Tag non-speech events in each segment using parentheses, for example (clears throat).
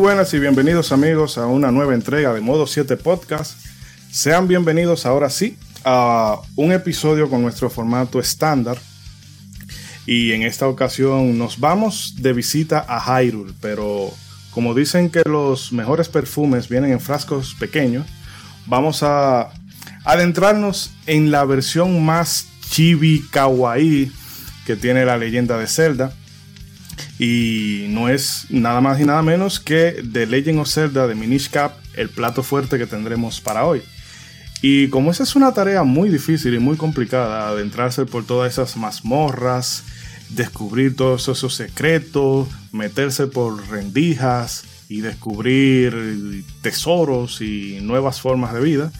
Buenas y bienvenidos amigos a una nueva entrega de Modo 7 Podcast. Sean bienvenidos ahora sí a un episodio con nuestro formato estándar. Y en esta ocasión nos vamos de visita a Hyrule, pero como dicen que los mejores perfumes vienen en frascos pequeños, vamos a adentrarnos en la versión más chibi kawaii que tiene la leyenda de Zelda y no es nada más y nada menos que The Legend of Zelda de Minish Cap, el plato fuerte que tendremos para hoy. Y como esa es una tarea muy difícil y muy complicada, adentrarse por todas esas mazmorras, descubrir todos esos secretos, meterse por rendijas y descubrir tesoros y nuevas formas de vida,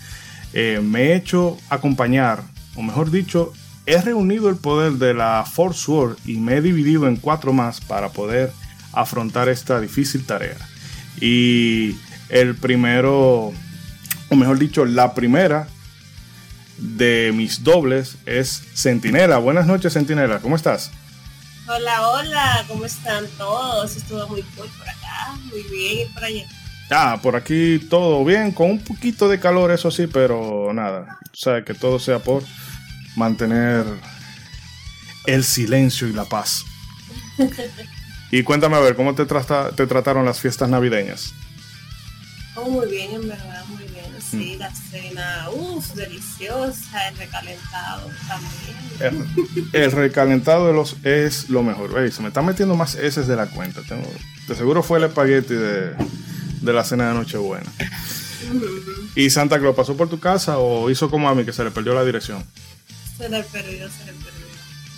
eh, me he hecho acompañar, o mejor dicho, he reunido el poder de la Force Sword y me he dividido en cuatro más para poder afrontar esta difícil tarea. Y el primero, o mejor dicho, la primera de mis dobles es Centinela. Buenas noches, Centinela, ¿cómo estás? Hola, hola, ¿cómo están todos? Estuvo muy cool por acá, muy bien, y por allá. Ah, por aquí todo bien, con un poquito de calor, eso sí, pero nada. O sea, que todo sea por mantener el silencio y la paz. (laughs) y cuéntame a ver, ¿cómo te, te trataron las fiestas navideñas? Oh, muy bien, en verdad, muy bien. Sí, mm. la cena, uff, deliciosa, el recalentado también. El, recalentado de los es lo mejor. se me están metiendo más heces de la cuenta. Tengo, de seguro fue el espagueti de, de la cena de Nochebuena. ¿Y Santa Claus pasó por tu casa o hizo como a mí que se le perdió la dirección? Le perdió.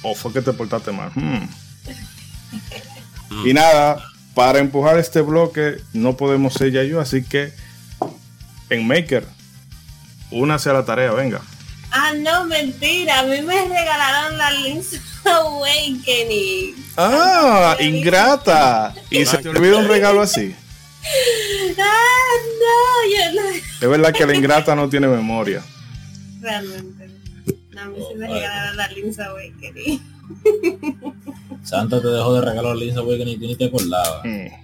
O fue que te portaste mal. Hmm. y nada, para empujar este bloque no podemos ser ya yo, así que en Maker, únase a la tarea, venga. Ah, no, mentira. A mí me regalaron la Link's Awakening. Ah, ingrata. ¿Y se te olvidó un regalo así? (laughs) Ah, no, yo no. Es verdad que la ingrata no tiene memoria. Realmente. A mí se me regalaron la Link's Awakening. Santa te dejó de regalar la Link's Awakening y tú ni te acordabas. Mm. (laughs)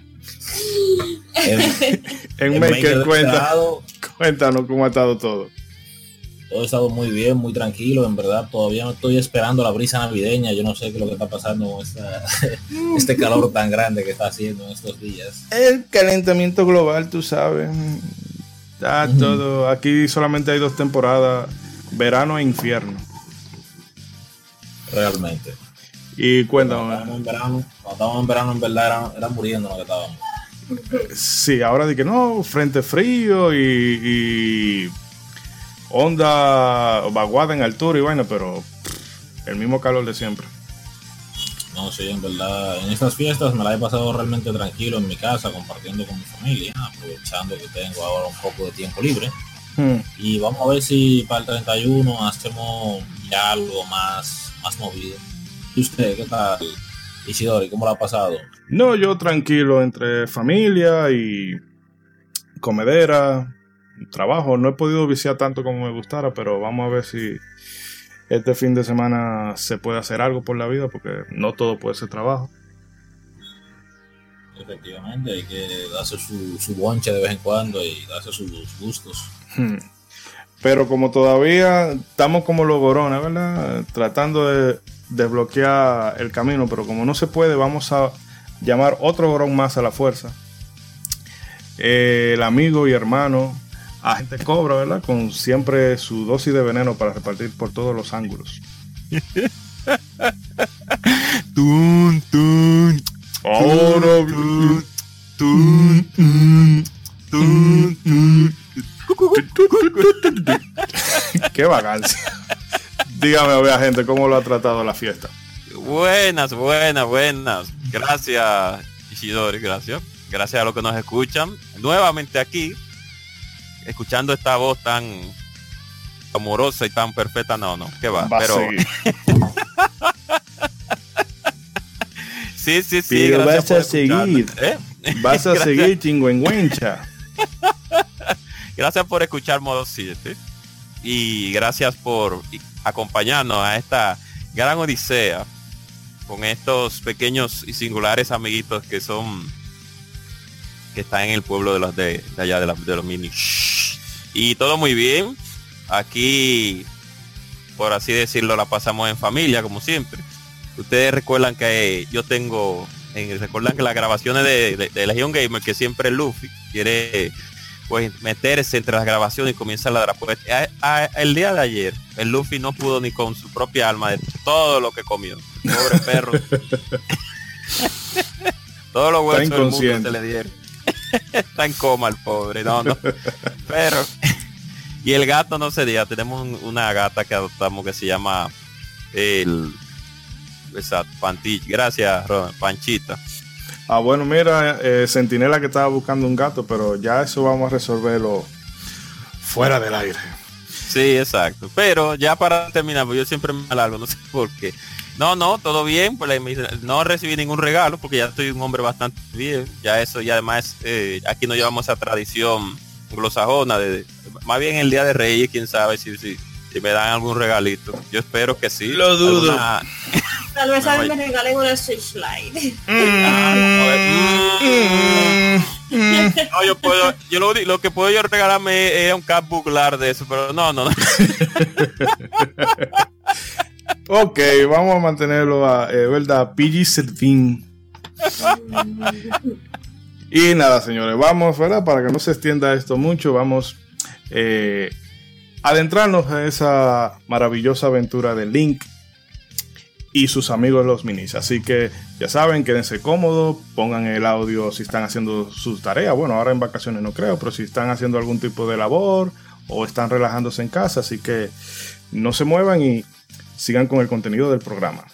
En, en Maker, cuenta, cuéntanos cómo ha estado todo. Todo ha estado muy bien, muy tranquilo, en verdad. Todavía no estoy esperando la brisa navideña. Yo no sé qué es lo que está pasando con (laughs) este calor tan grande que está haciendo en estos días. El calentamiento global, tú sabes. Está todo. Aquí solamente hay dos temporadas verano e infierno. Realmente. Y cuéntame. Cuando estábamos en verano, cuando estábamos en verano, en verdad eran, muriendo lo que estábamos. Sí, ahora de que no, frente frío y, y onda vaguada en altura y vaina, pero el mismo calor de siempre. No, sí, en verdad, en estas fiestas me la he pasado realmente tranquilo en mi casa, compartiendo con mi familia, aprovechando que tengo ahora un poco de tiempo libre. Hmm. Y vamos a ver si para el 31 hacemos ya algo más, más movido. ¿Y usted qué tal, Isidori? ¿Cómo lo ha pasado? No, yo tranquilo entre familia y comedera, trabajo. No he podido viciar tanto como me gustara, pero vamos a ver si este fin de semana se puede hacer algo por la vida, porque no todo puede ser trabajo. Efectivamente, hay que darse su, su bonche de vez en cuando y darse sus gustos. Hmm. Pero como todavía estamos como los gorones, ¿verdad? Tratando de desbloquear el camino, pero como no se puede, vamos a llamar otro gorón más a la fuerza. el amigo y hermano, agente Cobra, ¿verdad? Con siempre su dosis de veneno para repartir por todos los ángulos. (laughs) tun, tun, Qué vagancia. (laughs) Dígame, vea gente, ¿cómo lo ha tratado la fiesta? Buenas, buenas, buenas. Gracias, Isidori, gracias. Gracias a los que nos escuchan. Nuevamente aquí, escuchando esta voz tan amorosa y tan perfecta. No, no, qué va. pero. (laughs) sí, sí, sí. Pero (laughs) vas a seguir. ¿Eh? Vas a seguir chingüengüencha. Gracias por escuchar Modo 7 y gracias por acompañarnos a esta gran odisea con estos pequeños y singulares amiguitos que son que está en el pueblo de los de, allá de, los mini. Y todo muy bien. Aquí, por así decirlo, la pasamos en familia, como siempre. Ustedes recuerdan que yo tengo, recuerdan que las grabaciones de, de, Legion Gamer, que siempre Luffy quiere pues meterse entre las grabaciones y comienza a ladrar. Pues el día de ayer, el Luffy no pudo ni con su propia alma de todo lo que comió. Pobre (laughs) perro. Todos los huesos del mundo se le dieron. Está en coma el pobre, no, no. Pero, (laughs) y el gato no se diga, tenemos una gata que adoptamos que se llama el exacto, Pantich. Gracias, Panchita. Ah, bueno, mira, eh, Centinela que estaba buscando un gato, pero ya eso vamos a resolverlo fuera del aire. Sí, exacto. Pero ya para terminar, pues yo siempre me alargo, no sé (laughs) por qué. No, no, todo bien, pues no recibí ningún regalo porque ya estoy un hombre bastante bien. Ya eso, y además eh, aquí no llevamos esa tradición glosajona de, más bien el día de Reyes, quién sabe si, si, si me dan algún regalito. Yo espero que sí. Lo dudo. (laughs) Tal vez (laughs) a mí me regalen una Switch Lite. no, yo puedo, yo lo, lo, que puedo yo regalarme es un cap buclar de eso, pero no, no, no. (laughs) ok, vamos a mantenerlo a, eh, ¿verdad? PG-13. y nada, señores, vamos, ¿verdad? Para que no se extienda esto mucho, vamos eh, adentrarnos a esa maravillosa aventura de Link y sus amigos los minis. Así que ya saben, quédense cómodos, pongan el audio si están haciendo sus tareas. Bueno, ahora en vacaciones no creo, pero si están haciendo algún tipo de labor o están relajándose en casa, así que no se muevan y sigan con el contenido del programa.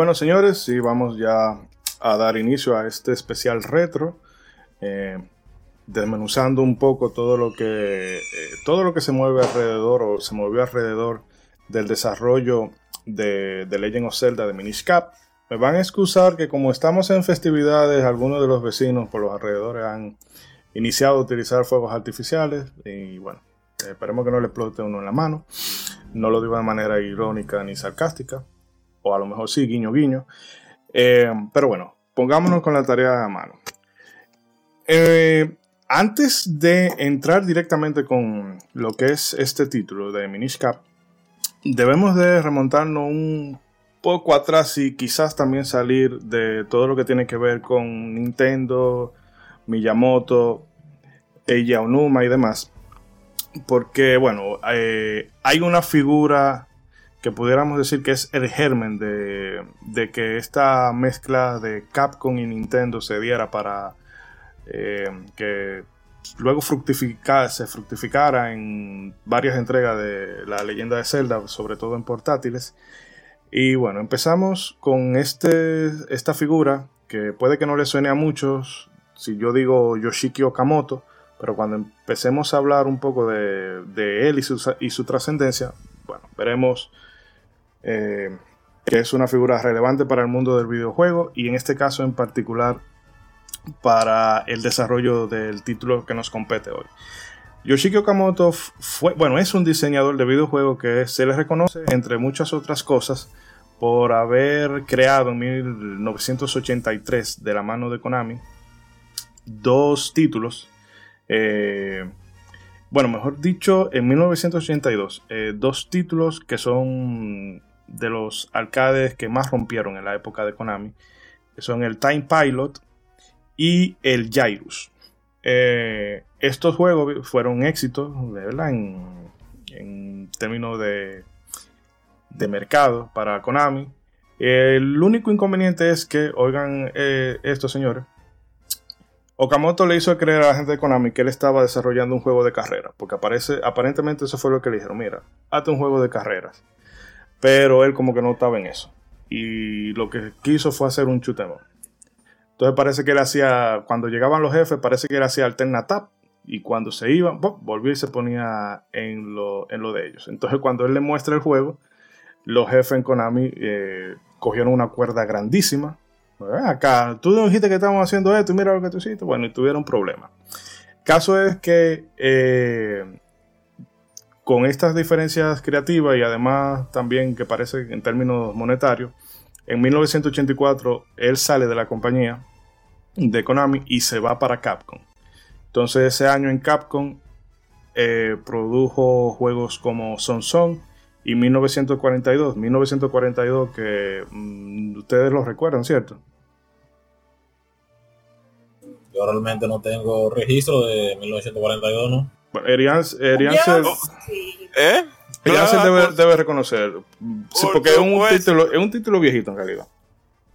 Bueno, señores, sí, vamos ya a dar inicio a este especial retro, eh, desmenuzando un poco todo lo que eh, todo lo que se mueve alrededor o se movió alrededor del desarrollo de, de Legend of Zelda de Minish Cap. Me van a excusar que como estamos en festividades, algunos de los vecinos por los alrededores han iniciado a utilizar fuegos artificiales y bueno, esperemos que no le explote uno en la mano. No lo digo de manera irónica ni sarcástica o a lo mejor sí, guiño, guiño. Eh, pero bueno, pongámonos con la tarea a mano. Eh, antes de entrar directamente con lo que es este título de Minish Cap, debemos de remontarnos un poco atrás y quizás también salir de todo lo que tiene que ver con Nintendo, Miyamoto, Eiji Onuma y demás. Porque, bueno, eh, hay una figura que pudiéramos decir que es el germen de, que esta mezcla de Capcom y Nintendo se diera para eh, que luego se fructificara en varias entregas de la leyenda de Zelda, sobre todo en portátiles. Y bueno, empezamos con este, esta figura que puede que no le suene a muchos si yo digo Yoshiki Okamoto, pero cuando empecemos a hablar un poco de, él y su, y su trascendencia, bueno, veremos eh, que es una figura relevante para el mundo del videojuego y en este caso en particular para el desarrollo del título que nos compete hoy. Yoshiki Okamoto fue, bueno, es un diseñador de videojuegos que se le reconoce, entre muchas otras cosas, por haber creado en 1983, de la mano de Konami, dos títulos. Eh, bueno, mejor dicho, en 1982, eh, dos títulos que son de los arcades que más rompieron en la época de Konami, son el Time Pilot y el Jairus. Eh, estos juegos fueron éxitos. En, términos de, de mercado para Konami. El único inconveniente es que, oigan eh, estos señores, Okamoto le hizo creer a la gente de Konami que él estaba desarrollando un juego de carreras, porque aparece, aparentemente eso fue lo que le dijeron, mira, hazte un juego de carreras. Pero él como que no estaba en eso. Y lo que quiso fue hacer un chutemo. Entonces parece que él hacía, cuando llegaban los jefes, parece que él hacía alternatap. Y cuando se iban, volvía y se ponía en lo, en lo de ellos. Entonces cuando él le muestra el juego, los jefes en Konami eh, cogieron una cuerda grandísima. Acá, tú dijiste que estábamos haciendo esto y mira lo que tú hiciste. Bueno, y tuvieron problemas. Caso es que eh, con estas diferencias creativas y además también que parece en términos monetarios, en 1984 él sale de la compañía de Konami y se va para Capcom. Entonces ese año en Capcom eh, produjo juegos como Son Son y 1942. 1942 que mm, ustedes lo recuerdan, ¿cierto? Yo realmente no tengo registro de 1942, ¿no? Bueno, Erian, ¿Eh? debe, reconocer. Sí, porque es un, título, es un título viejito en realidad.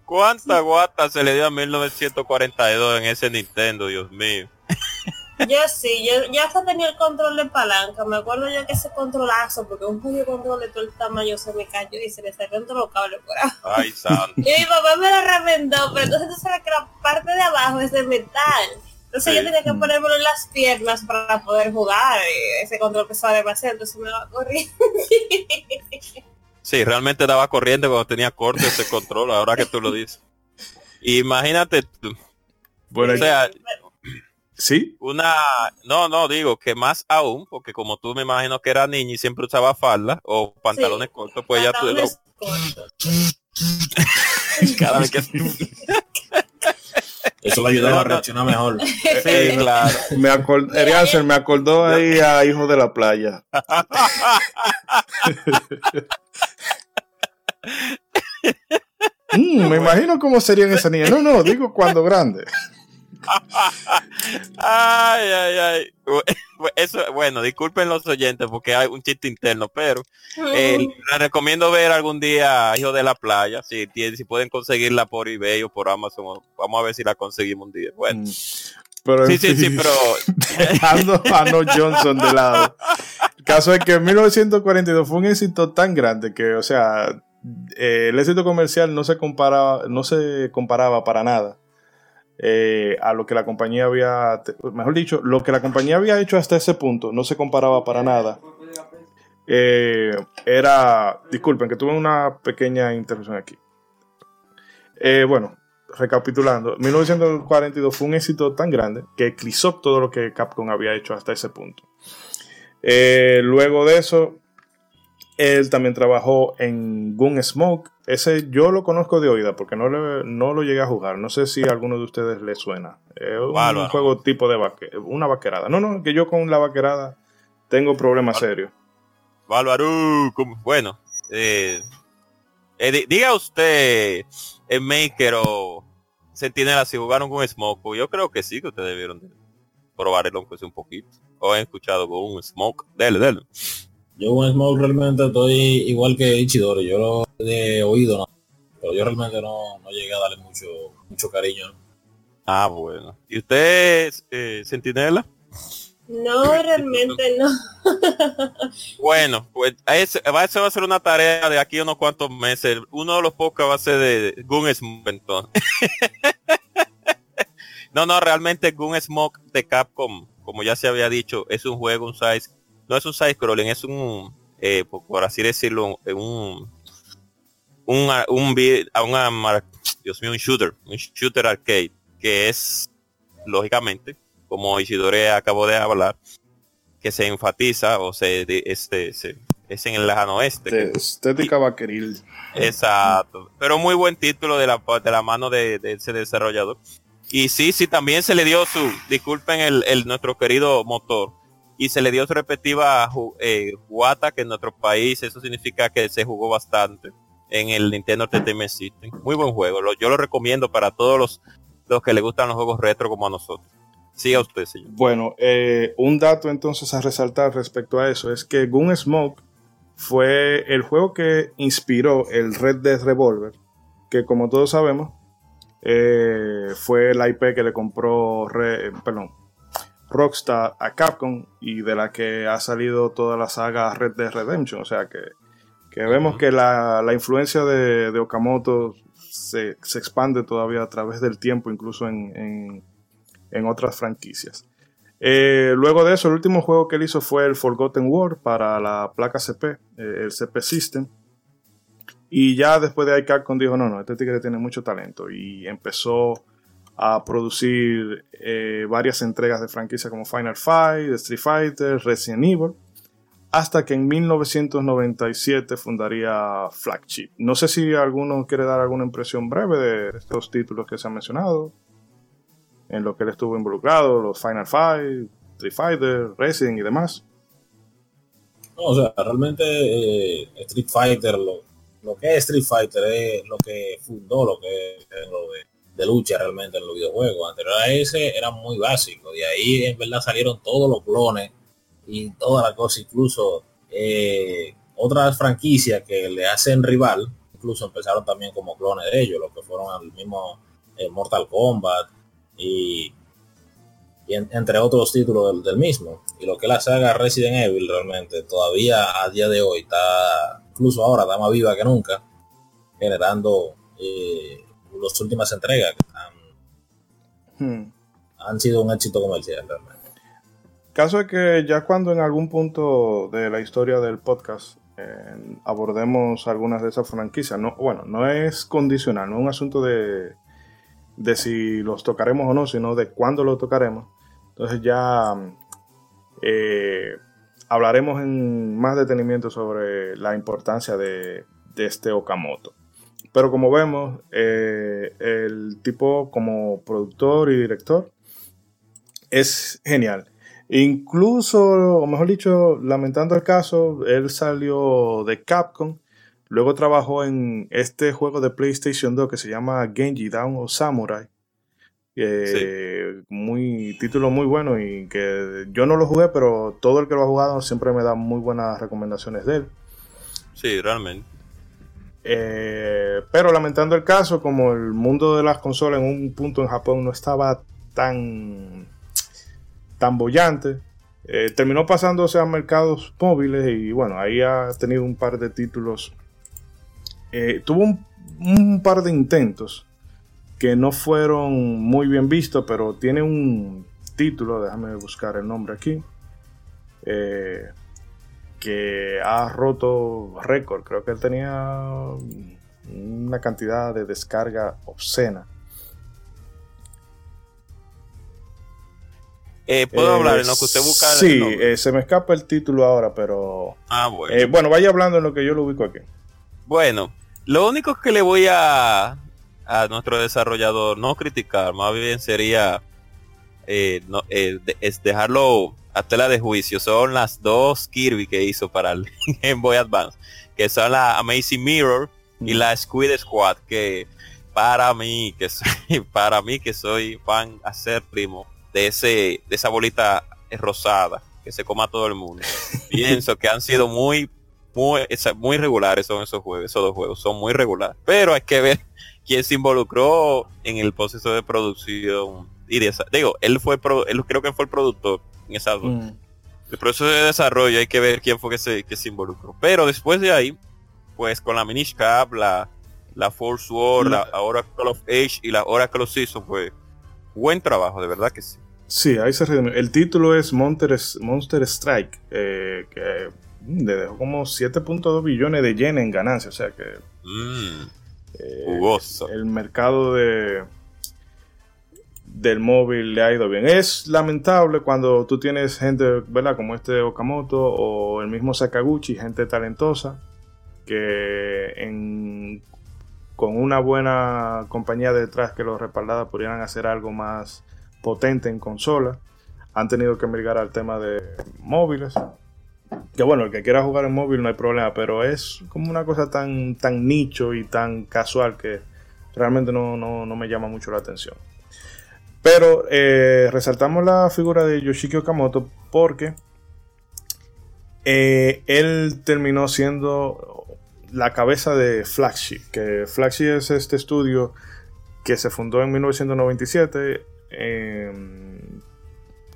¿Cuánta guata se le dio a 1942 en ese Nintendo, Dios mío? (laughs) Yo sí, yo, ya hasta tenía el control de palanca. Me acuerdo yo que ese controlazo, porque un de control de todo el tamaño se me cayó y se le salió todos los cables por ahí. Ay, santo. (laughs) Y mi papá me lo reventó, pero entonces tú sabes que la parte de abajo es de metal. Entonces yo tenía que ponérmelo en las piernas para poder jugar. Ese control pesaba demasiado, entonces me daba corriendo. Sí, realmente daba corriente cuando tenía corte ese control, ahora que tú lo dices. Imagínate Bueno, o sea, ¿Sí? Una, no, no, digo que más aún, porque como tú me imagino que era niña y siempre usaba falda o pantalones cortos, pues ya tú... (laughs) Cada vez que... (laughs) Eso le ayudaba a reaccionar mejor. (laughs) Sí, claro. Me, acordó, me acordó ahí a Hijo de la Playa. (laughs) Mm, me imagino cómo serían esas niñas. No, no, digo cuando grande ay, ay, ay. (laughs) Eso, bueno, disculpen los oyentes porque hay un chiste interno, pero eh, les recomiendo ver algún día Hijo de la Playa, si, si pueden conseguirla por eBay o por Amazon, vamos a ver si la conseguimos un día. Bueno. Mm. Pero sí, sí, sí, pero (laughs) dejando a No Johnson de lado. El caso es que en 1942 fue un éxito tan grande que, o sea, eh, el éxito comercial no se comparaba, no se comparaba para nada eh, a lo que la compañía había, mejor dicho, lo que la compañía había hecho hasta ese punto no se comparaba para nada. Eh, era, disculpen que tuve una pequeña interrupción aquí. Eh, bueno, recapitulando, 1942 fue un éxito tan grande que eclipsó todo lo que Capcom había hecho hasta ese punto. luego de eso, él también trabajó en Gunsmoke. Ese yo lo conozco de oída porque no, no lo llegué a jugar. No sé si a alguno de ustedes le suena. Es un juego tipo de una vaquerada. No, no, que yo con la vaquerada tengo problemas serios. Bárbaro, bueno, eh, eh, diga usted, el Maker o Sentinela, si jugaron con Smoke, yo creo que sí, que ustedes debieron probar el un poquito. O han escuchado con un Smoke. Dele, dele. Yo con Smoke realmente estoy igual que Ichidori, yo lo he oído, ¿no? pero yo realmente no, no, llegué a darle mucho, mucho cariño. Ah, bueno. ¿Y usted, eh, Sentinela? No, realmente no. (laughs) bueno, pues ese, va a ser una tarea de aquí unos cuantos meses. Uno de los pocos va a ser de Gun Smoke (laughs) no, no, realmente Gun Smoke de Capcom, como ya se había dicho, es un juego, un size no es un side scrolling, es un, eh, por, así decirlo, un, un, un, Dios mío, un shooter, un shooter arcade, que es, lógicamente, como Isidore acabó de hablar, que se enfatiza o se, este, es en el lejano oeste. estética vaqueril. Exacto. Pero muy buen título de la, de la mano de, ese desarrollador. Y sí, sí, también se le dio su, disculpen el, el nuestro querido motor, y se le dio su respectiva eh, guata que en nuestro país eso significa que se jugó bastante en el Nintendo Entertainment System. Muy buen juego, yo lo recomiendo para todos los, los que le gustan los juegos retro como a nosotros. Siga usted, señor. Bueno, eh, un dato entonces a resaltar respecto a eso es que Gun Smoke fue el juego que inspiró el Red Dead Revolver que como todos sabemos, eh, fue la IP que le compró perdón, Rockstar a Capcom y de la que ha salido toda la saga Red Dead Redemption. O sea que, vemos que la, influencia de, Okamoto se, expande todavía a través del tiempo, incluso en, otras franquicias. Eh, luego de eso, el último juego que él hizo fue el Forgotten War para la placa CP, eh, el CP System. Y ya después de ahí Capcom dijo, no, no, este tigre tiene mucho talento. Y empezó a producir eh, varias entregas de franquicia como Final Fight, Street Fighter, Resident Evil, hasta que en 1997 fundaría Flagship. No sé si alguno quiere dar alguna impresión breve de estos títulos que se han mencionado, en lo que él estuvo involucrado, los Final Fight, Street Fighter, Resident y demás. o sea, realmente eh, Street Fighter, lo, lo, que es Street Fighter es lo que fundó lo que es lo de de lucha realmente en los videojuegos. Anterior a ese era muy básico. De ahí en verdad salieron todos los clones y toda la cosa, incluso eh, otras franquicias que le hacen rival, incluso empezaron también como clones de ellos, los que fueron al mismo eh, Mortal Kombat y, entre otros títulos del, mismo. Y lo que la saga Resident Evil realmente todavía a día de hoy está, incluso ahora, está más viva que nunca, generando eh, las últimas entregas hmm. han, sido un éxito comercial realmente. Caso es que ya cuando en algún punto de la historia del podcast eh, abordemos algunas de esas franquicias, no, bueno, no es condicional, no es un asunto de, de si los tocaremos o no, sino de cuándo los tocaremos. Entonces ya eh, hablaremos en más detenimiento sobre la importancia de, de este Okamoto. Pero como vemos, eh, el tipo como productor y director es genial. Incluso, o mejor dicho, lamentando el caso, él salió de Capcom, luego trabajó en este juego de PlayStation 2 que se llama Genji Down o Samurai. muy título muy bueno y que yo no lo jugué, pero todo el que lo ha jugado siempre me da muy buenas recomendaciones de él. Sí, realmente. Eh, pero lamentando el caso, como el mundo de las consolas en un punto en Japón no estaba tan, tan bollante, eh, terminó pasándose a mercados móviles y bueno, ahí ha tenido un par de títulos. Eh, tuvo un, par de intentos que no fueron muy bien vistos, pero tiene un título, déjame buscar el nombre aquí que ha roto récord. Creo que él tenía una cantidad de descarga obscena. Eh, ¿Puedo hablar en lo que usted busca? Sí, eh, se me escapa el título ahora, pero... Ah, bueno. Eh, bueno, vaya hablando en lo que yo lo ubico aquí. Bueno, lo único que le voy a, a nuestro desarrollador no criticar, más bien sería no, es dejarlo a tela de juicio son las dos Kirby que hizo para el (laughs) Game Boy Advance, que son la Amazing Mirror y mm. la Squid Squad, que para mí, que soy, (laughs) para mí que soy fan a ser primo de ese, de esa bolita rosada que se coma todo el mundo. (laughs) Pienso que han sido muy, muy, muy regulares son esos juegos, esos dos juegos, son muy regulares. Pero hay que ver quién se involucró en el proceso de producción y de esa, digo, él fue, él creo que fue el productor en esa mm. El proceso de desarrollo hay que ver quién fue que se, que se involucró. Pero después de ahí, pues con la Minish Cap, la, la Force War, la, Oracle of Age y la Oracle of Season, pues buen trabajo, de verdad que sí. Sí, ahí se El título es Monster, Monster Strike, eh, que le dejó como 7.2 billones de yen en ganancia, o sea que... Mm, eh, el mercado de, del móvil le ha ido bien. Es lamentable cuando tú tienes gente, ¿verdad? Como este Okamoto o el mismo Sakaguchi, gente talentosa, que con una buena compañía detrás que los respaldara pudieran hacer algo más potente en consola. Han tenido que mirar al tema de móviles. Que bueno, el que quiera jugar en móvil no hay problema, pero es como una cosa tan, tan nicho y tan casual que realmente no, no me llama mucho la atención. Pero eh, resaltamos la figura de Yoshiki Okamoto porque eh, él terminó siendo la cabeza de Flagship, que Flagship es este estudio que se fundó en 1997,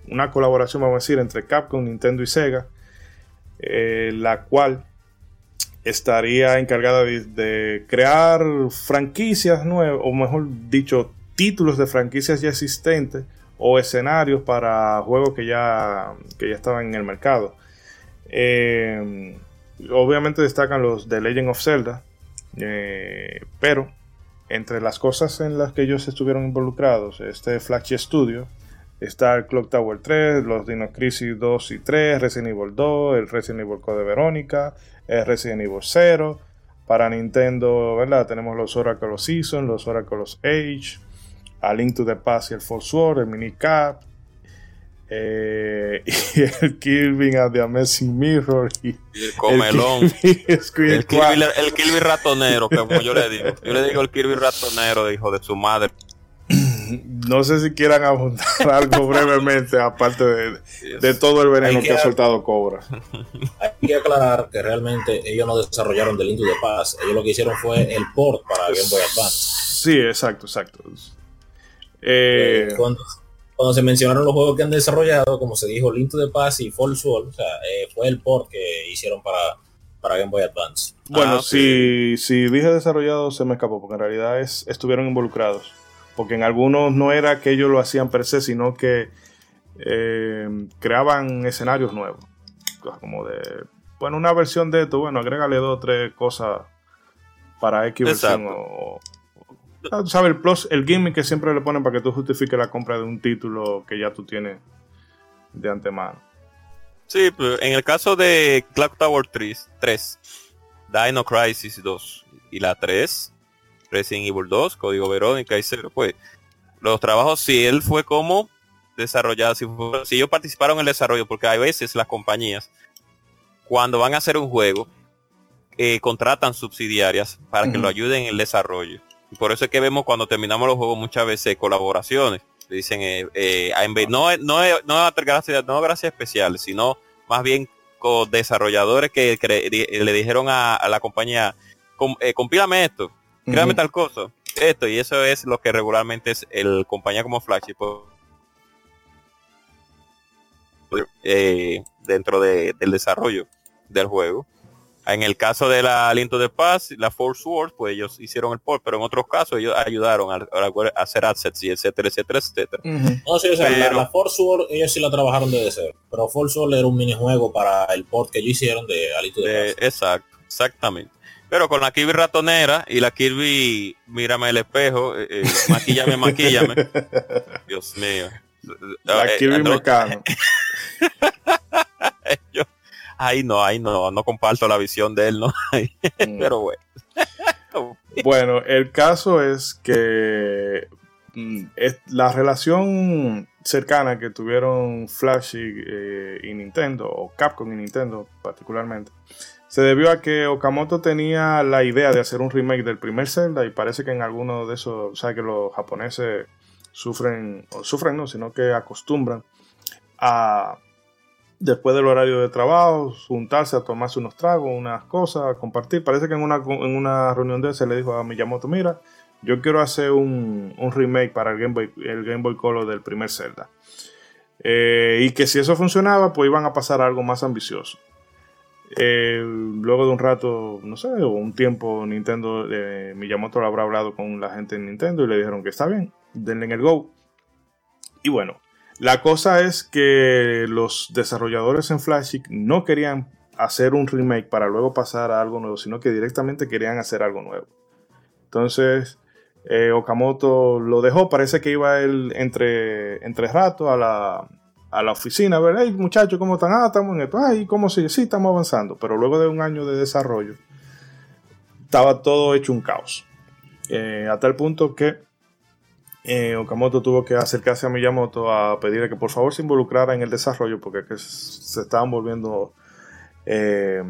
una colaboración, vamos a decir, entre Capcom, Nintendo y Sega, eh, la cual estaría encargada de, crear franquicias nuevas, o mejor dicho, títulos de franquicias ya existentes o escenarios para juegos que ya, que ya estaban en el mercado. Eh, obviamente destacan los de Legend of Zelda, eh, pero entre las cosas en las que ellos estuvieron involucrados, este Flagship Studio, está el Clock Tower 3, los Dino Crisis 2 y 3, Resident Evil 2, el Resident Evil Code Verónica, el Resident Evil 0. Para Nintendo, ¿verdad? Tenemos los Oracle Season, los Oracle Age, A Link to the Past y el Force Sword, el Mini Cap, eh, (laughs) y el Kirby at the Amazing Mirror y, el comelón. el Kirby, el Kirby, ratonero como yo le digo. Yo le digo el Kirby ratonero de hijo de su madre. No sé si quieran abundar (laughs) algo brevemente aparte de, todo el veneno que, ha soltado Cobra. Hay que aclarar que realmente ellos no desarrollaron The Link to the Past. Ellos lo que hicieron fue el port para Game Boy Advance. Sí exacto exacto eh, eh cuando se mencionaron los juegos que han desarrollado, como se dijo, Link to the Past y False World, o sea, eh, fue el port que hicieron para, para Game Boy Advance. Bueno, ah, si, si dije desarrollado se me escapó, porque en realidad es, estuvieron involucrados. Porque en algunos no era que ellos lo hacían per se, sino que eh, creaban escenarios nuevos. Como de, bueno, una versión de esto, bueno, agrégale dos o tres cosas para X versión o, sabes, el plus, el gimmick que siempre le ponen para que tú justifiques la compra de un título que ya tú tienes de antemano. Sí, pero en el caso de Clock Tower 3, 3 Dino Crisis 2 y la 3, Resident Evil 2, Código Verónica y 0, pues los trabajos, si él fue como desarrollado, si, si ellos participaron en el desarrollo, porque hay veces las compañías, cuando van a hacer un juego, eh, contratan subsidiarias para que lo ayuden en el desarrollo. Y por eso es que vemos cuando terminamos los juegos muchas veces colaboraciones. Dicen, eh, eh no, no, no, gracias, no gracias especiales, sino más bien con desarrolladores que le dijeron a, la compañía, eh, compílame esto, créame tal cosa, esto, y eso es lo que regularmente es el compañía como Flash eh, dentro de, del desarrollo del juego. En el caso de la Aliento de Paz, la Force Wars, pues ellos hicieron el port, pero en otros casos ellos ayudaron a, hacer assets y etcétera, etcétera, etcétera. No, sí, o sea, la, Force Wars ellos sí la trabajaron desde cero, pero Force Wars era un minijuego para el port que ellos hicieron de Aliento de, Paz. Exacto, exactamente. Pero con la Kirby ratonera y la Kirby mírame el espejo, eh, eh maquillame, maquillame. (laughs) Dios mío. La eh, Kirby Mecano. (laughs) Ay, no, ay, no, no comparto la visión de él, ¿no? (laughs) Mm. Pero bueno. (laughs) bueno, el caso es que mm, la relación cercana que tuvieron Flash eh, y, Nintendo, o Capcom y Nintendo particularmente, se debió a que Okamoto tenía la idea de hacer un remake del primer Zelda y parece que en alguno de esos, o sea, que los japoneses sufren, o sufren no, sino que acostumbran a después del horario de trabajo, juntarse a tomarse unos tragos, unas cosas, compartir. Parece que en una, en una reunión de se le dijo a Miyamoto, mira, yo quiero hacer un, remake para el Game Boy, el Game Boy Color del primer Zelda. Eh, y que si eso funcionaba, pues iban a pasar algo más ambicioso. Eh, luego de un rato, no sé, o un tiempo, Nintendo, eh, Miyamoto lo habrá hablado con la gente de Nintendo y le dijeron que está bien, denle en el go. Y bueno, la cosa es que los desarrolladores en Flash no querían hacer un remake para luego pasar a algo nuevo, sino que directamente querían hacer algo nuevo. Entonces, eh, Okamoto lo dejó, parece que iba él entre, entre rato a la, oficina a ver, hey muchachos, ¿cómo están? Ah, estamos en esto. Ay, ¿cómo sigue? Sí, estamos avanzando. Pero luego de un año de desarrollo, estaba todo hecho un caos. Eh, a tal punto que eh, Okamoto tuvo que acercarse a Miyamoto a pedirle que por favor se involucrara en el desarrollo porque se estaban volviendo... Eh,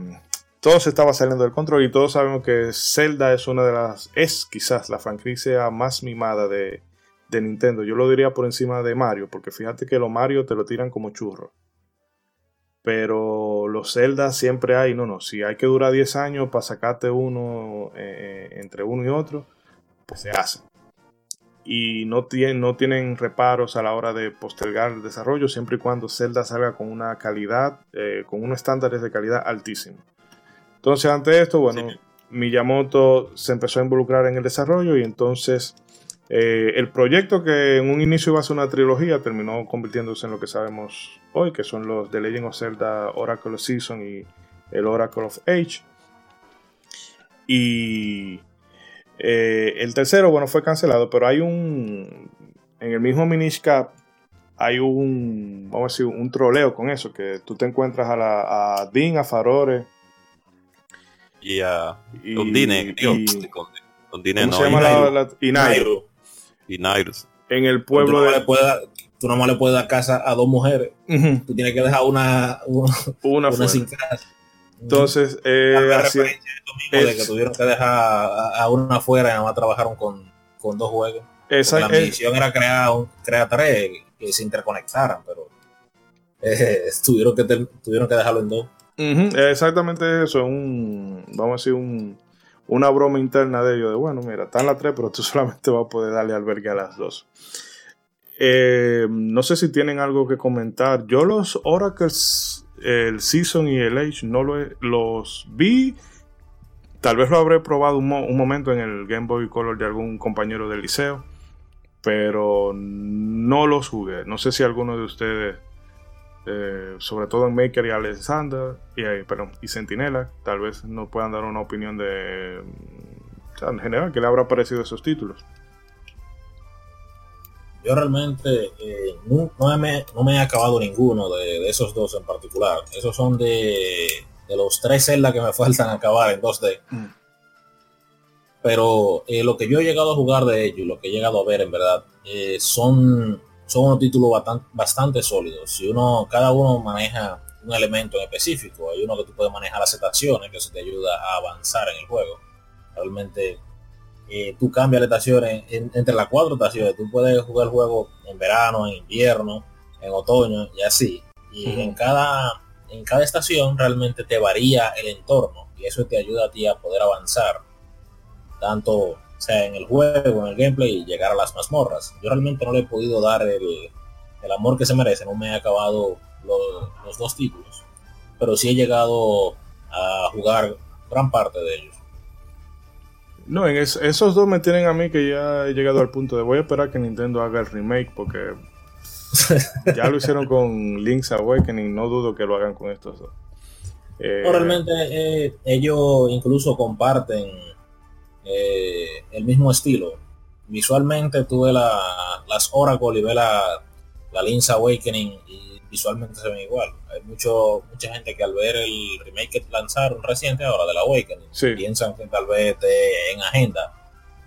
todo se estaba saliendo del control y todos sabemos que Zelda es una de las... es quizás la franquicia más mimada de, de Nintendo. Yo lo diría por encima de Mario porque fíjate que los Mario te lo tiran como churro. pero los Zelda siempre hay, no, no, si hay que durar 10 años para sacarte uno eh, entre uno y otro, pues se hace. Y no tienen, no tienen reparos a la hora de postergar el desarrollo, siempre y cuando Zelda salga con una calidad, eh, con unos estándares de calidad altísimos. Entonces, ante esto, bueno, Miyamoto se empezó a involucrar en el desarrollo y entonces eh, el proyecto que en un inicio iba a ser una trilogía terminó convirtiéndose en lo que sabemos hoy, que son los The Legend of Zelda Oracle of Season y el Oracle of Age. Y eh, el tercero, bueno, fue cancelado, pero hay un. En el mismo Minish Cap hay un. Vamos a decir, un troleo con eso, que tú te encuentras a, la, a Dean, a Farore. Y a. con Dine, con, Dine, ¿Cómo se llama la, y Nairo. Y Nairus. En el pueblo de. tú nomás le puedes dar casa a dos mujeres. Tú tienes que dejar una, (laughs) una, sin casa. Entonces, eh, así, de que tuvieron que dejar a, una afuera y nada más trabajaron con, con dos juegos. Esa, la misión era crear, un, crear tres que se interconectaran, pero eh, (laughs) tuvieron, que tuvieron que dejarlo en dos. exactamente eso, un, vamos a decir, un, una broma interna de ellos, de bueno, mira, están las tres, pero tú (laughs) solamente vas a poder darle albergue a las dos. Eh, no sé si tienen algo que comentar. Yo los Oracles el Season y el Age no lo los vi. Tal vez lo habré probado un, momento en el Game Boy Color de algún compañero del liceo. Pero no los jugué. No sé si alguno de ustedes, eh, sobre todo en Maker y Alexander y, eh, perdón, y Sentinela, tal vez nos puedan dar una opinión de. en general, ¿qué le habrá parecido esos títulos? Yo realmente eh, no, me, he acabado ninguno de, esos dos en particular. Esos son de, los tres Zelda que me (laughs) faltan acabar en 2D. Mm. Pero eh, lo que yo he llegado a jugar de ellos, lo que he llegado a ver en verdad, eh, son, son unos títulos bastante, bastante sólidos. Si uno, cada uno maneja un elemento en específico, hay uno que tú puedes manejar las estaciones, que eso te ayuda a avanzar en el juego. Realmente eh, tú cambias las estaciones entre las cuatro estaciones. Tú puedes jugar el juego en verano, en invierno, en otoño y así. Y en cada en cada estación realmente te varía el entorno y eso te ayuda a ti a poder avanzar tanto sea en el juego, en el gameplay y llegar a las mazmorras. Yo realmente no le he podido dar el, amor que se merece, no me he acabado los dos títulos, pero sí he llegado a jugar gran parte de ellos. No, en esos dos me tienen a mí que ya he llegado al punto de voy a esperar que Nintendo haga el remake porque (laughs) ya lo hicieron con Link's Awakening, no dudo que lo hagan con estos dos. Eh, realmente eh, ellos incluso comparten eh, el mismo estilo. Visualmente tuve la, las Oracle y ve la, la Link's Awakening y visualmente se ven igual. Hay mucho, mucha gente que al ver el remake que lanzaron reciente ahora de la Awakening, piensan que tal vez esté en agenda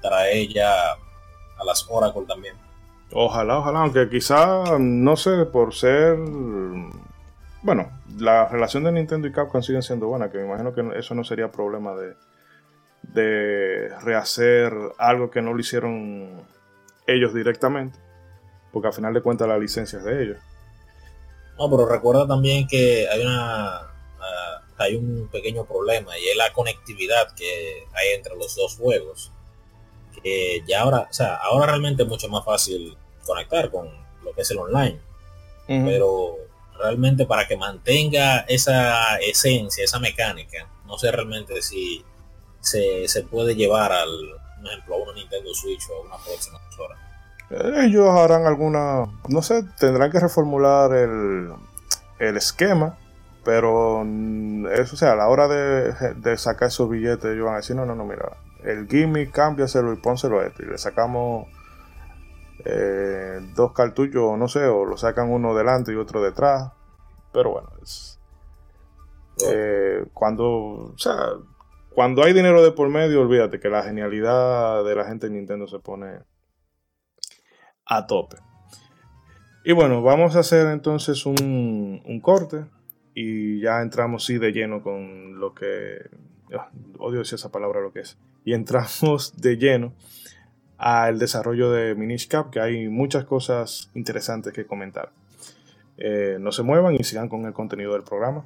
trae ya a las Oracle también. Ojalá, ojalá, aunque quizá, no sé, por ser... Bueno, la relación de Nintendo y Capcom sigue siendo buena, que me imagino que eso no sería problema de, de rehacer algo que no lo hicieron ellos directamente, porque al final de cuentas la licencia es de ellos. No, pero recuerda también que hay una ah, hay un pequeño problema y es la conectividad que hay entre los dos juegos. Que ya ahora, o sea, ahora realmente es mucho más fácil conectar con lo que es el online. Pero realmente para que mantenga esa esencia, esa mecánica, no sé realmente si se, se puede llevar al, por ejemplo, a una Nintendo Switch o a una próxima consola. Ellos harán alguna, no sé, tendrán que reformular el, el esquema, pero eso, o sea, a la hora de, sacar esos billetes, ellos van a decir, no, no, no, mira, el gimmick, cámbiaselo y pónselo a este. Y le sacamos eh, dos cartuchos, no sé, o lo sacan uno delante y otro detrás. Pero bueno, es, eh, cuando, o sea, cuando hay dinero de por medio, olvídate que la genialidad de la gente de Nintendo se pone a tope. Y bueno, vamos a hacer entonces un, corte y ya entramos sí de lleno con lo que... Ah, odio decir esa palabra lo que es. Y entramos de lleno al desarrollo de Minish Cap, que hay muchas cosas interesantes que comentar. Eh, no se muevan y sigan con el contenido del programa.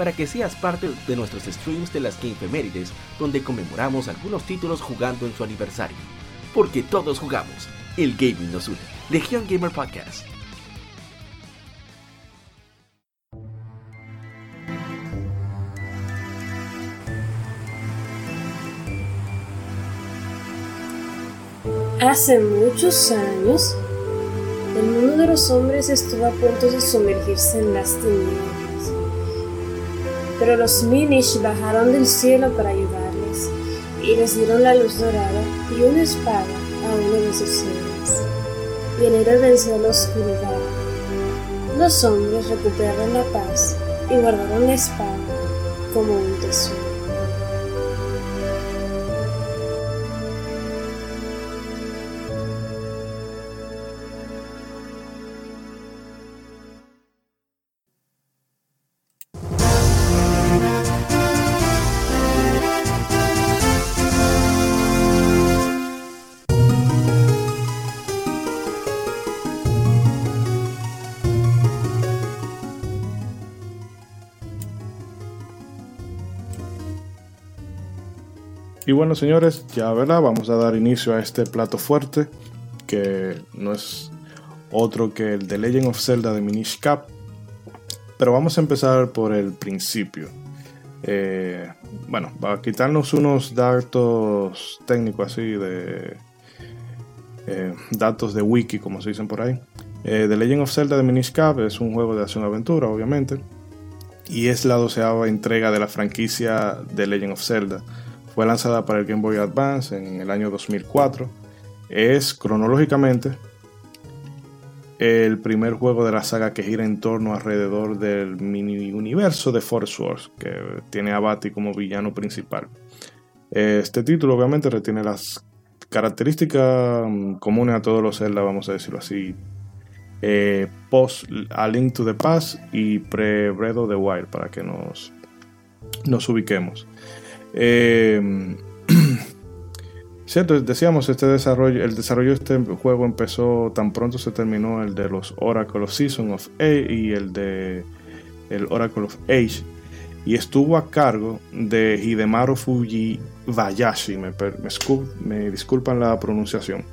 para que seas parte de nuestros streams de las Gamefemérides, donde conmemoramos algunos títulos jugando en su aniversario. Porque todos jugamos, el gaming nos une. Legion Gamer Podcast. Hace muchos años, el mundo de los hombres estuvo a punto de sumergirse en las tinieblas pero los Minish bajaron del cielo para ayudarles y les dieron la luz dorada y una espada a uno de sus seres. Y el héroe venció la oscuridad. Los hombres recuperaron la paz y guardaron la espada como un tesoro. Y bueno, señores, ya verdad, vamos a dar inicio a este plato fuerte, que no es otro que el de Legend of Zelda de Minish Cap. Pero vamos a empezar por el principio. Eh, bueno, a quitarnos unos datos técnicos así de eh, datos de wiki, como se dicen por ahí. Eh, The Legend of Zelda de Minish Cap es un juego de acción-aventura, obviamente, y es la doceava entrega de la franquicia de Legend of Zelda. Fue lanzada para el Game Boy Advance en el año 2004. Es cronológicamente el primer juego de la saga que gira en torno alrededor del mini universo de Force Wars, que tiene a como villano principal. Este título obviamente retiene las características mm, comunes a todos los Zelda, vamos a decirlo así, eh, post A Link to the Past y pre Breath of the Wild, para que nos, nos ubiquemos. Eh, (clears throat) decíamos, este desarrollo, el desarrollo de este juego empezó tan pronto se terminó el de los Oracle of Season of A y el de el Oracle of Age. Y estuvo a cargo de Hidemaru Fujibayashi, me, me, me disculpan la pronunciación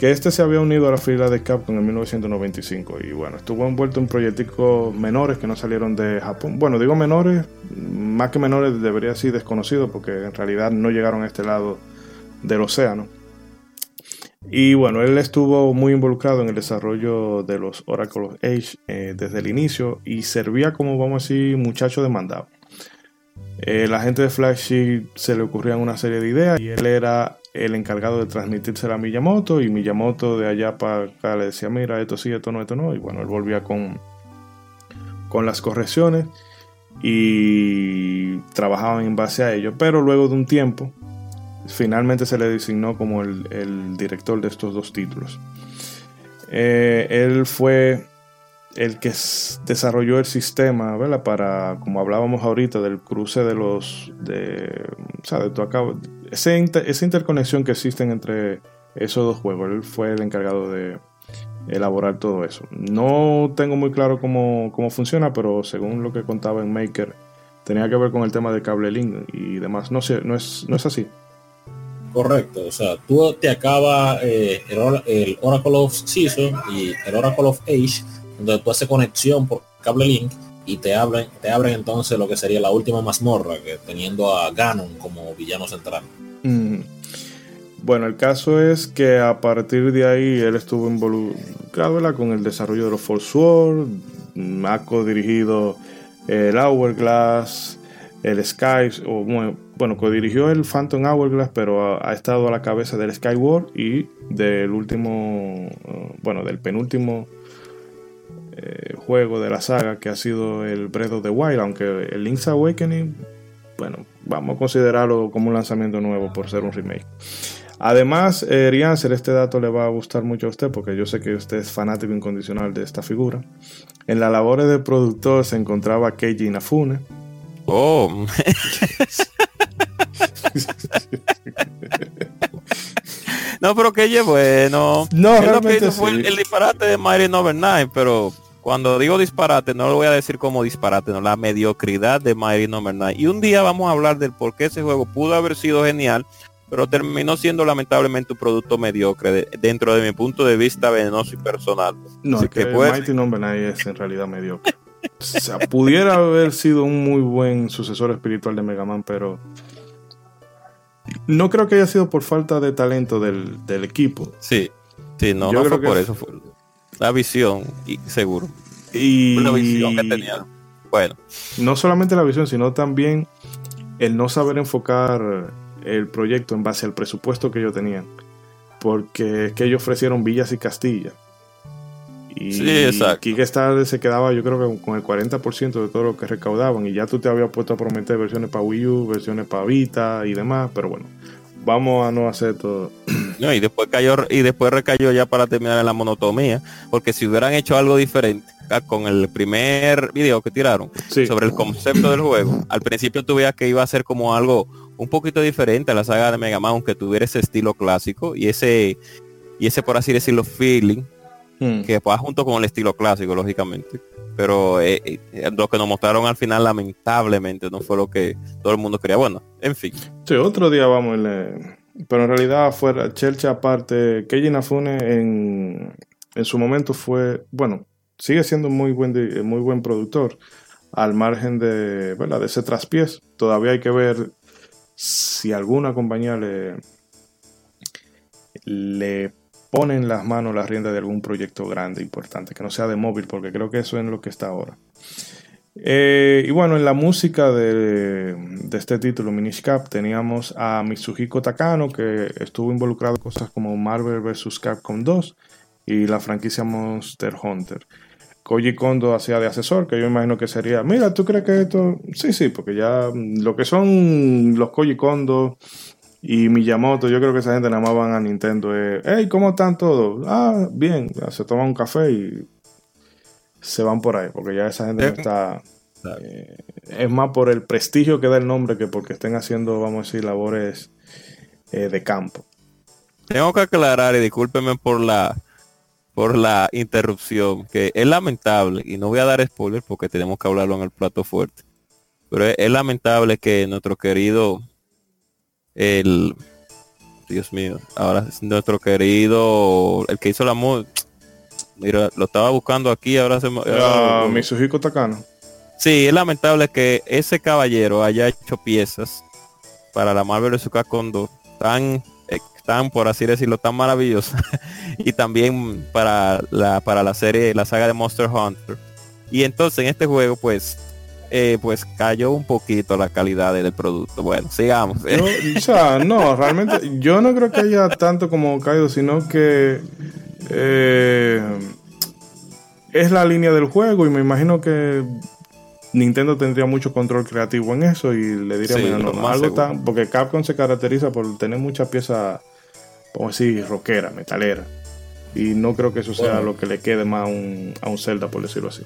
que este se había unido a la fila de Capcom en 1995 y bueno, estuvo envuelto en proyectos menores que no salieron de Japón. Bueno, digo menores, más que menores debería ser desconocido porque en realidad no llegaron a este lado del océano. Y bueno, él estuvo muy involucrado en el desarrollo de los Oracle of Age eh, desde el inicio y servía como, vamos a decir, muchacho demandado. Eh, la gente de Flagship se le ocurrían una serie de ideas y él era el encargado de transmitírsela a Miyamoto y Miyamoto de allá para acá le decía, mira, esto sí, esto no, esto no. Y bueno, él volvía con, con las correcciones y trabajaban en base a ello. Pero luego de un tiempo, finalmente se le designó como el, director de estos dos títulos. Eh, él fue el que desarrolló el sistema. Para, como hablábamos ahorita, del cruce de los, de, o sea, de esa, esa interconexión que existen entre esos dos juegos. Él fue el encargado de elaborar todo eso. No tengo muy claro cómo, cómo funciona, pero según lo que contaba en Maker, tenía que ver con el tema de cable link y demás. No sé, no es, no es así. Correcto, o sea, tú te acaba eh, el, el, Oracle of Season y el Oracle of Age donde tú haces conexión por cable link y te abren, te abren entonces lo que sería la última mazmorra, que teniendo a Ganon como villano central. Mm. Bueno, el caso es que a partir de ahí él estuvo involucrado con el desarrollo de los Force Sword, ha co-dirigido el Hourglass, el Sky, o bueno, co-dirigió el Phantom Hourglass, pero ha, estado a la cabeza del Skyward y del último, bueno, del penúltimo eh, juego de la saga que ha sido el Breath of the Wild, aunque el Link's Awakening, bueno, vamos a considerarlo como un lanzamiento nuevo por ser un remake. Además, eh, este dato le va a gustar mucho a usted porque yo sé que usted es fanático incondicional de esta figura. En la labores de productor se encontraba Keiji Inafune. Oh. (laughs) no, pero Keiji bueno. No, realmente fue el, disparate de 9, pero cuando digo disparate, no lo voy a decir como disparate, no, la mediocridad de Mighty Number 9. Y un día vamos a hablar del por qué ese juego pudo haber sido genial, pero terminó siendo lamentablemente un producto mediocre dentro de mi punto de vista venenoso y personal. No, que, Mighty Number 9 es en realidad mediocre. o sea, pudiera haber sido un muy buen sucesor espiritual de Mega Man, pero no creo que haya sido por falta de talento del, equipo. Sí, sí, no, no fue por eso. Fue la visión, y seguro. Y la visión que tenía. Bueno. No solamente la visión, sino también el no saber enfocar el proyecto en base al presupuesto que ellos tenían. Porque es que ellos ofrecieron villas y castillas. Y sí, exacto. Kickstarter se quedaba, yo creo que con el 40% de todo lo que recaudaban. Y ya tú te habías puesto a prometer versiones para Wii U, versiones para Vita y demás. Pero bueno, vamos a no hacer todo. No, y después cayó y después recayó ya para terminar en la monotomía, porque si hubieran hecho algo diferente ah, con el primer video que tiraron sobre el concepto del juego, al principio tú que iba a ser como algo un poquito diferente a la saga de Mega Man, aunque tuviera ese estilo clásico y ese y ese por así decirlo feeling hmm. que va junto con el estilo clásico, lógicamente. Pero eh, eh, lo que nos mostraron al final, lamentablemente, no fue lo que todo el mundo quería. Bueno, en fin. Sí, otro día vamos Pero en realidad fuera Chelcha aparte, Keiji Nafune en, en su momento fue, bueno, sigue siendo muy buen, muy buen productor al margen de, ¿verdad? de ese traspiés. Todavía hay que ver si alguna compañía le, le ponen las manos las riendas de algún proyecto grande, importante, que no sea de móvil, porque creo que eso es lo que está ahora. Eh, y bueno, en la música de, este título, Minish Cap, teníamos a Mitsuhiko Takano, que estuvo involucrado en cosas como Marvel vs. Capcom 2 y la franquicia Monster Hunter. Koji Kondo hacía de asesor, que yo imagino que sería, mira, ¿tú crees que esto? Sí, sí, porque ya lo que son los Koji Kondo y Miyamoto, yo creo que esa gente nada más van a Nintendo. Eh, hey, ¿cómo están todos? Ah, bien. Se toman un café y se van por ahí, porque ya esa gente no está. Eh, es más por el prestigio que da el nombre que porque estén haciendo, vamos a decir, labores eh, de campo. Tengo que aclarar, y discúlpeme por la por la interrupción, que es lamentable, y no voy a dar spoiler porque tenemos que hablarlo en el plato fuerte, pero es lamentable que nuestro querido el Dios mío, ahora es nuestro querido, el que hizo la mod, mira, lo estaba buscando aquí, ahora se me... Uh, Mitsuhiko Takano. Sí, es lamentable que ese caballero haya hecho piezas para la Marvel vs. Capcom 2 tan, eh, tan, por así decirlo, tan maravillosa (laughs) y también para la, para la serie, la saga de Monster Hunter. Y entonces en este juego, pues, eh, pues cayó un poquito la calidad del producto. Bueno, sigamos. o sea, no, realmente yo no creo que haya tanto como caído, sino que eh, es la línea del juego y me imagino que Nintendo tendría mucho control creativo en eso y le diría, no, algo tan, porque Capcom se caracteriza por tener muchas piezas, como decir, rockera, metalera. Y no creo que eso sea lo que le quede más a un, a un Zelda, por decirlo así.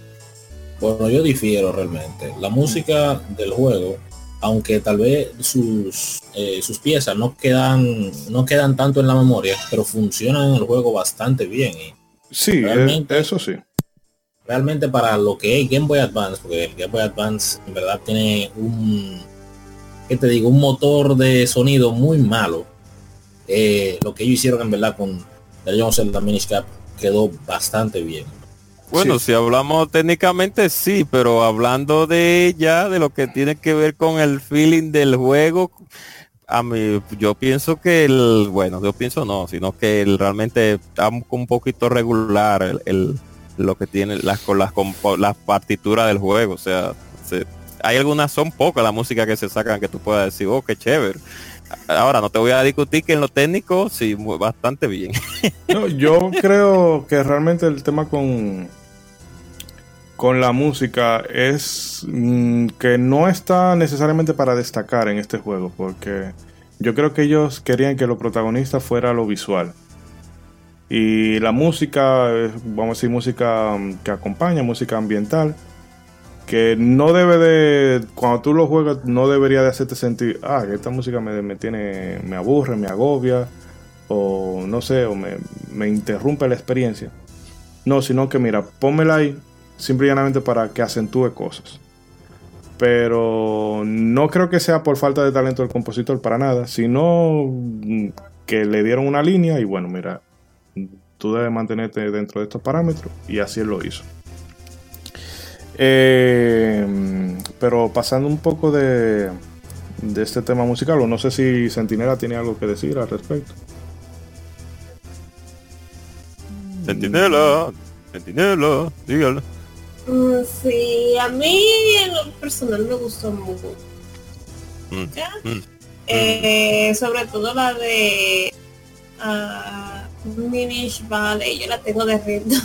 Bueno, yo difiero realmente. La música del juego, aunque tal vez sus, eh, sus piezas no quedan, no quedan tanto en la memoria, pero funcionan en el juego bastante bien. Y sí, realmente, eso sí. Realmente para lo que es Game Boy Advance, porque el Game Boy Advance en verdad tiene un, ¿qué te digo? Un motor de sonido muy malo. Eh, lo que ellos hicieron en verdad con la Minish Cap quedó bastante bien. Bueno, si hablamos técnicamente sí, pero hablando de ya de lo que tiene que ver con el feeling del juego, a mí, yo pienso que el, bueno, yo pienso no, sino que el, realmente está un poquito regular el, lo que tiene las con las con las partituras del juego, o sea, hay algunas son pocas la música que se sacan que tú puedas decir, oh, qué chévere. Ahora no te voy a discutir que en lo técnico sí bastante bien. (laughs) yo creo que realmente el tema con con la música es mm, que no está necesariamente para destacar en este juego, porque yo creo que ellos querían que lo protagonista fuera lo visual. Y la música, vamos a decir, música mm, que acompaña, música ambiental, que no debe de, cuando tú lo juegas, no debería de hacerte sentir, ah, esta música me, me tiene, me aburre, me agobia, o no sé, o me, me interrumpe la experiencia. No, sino que mira, pónmela ahí simplemente para que acentúe cosas. Pero no creo que sea por falta de talento del compositor para nada, sino que le dieron una línea y bueno, mira, tú debes mantenerte dentro de estos parámetros y así él lo hizo. Eh, pero pasando un poco de, de este tema musical, o no sé si Sentinela tiene algo que decir al respecto. Sentinela, Sentinela, dígalo. Mm, sí, a mí en lo personal me gustó mucho. Mm, mm, eh, sobre todo la de uh, Minish Valley, yo la tengo de ritmo.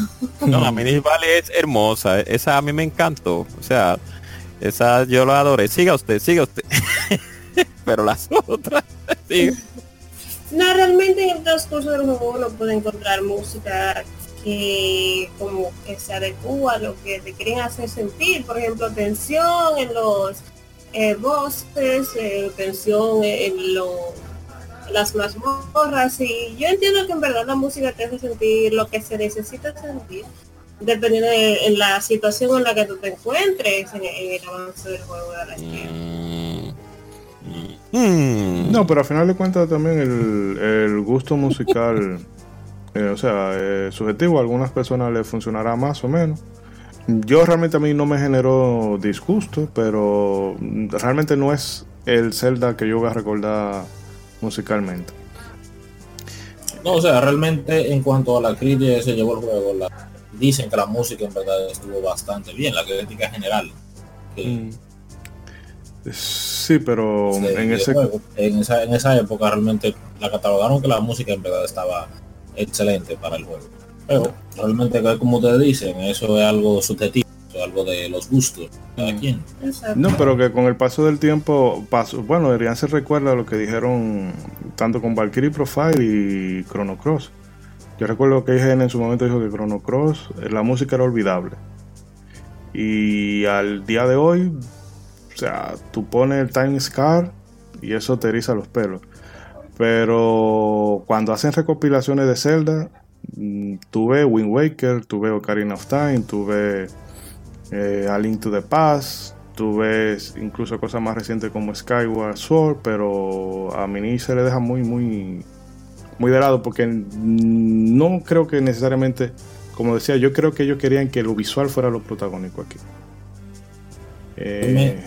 No, la Minish Valley es hermosa, esa a mí me encantó. O sea, esa yo la adoré. Siga usted, siga usted. (laughs) Pero las otras, (laughs) No, realmente en el transcurso del juego uno puede encontrar música que como que se adecua a lo que te quieren hacer sentir, por ejemplo, tensión en los eh, bosques, eh, tensión en lo, las mazmorras y yo entiendo que en verdad la música te hace sentir lo que se necesita sentir dependiendo de la situación en la que tú te encuentres en, el avance del juego de la mm. Mm. No, pero al final de cuentas también el, el gusto musical (laughs) Eh, o sea, eh, subjetivo, a algunas personas les funcionará más o menos. Yo realmente a mí no me generó disgusto, pero realmente no es el Zelda que yo voy a recordar musicalmente. No, o sea, realmente en cuanto a la crítica se llevó el juego, dicen que la música en verdad estuvo bastante bien, la crítica general. Mm. Sí, pero en, ese... en, esa, en esa época realmente la catalogaron que la música en verdad estaba excelente para el juego. Pero realmente, como ustedes dicen, eso es algo subjetivo, algo de los gustos cada mm. quien. No, pero que con el paso del tiempo, paso, bueno, deberían se recuerda lo que dijeron tanto con Valkyrie Profile y Chrono Cross. Yo recuerdo que IGN en su momento dijo que Chrono Cross, eh, la música era olvidable. Y al día de hoy, o sea, tú pones el Time Scar y eso te eriza los pelos. Pero cuando hacen recopilaciones de Zelda, mm, tuve Wind Waker, tuve Ocarina of Time, tuve eh, A Link to the Past, tuve incluso cosas más recientes como Skyward Sword, pero a Mini se le deja muy, muy, muy de lado porque no creo que necesariamente, como decía, yo creo que ellos querían que lo visual fuera lo protagónico aquí. Eh,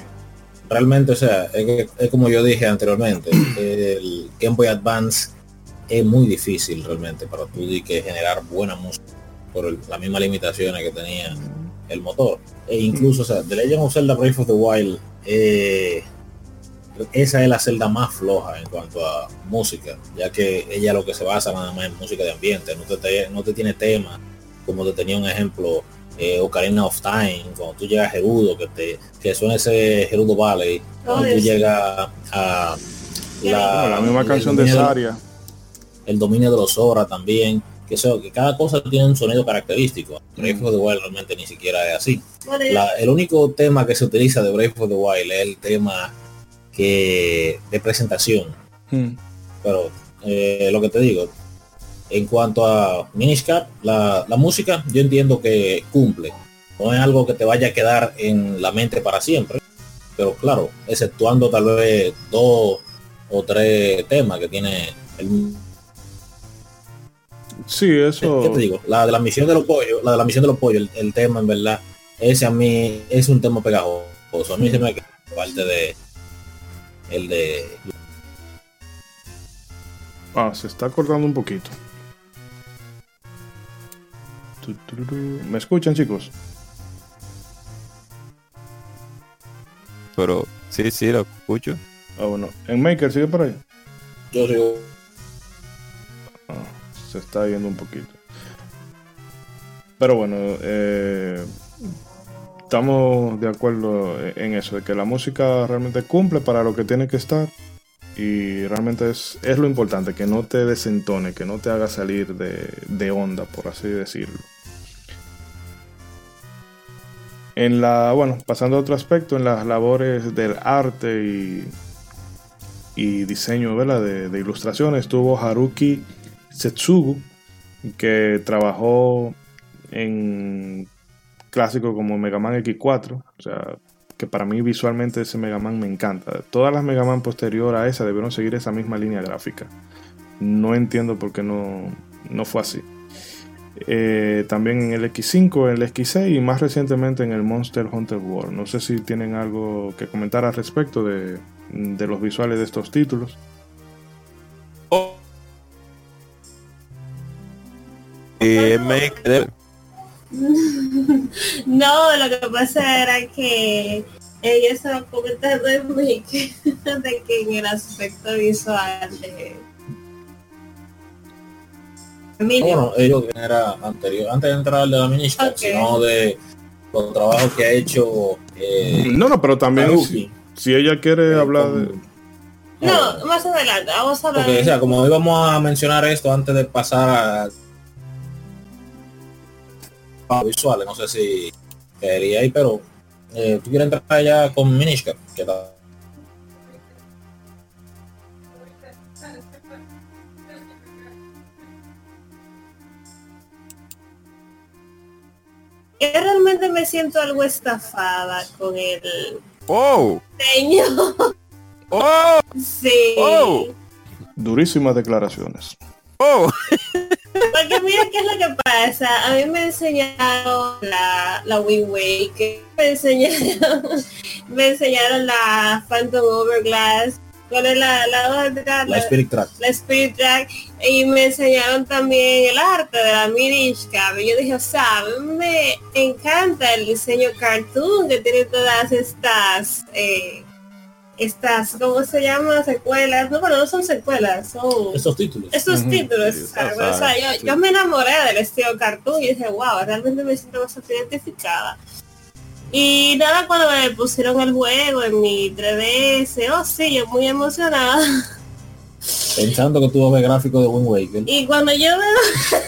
realmente, o sea, es, como yo dije anteriormente, (clears throat) el Game Boy Advance es muy difícil realmente para tú que generar buena música por las mismas limitaciones que tenía el motor. E incluso, o sea, The Legend of Zelda Breath of the Wild, eh, esa es la celda más floja en cuanto a música, ya que ella lo que se basa nada más en música de ambiente, no te, no te tiene tema, como te tenía un ejemplo eh, Ocarina of Time, cuando tú llegas a Gerudo, que te que suena ese Gerudo Valley, cuando tú llegas a la, misma canción de Saria. El dominio de los Zora también, que, eso, que cada cosa tiene un sonido característico. Breath of the Wild realmente ni siquiera es así. el único tema que se utiliza de Breath of the Wild es el tema que de presentación. Hmm. Pero eh, lo que te digo, en cuanto a Miniscap, la, la música yo entiendo que cumple. No es algo que te vaya a quedar en la mente para siempre. Pero claro, exceptuando tal vez dos o tres temas que tiene el Sí, eso. ¿Qué te digo? La de la misión de los pollos, la de la misión de los pollos, el, tema en verdad, ese a mí es un tema pegajoso. A mí se me parte de el de Ah, se está cortando un poquito. ¿Me escuchan, chicos? Pero sí, sí, lo escucho. Ah, bueno. ¿En Maker sigue por ahí? Yo sigo. Ah, se está viendo un poquito. Pero bueno, eh, estamos de acuerdo en eso, de que la música realmente cumple para lo que tiene que estar. Y realmente es, es lo importante, que no te desentone, que no te haga salir de, de onda, por así decirlo. En la, bueno, pasando a otro aspecto, en las labores del arte y, y diseño. De, de ilustraciones, estuvo Haruki Setsugu, que trabajó en clásicos como Mega Man X4, o sea, que para mí visualmente ese Mega Man me encanta. Todas las Mega Man posterior a esa debieron seguir esa misma línea gráfica. No entiendo por qué no, no fue así. Eh, también en el X5, el X6 y más recientemente en el Monster Hunter World. No sé si tienen algo que comentar al respecto de, de los visuales de estos títulos. Oh. Eh, me quedé- (laughs) No, lo que pasa era que ella estaba comentando (laughs) de que en el aspecto visual de Bueno, ellos era anterior, antes de entrar al de la Minishka, Ok. sino de los trabajos que ha hecho eh, No, no, pero también si, si ella quiere eh, hablar con- de... no, más adelante, vamos a hablar Porque, o sea, como íbamos a mencionar esto antes de pasar a visuales, no sé si quería ahí, pero eh, tú quieres entrar ya con Minishka, que tal? Yo realmente me siento algo estafada con el Oh, diseño. oh, Sí. Oh. Durísimas declaraciones. oh. Porque mira qué es lo que pasa. A mí me enseñaron la, la Wind Waker, me enseñaron, (laughs) me enseñaron la Phantom Overglass, ¿cuál es la, la otra? La Spirit Track. la Spirit Track y me enseñaron también el arte de la Mirishka. Yo dije, o sea, me encanta el diseño cartoon que tiene todas estas, eh, estas, ¿cómo se llama? Secuelas. No, bueno, no son secuelas, son Estos títulos. estos títulos. Sea, O sea, yo, sí. yo me enamoré del estilo cartoon y dije, wow, realmente me siento bastante identificada. Y nada, cuando me pusieron el juego en mi 3DS, oh sí, yo muy emocionada. (laughs) Pensando que a ver gráficos de Wind Waker. Y cuando yo veo,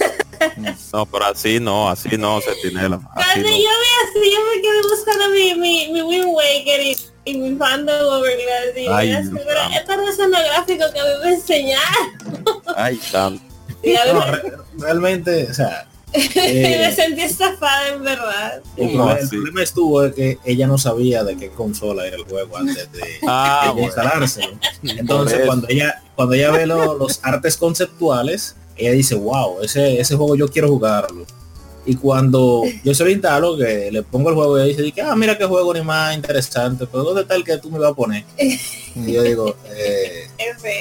(laughs) No, pero así no, así no, Centinela. Así cuando no. yo veo así, yo me quedé buscando mi, mi, mi Wind Waker y, y mi Phantom Overglass. Y Ay, son los gráficos que a me enseñaron. Ay, santo. Y a No, me- re- realmente, o sea, (laughs) me eh, sentí estafada en verdad. el, No, problema, el sí. problema estuvo de que ella no sabía de qué consola era el juego antes de, Ah, de bueno. instalarse. Entonces, cuando ella cuando ella ve lo- los artes conceptuales, ella dice, wow, ese, ese juego yo quiero jugarlo. Y cuando yo se lo instalo, que le pongo el juego y ella dice, ah, mira qué juego ni más interesante, pero ¿dónde está el que tú me vas a poner? (laughs) Y yo digo, eh,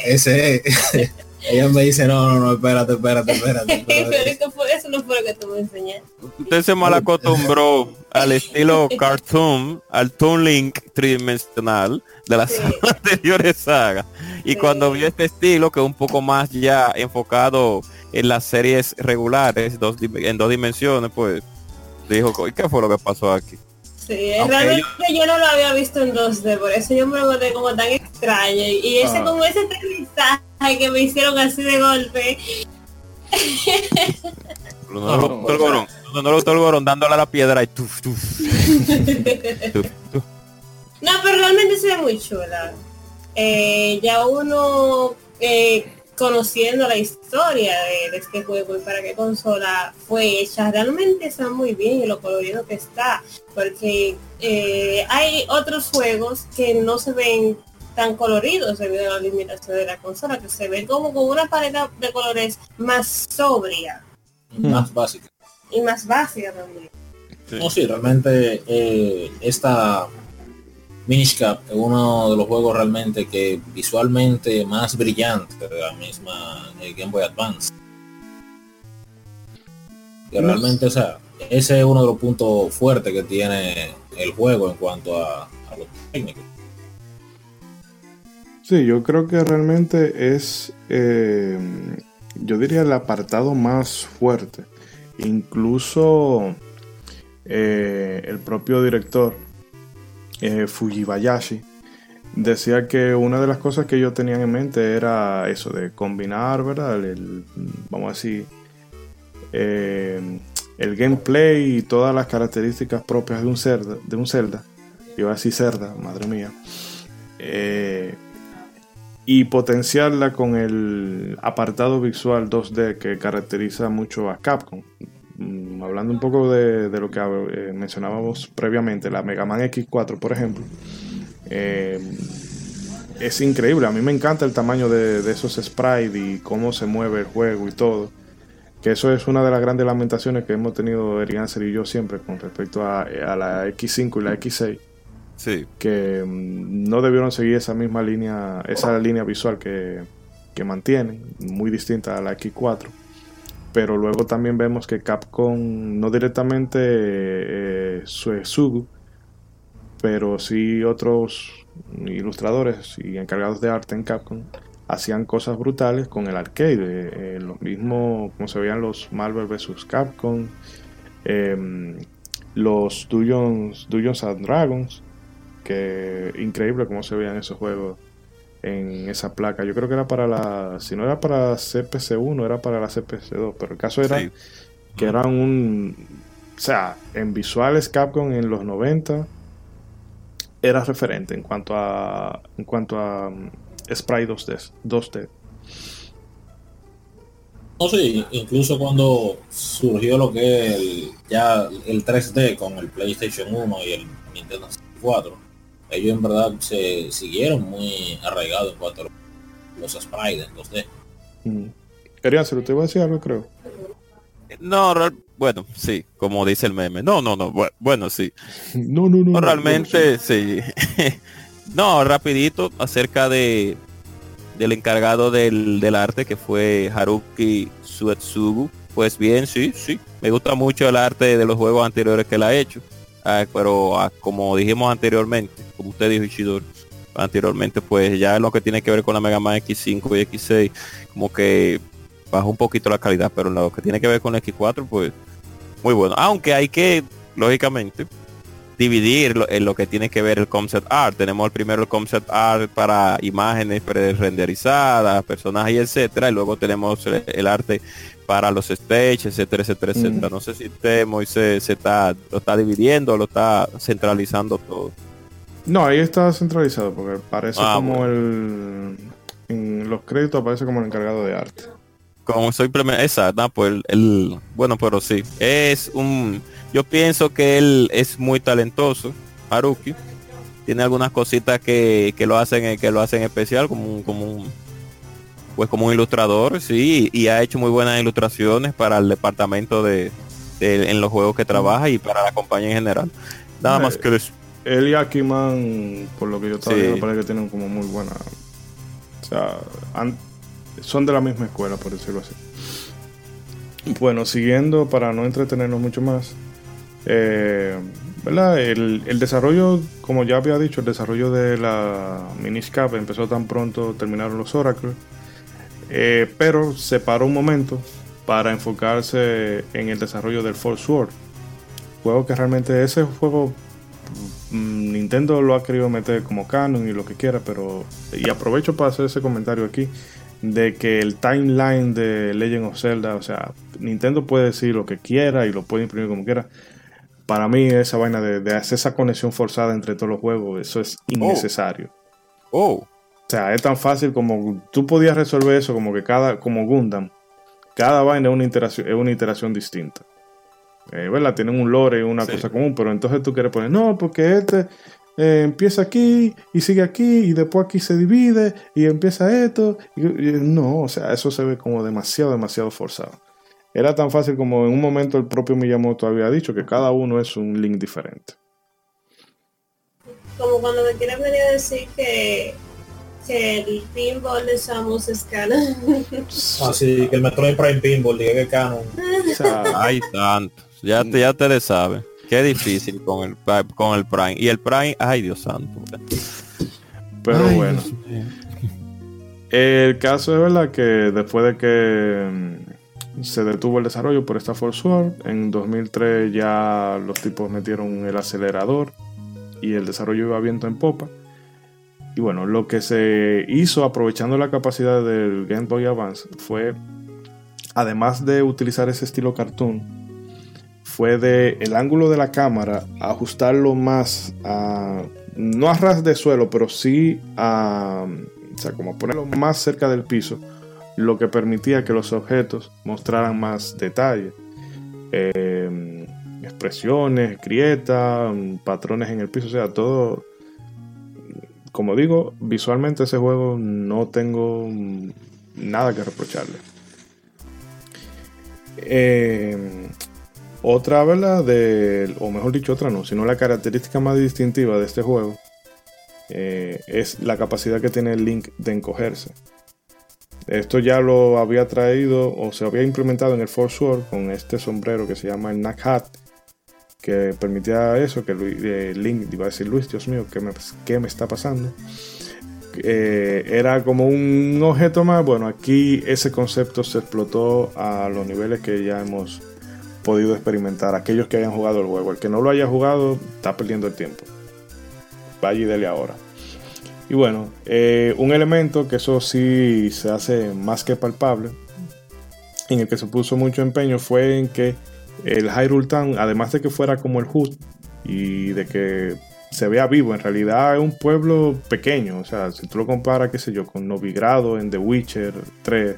ese es". (laughs) ella me dice, no, no, no, espérate, espérate, espérate. (laughs) Pero pero- es que fue- eso no fue lo que tú me enseñaste. Usted se mal acostumbró al estilo cartoon, al Toon Link tridimensional de las Sí. anteriores sagas. Y Sí. cuando vio este estilo, que es un poco más ya enfocado en las series regulares, dos, en dos dimensiones, pues dijo, ¿y qué fue lo que pasó aquí? Sí, Aunque realmente yo no lo había visto en 2D, por eso yo me lo encontré como tan extraño. Y ese Ah. como ese aterrizaje que me hicieron así de golpe. No, no le gustó el gorón, no, no le gustó el gorón dándole a la piedra y tuf, tuf, tuf, (laughs) tuf. No, pero realmente se ve muy chula. Eh, ya uno eh, conociendo la historia de, de este juego y para qué consola fue hecha, realmente está muy bien y lo colorido que está. Porque eh, hay otros juegos que no se ven tan coloridos debido a la limitación de la consola, que se ven como con una paleta de colores más sobria más básica. y más básica también. No, sí, realmente eh, esta Minish Cap es uno de los juegos realmente que visualmente más brillante de la misma eh, Game Boy Advance. Que realmente, o sea, ese es uno de los puntos fuertes que tiene el juego en cuanto a, a lo técnico. Sí, yo creo que realmente es, eh, yo diría, el apartado más fuerte. Incluso eh, el propio director eh, Fujibayashi, decía que una de las cosas que ellos tenían en mente era eso, de combinar, ¿verdad? El, vamos a decir, eh, el gameplay y todas las características propias de un Zelda, de un Zelda, iba a decir Zelda, madre mía, eh, y potenciarla con el apartado visual 2D que caracteriza mucho a Capcom. Mm, hablando un poco de, lo que eh, mencionábamos previamente, la Mega Man X4, por ejemplo, eh, es increíble. A mí me encanta el tamaño de, esos sprites y cómo se mueve el juego y todo. Que eso es una de las grandes lamentaciones que hemos tenido Erianser y yo siempre con respecto a, la X5 y la X6. Sí. Que mm, no debieron seguir esa misma línea, esa línea visual que, que mantienen, muy distinta a la X4 pero luego también vemos que Capcom, no directamente eh, pero sí otros ilustradores y encargados de arte en Capcom hacían cosas brutales con el arcade, eh, eh, lo mismo como se veían los Marvel vs. Capcom, em, los Dungeons, Dungeons and Dragons, que increíble cómo se veían esos juegos en esa placa. Yo creo que era para la, si no era para CPC1, era para la CPC2, pero el caso era que eran un, o sea, en visuales Capcom en los 90 era referente en cuanto a en cuanto a um, sprite 2D. 2D. No sé, incluso cuando surgió lo que es el, ya el 3D con el PlayStation 1 y el Nintendo 64 ellos en verdad se siguieron muy arraigados en cuanto a los sprites, los D. Mm. Quería se lo te voy a decir algo, creo. No, bueno, sí, como dice el meme. No, no, no, bueno, sí. (laughs) No, no, no. realmente, sí. (laughs) no, rapidito, acerca de del encargado del, del arte, que fue Haruki Suetsugu. Pues bien, sí, sí. Me gusta mucho el arte de los juegos anteriores que él ha hecho. Pero ah, como dijimos anteriormente, como usted dijo Ishidori, anteriormente, pues ya lo que tiene que ver con la Mega Man X5 y X6, como que bajó un poquito la calidad, pero en lo que tiene que ver con X4, pues muy bueno. Aunque hay que, lógicamente, dividir en lo que tiene que ver el concept art. Tenemos primero el concept art para imágenes pre-renderizadas, personajes, etcétera, y luego tenemos el arte para los stages, etcétera, etcétera, etcétera. No sé si usted, Moisés, se está, lo está dividiendo, lo está centralizando todo. No, ahí está centralizado, porque parece ah, como el... En los créditos aparece como el encargado de arte. Como soy exacto, pues el, bueno, pero sí, es un, yo pienso que él es muy talentoso, Haruki, tiene algunas cositas que, que lo hacen, que lo hacen especial, como un, como un, pues como un ilustrador, sí, y ha hecho muy buenas ilustraciones para el departamento de, en los juegos que trabaja y para la compañía en general. Nada más que eso. Él y Akiman, por lo que yo estaba viendo, parece que tienen como muy buena. O sea, son de la misma escuela, por decirlo así. Bueno, siguiendo para no entretenernos mucho más. Eh, ¿verdad? El, el, desarrollo, como ya había dicho, el desarrollo de la Miniscap empezó tan pronto, terminaron los Oracles. Eh, pero se paró un momento para enfocarse en el desarrollo del Force Sword. Juego que realmente ese juego mm, Nintendo lo ha querido meter como canon y lo que quiera, pero y aprovecho para hacer ese comentario aquí de que el timeline de Legend of Zelda, o sea, Nintendo puede decir lo que quiera y lo puede imprimir como quiera. Para mí esa vaina de, hacer esa conexión forzada entre todos los juegos, eso es innecesario. oh. O sea, es tan fácil como tú podías resolver eso como que cada, como Gundam, cada vaina es una iteración, es una iteración distinta. Eh, ¿Verdad? Tienen un lore y una cosa común, pero entonces tú quieres poner, no, porque este eh, empieza aquí y sigue aquí y después aquí se divide y empieza esto. no, o sea, eso se ve como demasiado, demasiado forzado. Era tan fácil como en un momento el propio Miyamoto había dicho que cada uno es un link diferente. como cuando me quieren venir a decir que, que el pinball de Samus es canon. Así que el Metroid Prime Pinball diga que es canon. Ay, tanto. Ya te, ya te le sabe. Qué difícil con el, con el Prime. Y el Prime, ay Dios santo. Pero bueno. El caso es verdad que después de que mm, se detuvo el desarrollo por esta Force Sword, en 2003 ya los tipos metieron el acelerador y el desarrollo iba viento en popa. Y bueno, lo que se hizo aprovechando la capacidad del Game Boy Advance fue, además de utilizar ese estilo cartoon, fue de el ángulo de la cámara ajustarlo más a, no a ras de suelo, pero sí a, o sea, como ponerlo más cerca del piso, lo que permitía que los objetos mostraran más detalle. Eh, expresiones, grietas, patrones en el piso, o sea, todo. Como digo, visualmente ese juego no tengo nada que reprocharle. Eh, otra, ¿verdad? De, o mejor dicho, otra no, sino la característica más distintiva de este juego eh, es la capacidad que tiene el Link de encogerse. Esto ya lo había traído o se había implementado en el Force Sword con este sombrero que se llama el Knack Hat, que permitía eso, que eh, Link, iba a decir Luis, Dios mío, ¿qué me, qué me está pasando? Eh, era como un objeto más, bueno, aquí ese concepto se explotó a los niveles que ya hemos podido experimentar, aquellos que hayan jugado el juego, el que no lo haya jugado está perdiendo el tiempo, vaya y dele ahora. Y bueno, eh, un elemento que eso sí se hace más que palpable, en el que se puso mucho empeño, fue en que el Hyrule Town, además de que fuera como el Hood y de que se vea vivo, en realidad es un pueblo pequeño. O sea, si tú lo comparas, qué sé yo, con Novigrado en The Witcher 3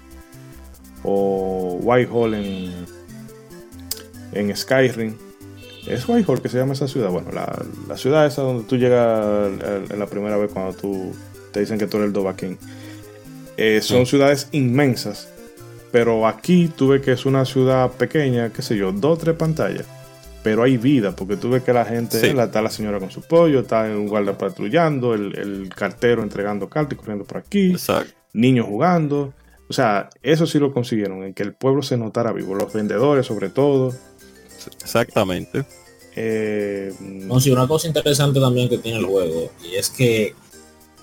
o Whitehall en, en Skyrim. ¿Es Whitehall que se llama esa ciudad? Bueno, la, ciudad esa donde tú llegas en la primera vez cuando tú te dicen que tú eres el Dovahkiin. Eh, son ciudades inmensas pero aquí tuve que es una ciudad pequeña, qué sé yo, dos o tres pantallas. Pero hay vida, porque tuve que la gente, está la señora con su pollo, está un guarda patrullando, el, cartero entregando cartas y corriendo por aquí, niños jugando. O sea, eso sí lo consiguieron, en que el pueblo se notara vivo, los vendedores sobre todo. Exactamente. Eh, no, sí, una cosa interesante también que tiene el juego, y es que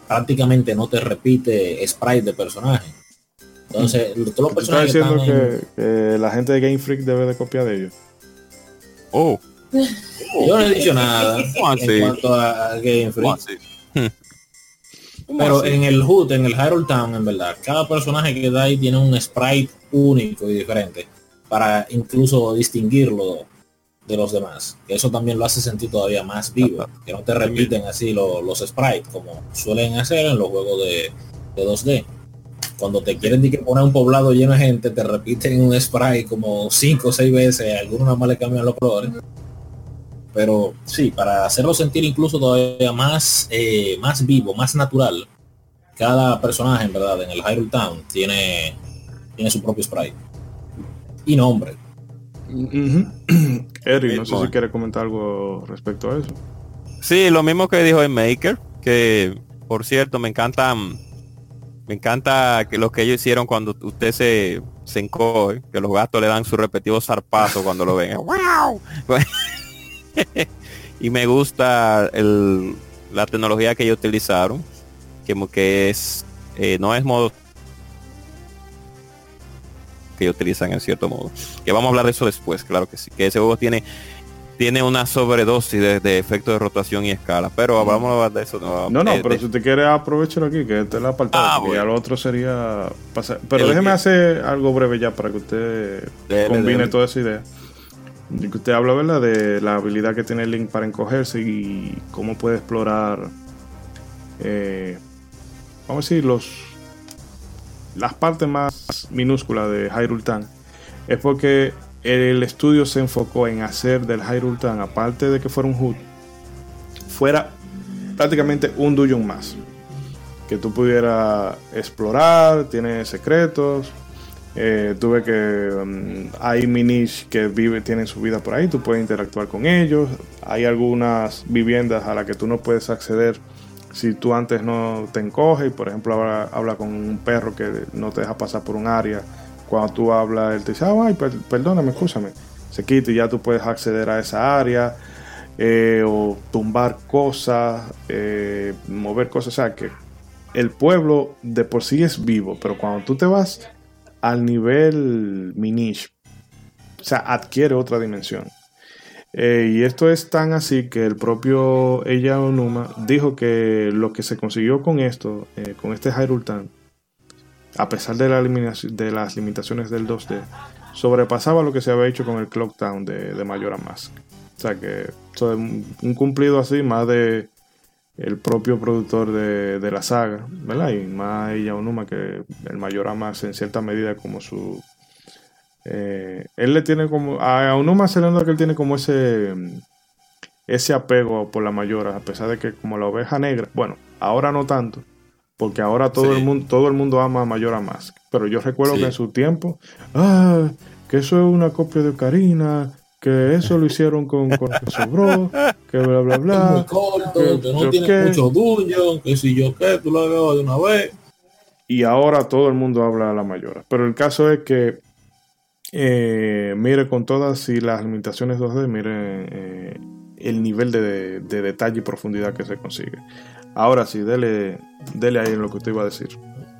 prácticamente no te repite sprite de personaje. Entonces, todos los personajes diciendo que, la gente de Game Freak debe de copiar de ellos. Oh. (laughs) Yo no he dicho nada en cuanto a Game Freak. Pero en el Hood, en el Hyrule Town, en verdad, cada personaje que da ahí tiene un sprite único y diferente para incluso distinguirlo de los demás. Eso también lo hace sentir todavía más vivo. Que no te repiten así los, sprites como suelen hacer en los juegos de, de 2D cuando te quieren poner un poblado lleno de gente, te repiten un spray como cinco o seis veces, algunos más le cambian los colores. Pero sí, para hacerlo sentir incluso todavía más, eh, más vivo, más natural, cada personaje, en verdad, en el Hyrule Town tiene, tiene su propio spray. Y nombre. (clears throat) Eric, no sé si quiere comentar algo respecto a eso. Sí, lo mismo que dijo el Maker, que por cierto me encantan me encanta que lo que ellos hicieron cuando usted se, se encoge, que los gatos le dan su repetido zarpazo cuando lo ven. (laughs) (laughs) y me gusta la tecnología que ellos utilizaron, que, que es, eh, no es modo que ellos utilizan en cierto modo. Que vamos a hablar de eso después, claro que sí. Que ese juego tiene tiene una sobredosis de, de efecto de rotación y escala. Pero vamos a hablar de eso. No, no, pero si te quiere aprovechar aquí, que este es el apartado. Ah, y al otro sería pasar. Pero déjeme hacer algo breve ya para que usted combine toda esa idea. Que usted habla, ¿verdad? De la habilidad que tiene Link para encogerse y cómo puede explorar. Eh, vamos a decir, los. Las partes más minúsculas de Hyrule Town. Es porque el estudio se enfocó en hacer del Hyrule Town, aparte de que fuera un HUD, fuera prácticamente un dungeon más. Que tú pudieras explorar, tiene secretos. Eh, tuve que. Um, hay minis que vive, tienen su vida por ahí, tú puedes interactuar con ellos. Hay algunas viviendas a las que tú no puedes acceder si tú antes no te encoges por ejemplo, habla, habla con un perro que no te deja pasar por un área. Cuando tú hablas, él te dice, ay, perdóname, escúchame. Se quita y ya tú puedes acceder a esa área. Eh, o tumbar cosas, eh, mover cosas. O sea que el pueblo de por sí es vivo, pero cuando tú te vas al nivel Minish, o sea, adquiere otra dimensión. Eh, y esto es tan así que el propio Ella Onuma dijo que lo que se consiguió con esto, con este Hyrule Town, a pesar de, la de, las limitaciones del 2D, sobrepasaba lo que se había hecho con el Clock Town de, de Majora Mask. O sea que un cumplido así, más de el propio productor de, la saga, ¿verdad? Y más ella Onuma, que el mayor Max en cierta medida como su... Eh, él le tiene como... A Onuma se le nota que él tiene como ese... Ese apego por la mayora, a pesar de que como la oveja negra, bueno, ahora no tanto, porque ahora todo el mundo todo el mundo ama a Mayora Mask. Pero yo recuerdo que en su tiempo, ah, que eso es una copia de Ocarina, que eso lo hicieron con, con lo que sobró, que bla bla bla. muy corto, que, no tiene mucho dungeon, que si yo qué, tú lo hagas de una vez. Y ahora todo el mundo habla a la mayora. Pero el caso es que, eh, mire con todas y las limitaciones 2D, mire eh, el nivel de, detalle y profundidad que se consigue. Ahora sí, dele, dele ahí en lo que usted iba a decir.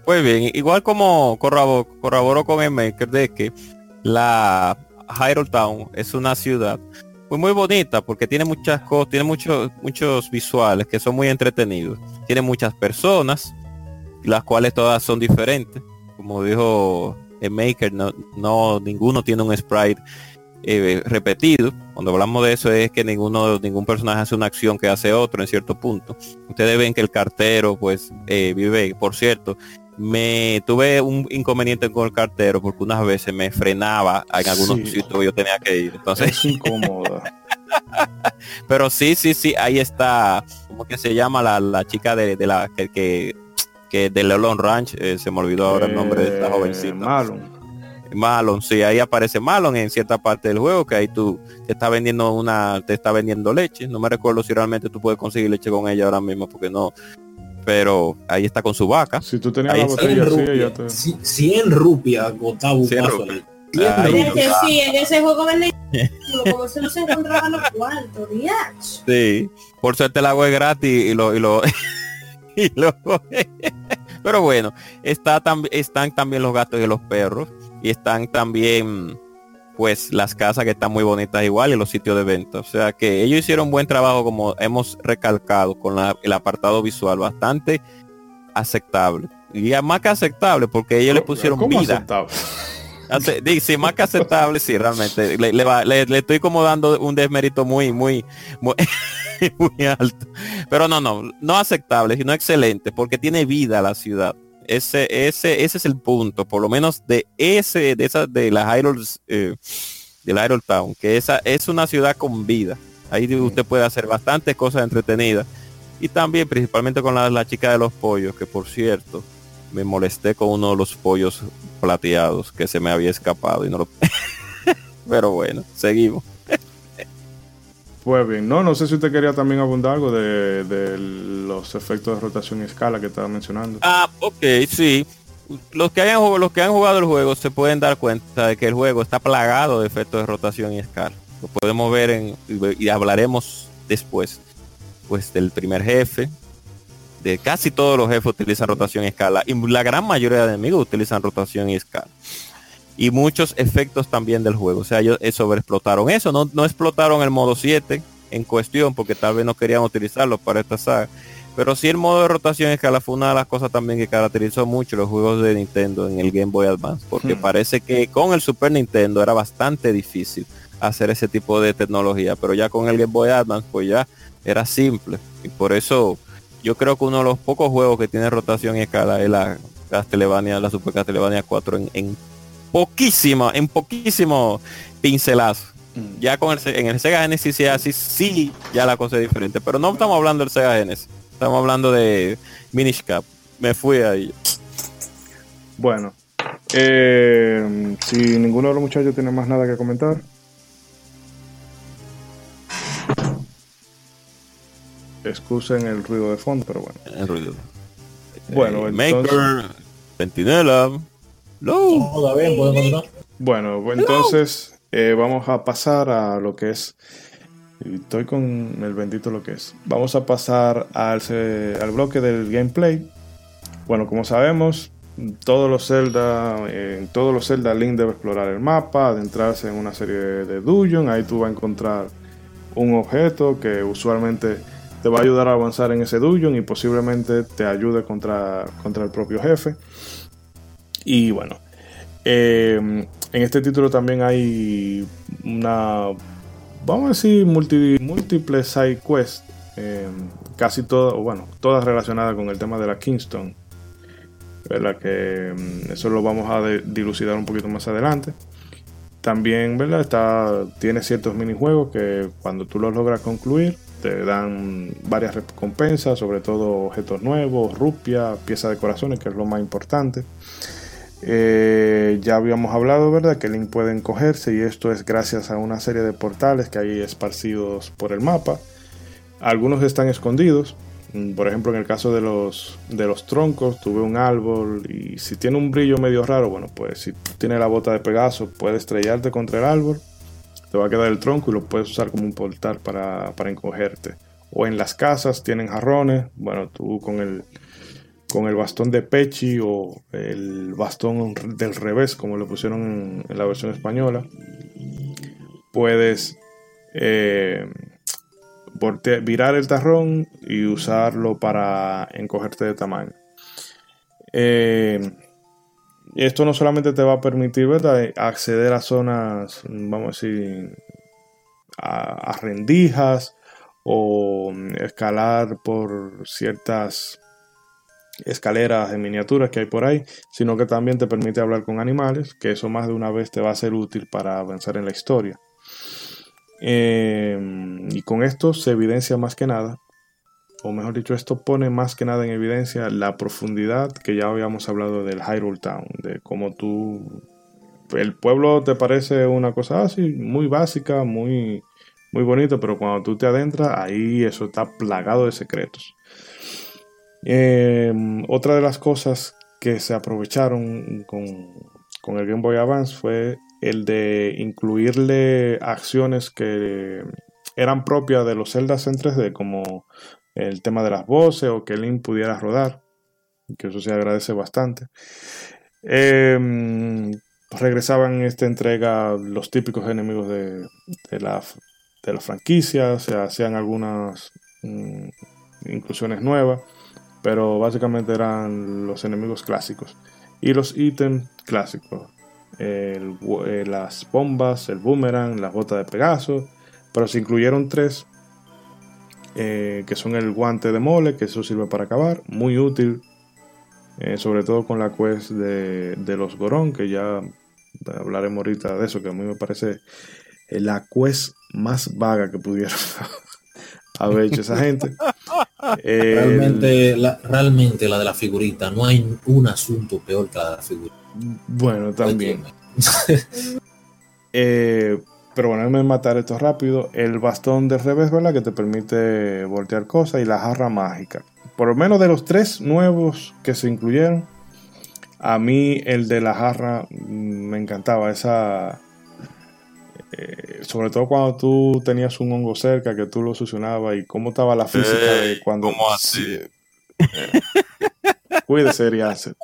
Muy bien, igual como corroboró con el Maker de que la Hyrule Town es una ciudad muy muy bonita porque tiene muchas cosas, tiene muchos muchos visuales que son muy entretenidos. Tiene muchas personas, las cuales todas son diferentes. Como dijo el Maker, no, no ninguno tiene un sprite eh, repetido. Cuando hablamos de eso es que ninguno, ningún personaje hace una acción que hace otro en cierto punto. Ustedes ven que el cartero pues eh, vive, por cierto, me tuve un inconveniente con el cartero porque unas veces me frenaba en algunos sitios que yo tenía que ir. Entonces, es. (laughs) Pero sí, sí, sí, ahí está, ¿cómo que se llama la, la chica de, de, la que, que, que de Ranch? Eh, se me olvidó ahora el nombre de esta eh, jovencita. Malon. Malon, sí, ahí aparece Malon en cierta parte del juego, que ahí tú te está vendiendo una, te está vendiendo leche. No me recuerdo si realmente tú puedes conseguir leche con ella ahora mismo, porque no, pero ahí está con su vaca. Si tú tenías la botella 100 así, 100 rupias un paso. Sí, en ese juego venden como (laughs) se nos encontraban los cuartos, Sí, por suerte el agua es gratis y lo, y lo, (laughs) y lo (laughs) pero bueno, está están también los gatos y los perros y están también pues las casas que están muy bonitas igual y los sitios de venta. O sea que ellos hicieron buen trabajo como hemos recalcado con el apartado visual bastante aceptable. Y más que aceptable porque ellos le pusieron vida. Sí, más que aceptable, sí, realmente. Le, estoy como dando un desmérito muy, muy, muy, (laughs) muy alto. Pero no, no, no aceptable, sino excelente, porque tiene vida la ciudad. Ese, ese, ese es el punto, por lo menos de ese, de esa, de la Hyrule, eh, de Town, que esa es una ciudad con vida. Ahí usted puede hacer bastantes cosas entretenidas. Y también, principalmente con la, chica de los pollos, que por cierto, me molesté con uno de los pollos plateados que se me había escapado y no lo... (laughs) Pero bueno, seguimos. Pues bien, no, no sé si usted quería también abundar algo de, los efectos de rotación y escala que estaba mencionando. Ah, ok, sí. Los que, hayan, los que han jugado el juego se pueden dar cuenta de que el juego está plagado de efectos de rotación y escala. Lo podemos ver en, y hablaremos después, pues del primer jefe, de casi todos los jefes utilizan rotación y escala y la gran mayoría de enemigos utilizan rotación y escala y muchos efectos también del juego. O sea, ellos eh, sobreexplotaron eso, no, no explotaron el modo 7 en cuestión porque tal vez no querían utilizarlo para esta saga. Pero sí el modo de rotación escala fue una de las cosas también que caracterizó mucho los juegos de Nintendo en el Game Boy Advance. Porque hmm. parece que con el Super Nintendo era bastante difícil hacer ese tipo de tecnología. Pero ya con el Game Boy Advance pues ya era simple. Y por eso yo creo que uno de los pocos juegos que tiene rotación y escala es la Castlevania, la Super Castlevania 4 en, en poquísimo, en poquísimo pincelazo. Mm. Ya con el, en el Sega Genesis sí, así, sí, ya la cosa es diferente. Pero no estamos hablando del Sega Genesis. Estamos hablando de Minish Cap. Me fui ahí. Bueno, Eh, si ninguno de los muchachos tiene más nada que comentar. Excusen el ruido de fondo, pero bueno. El ruido. Bueno, Eh, entonces- Maker, Centinela. No. bien, continuar. Bueno, pues entonces eh, vamos a pasar a lo que es. Estoy con el bendito lo que es. Vamos a pasar al, se- al bloque del gameplay. Bueno, como sabemos, todos los Zelda, eh, en todos los Zelda, Link debe explorar el mapa, adentrarse en una serie de dungeons. Ahí tú vas a encontrar un objeto que usualmente te va a ayudar a avanzar en ese dungeon y posiblemente te ayude contra, contra el propio jefe. Y bueno, eh, en este título también hay una, vamos a decir, múltiples side quests, eh, casi todas, o bueno, todas relacionadas con el tema de la Kingston, ¿verdad? Que mm, eso lo vamos a dilucidar un poquito más adelante. También, ¿verdad? Está, tiene ciertos minijuegos que cuando tú los logras concluir, te dan varias recompensas, sobre todo objetos nuevos, rupias, piezas de corazones, que es lo más importante. Eh, ya habíamos hablado, ¿verdad? Que Link puede encogerse y esto es gracias a una serie de portales que hay esparcidos por el mapa. Algunos están escondidos. Mm, Por ejemplo, en el caso de los, de los troncos, tuve un árbol y si tiene un brillo medio raro, bueno, pues si tiene la bota de Pegaso, puede estrellarte contra el árbol, te va a quedar el tronco y lo puedes usar como un portal para, para encogerte. O en las casas tienen jarrones, bueno, tú con el, con el bastón de Pechi o el bastón del revés, como lo pusieron en, la versión española, puedes eh, voltea- virar el tarrón y usarlo para encogerte de tamaño. Eh, esto no solamente te va a permitir ¿verdad? acceder a zonas, vamos a decir, a, a rendijas o escalar por ciertas escaleras en miniaturas que hay por ahí, sino que también te permite hablar con animales, que eso más de una vez te va a ser útil para avanzar en la historia. Eh, y con esto se evidencia más que nada, o mejor dicho, esto pone más que nada en evidencia la profundidad que ya habíamos hablado del Hyrule Town, de cómo tú... El pueblo te parece una cosa así, muy básica, muy, muy bonito, pero cuando tú te adentras, ahí eso está plagado de secretos. Eh, otra de las cosas que se aprovecharon con, con el Game Boy Advance fue el de incluirle acciones que eran propias de los Zeldas en 3D, como el tema de las voces o que Link pudiera rodar, que eso se agradece bastante. Eh, regresaban en esta entrega los típicos enemigos de, de la, de la franquicia, se hacían algunas mm, inclusiones nuevas pero básicamente eran los enemigos clásicos. Y los ítems clásicos eh, las bombas el boomerang las botas de pegaso pero se incluyeron tres eh, que son el guante de mole que eso sirve para acabar muy útil eh, sobre todo con la quest de, de los gorón que ya hablaremos ahorita de eso que a mí me parece la quest más vaga que pudieron (laughs) haber hecho esa gente Realmente la, realmente la de la figurita, no hay un asunto peor que la de la figurita. Bueno, también. Eh, pero bueno, déjame matar esto rápido. El bastón de revés, ¿verdad? Que te permite voltear cosas y la jarra mágica. Por lo menos de los tres nuevos que se incluyeron, a mí el de la jarra mm, me encantaba. Esa. Eh, sobre todo cuando tú tenías un hongo cerca que tú lo succionabas y cómo estaba la física de cuando. ¿cómo así? Sí, eh, cuídese. (laughs)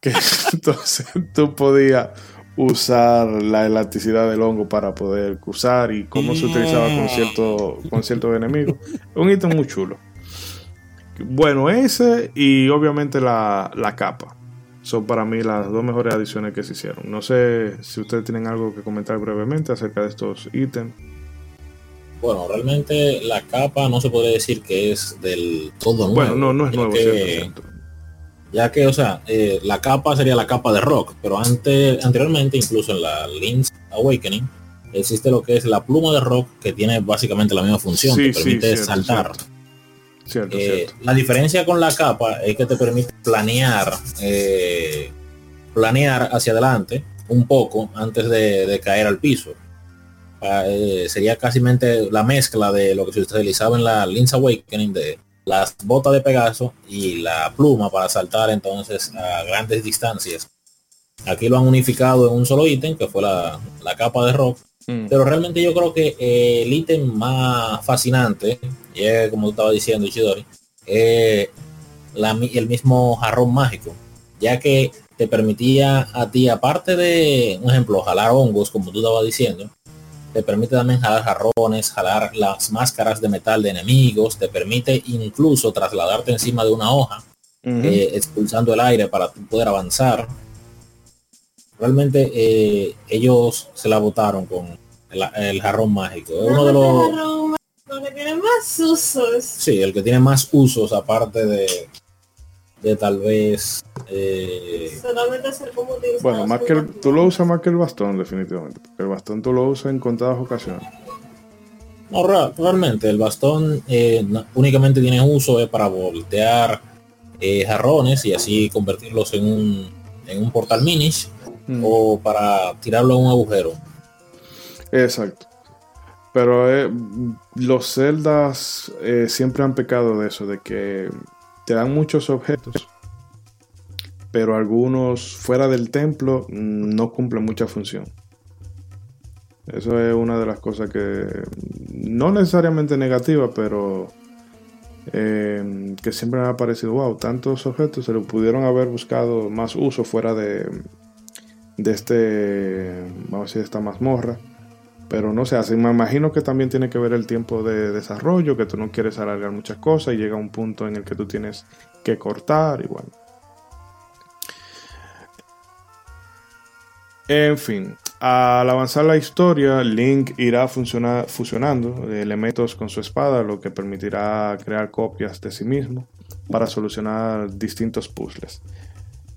Que entonces tú podías usar la elasticidad del hongo para poder cruzar y cómo se utilizaba con cierto con ciertos enemigos. Un ítem muy chulo. Bueno, ese y obviamente la, la capa. Son para mí las dos mejores adiciones que se hicieron. No sé si ustedes tienen algo que comentar brevemente acerca de estos ítems. Bueno, realmente la capa no se podría decir que es del todo nuevo. Bueno, no, no es nuevo, que-. Ya que, o sea, eh, la capa sería la capa de rock, pero antes, anteriormente, incluso en la Link's Awakening, existe lo que es la pluma de rock, que tiene básicamente la misma función, Sí, te sí, permite cierto, saltar. Cierto, Eh, cierto. la diferencia con la capa es que te permite planear eh, planear hacia adelante un poco antes de, caer al piso. Ah, eh, sería casi la mezcla de lo que se utilizaba en la Link's Awakening de las botas de Pegaso y la pluma para saltar entonces a grandes distancias. Aquí lo han unificado en un solo ítem, que fue la, capa de rock. Mm. Pero realmente yo creo que eh, el ítem más fascinante, como tú estabas diciendo, Ichidori, es el mismo jarrón mágico, ya que te permitía a ti, aparte de, un ejemplo, jalar hongos, como tú estabas diciendo, te permite también jalar jarrones, jalar las máscaras de metal de enemigos, te permite incluso trasladarte encima de una hoja, eh, expulsando el aire para poder avanzar. Realmente eh, ellos se la botaron con el, jarrón mágico. Es uno de los... que tiene más usos. Sí, el que tiene más usos aparte de, de tal vez eh, solamente hacer como bueno más que tú lo usas más que el bastón definitivamente porque el bastón tú lo usas en contadas ocasiones no realmente el bastón eh, únicamente tiene uso para voltear eh, jarrones y así convertirlos en un en un portal minish mm. o para tirarlo a un agujero exacto pero los celdas siempre han pecado de eso de que te dan muchos objetos, pero algunos fuera del templo no cumplen mucha función. Eso es una de las cosas que no necesariamente negativa, pero eh, que siempre me ha parecido, wow, tantos objetos se lo pudieron haber buscado más uso fuera de, de este, vamos a decir, esta mazmorra. Pero no sé, así me imagino que también tiene que ver el tiempo de desarrollo, que tú no quieres alargar muchas cosas y llega un punto en el que tú tienes que cortar igual. En fin, al avanzar la historia, Link irá fusionando elementos con su espada, lo que permitirá crear copias de sí mismo para solucionar distintos puzzles.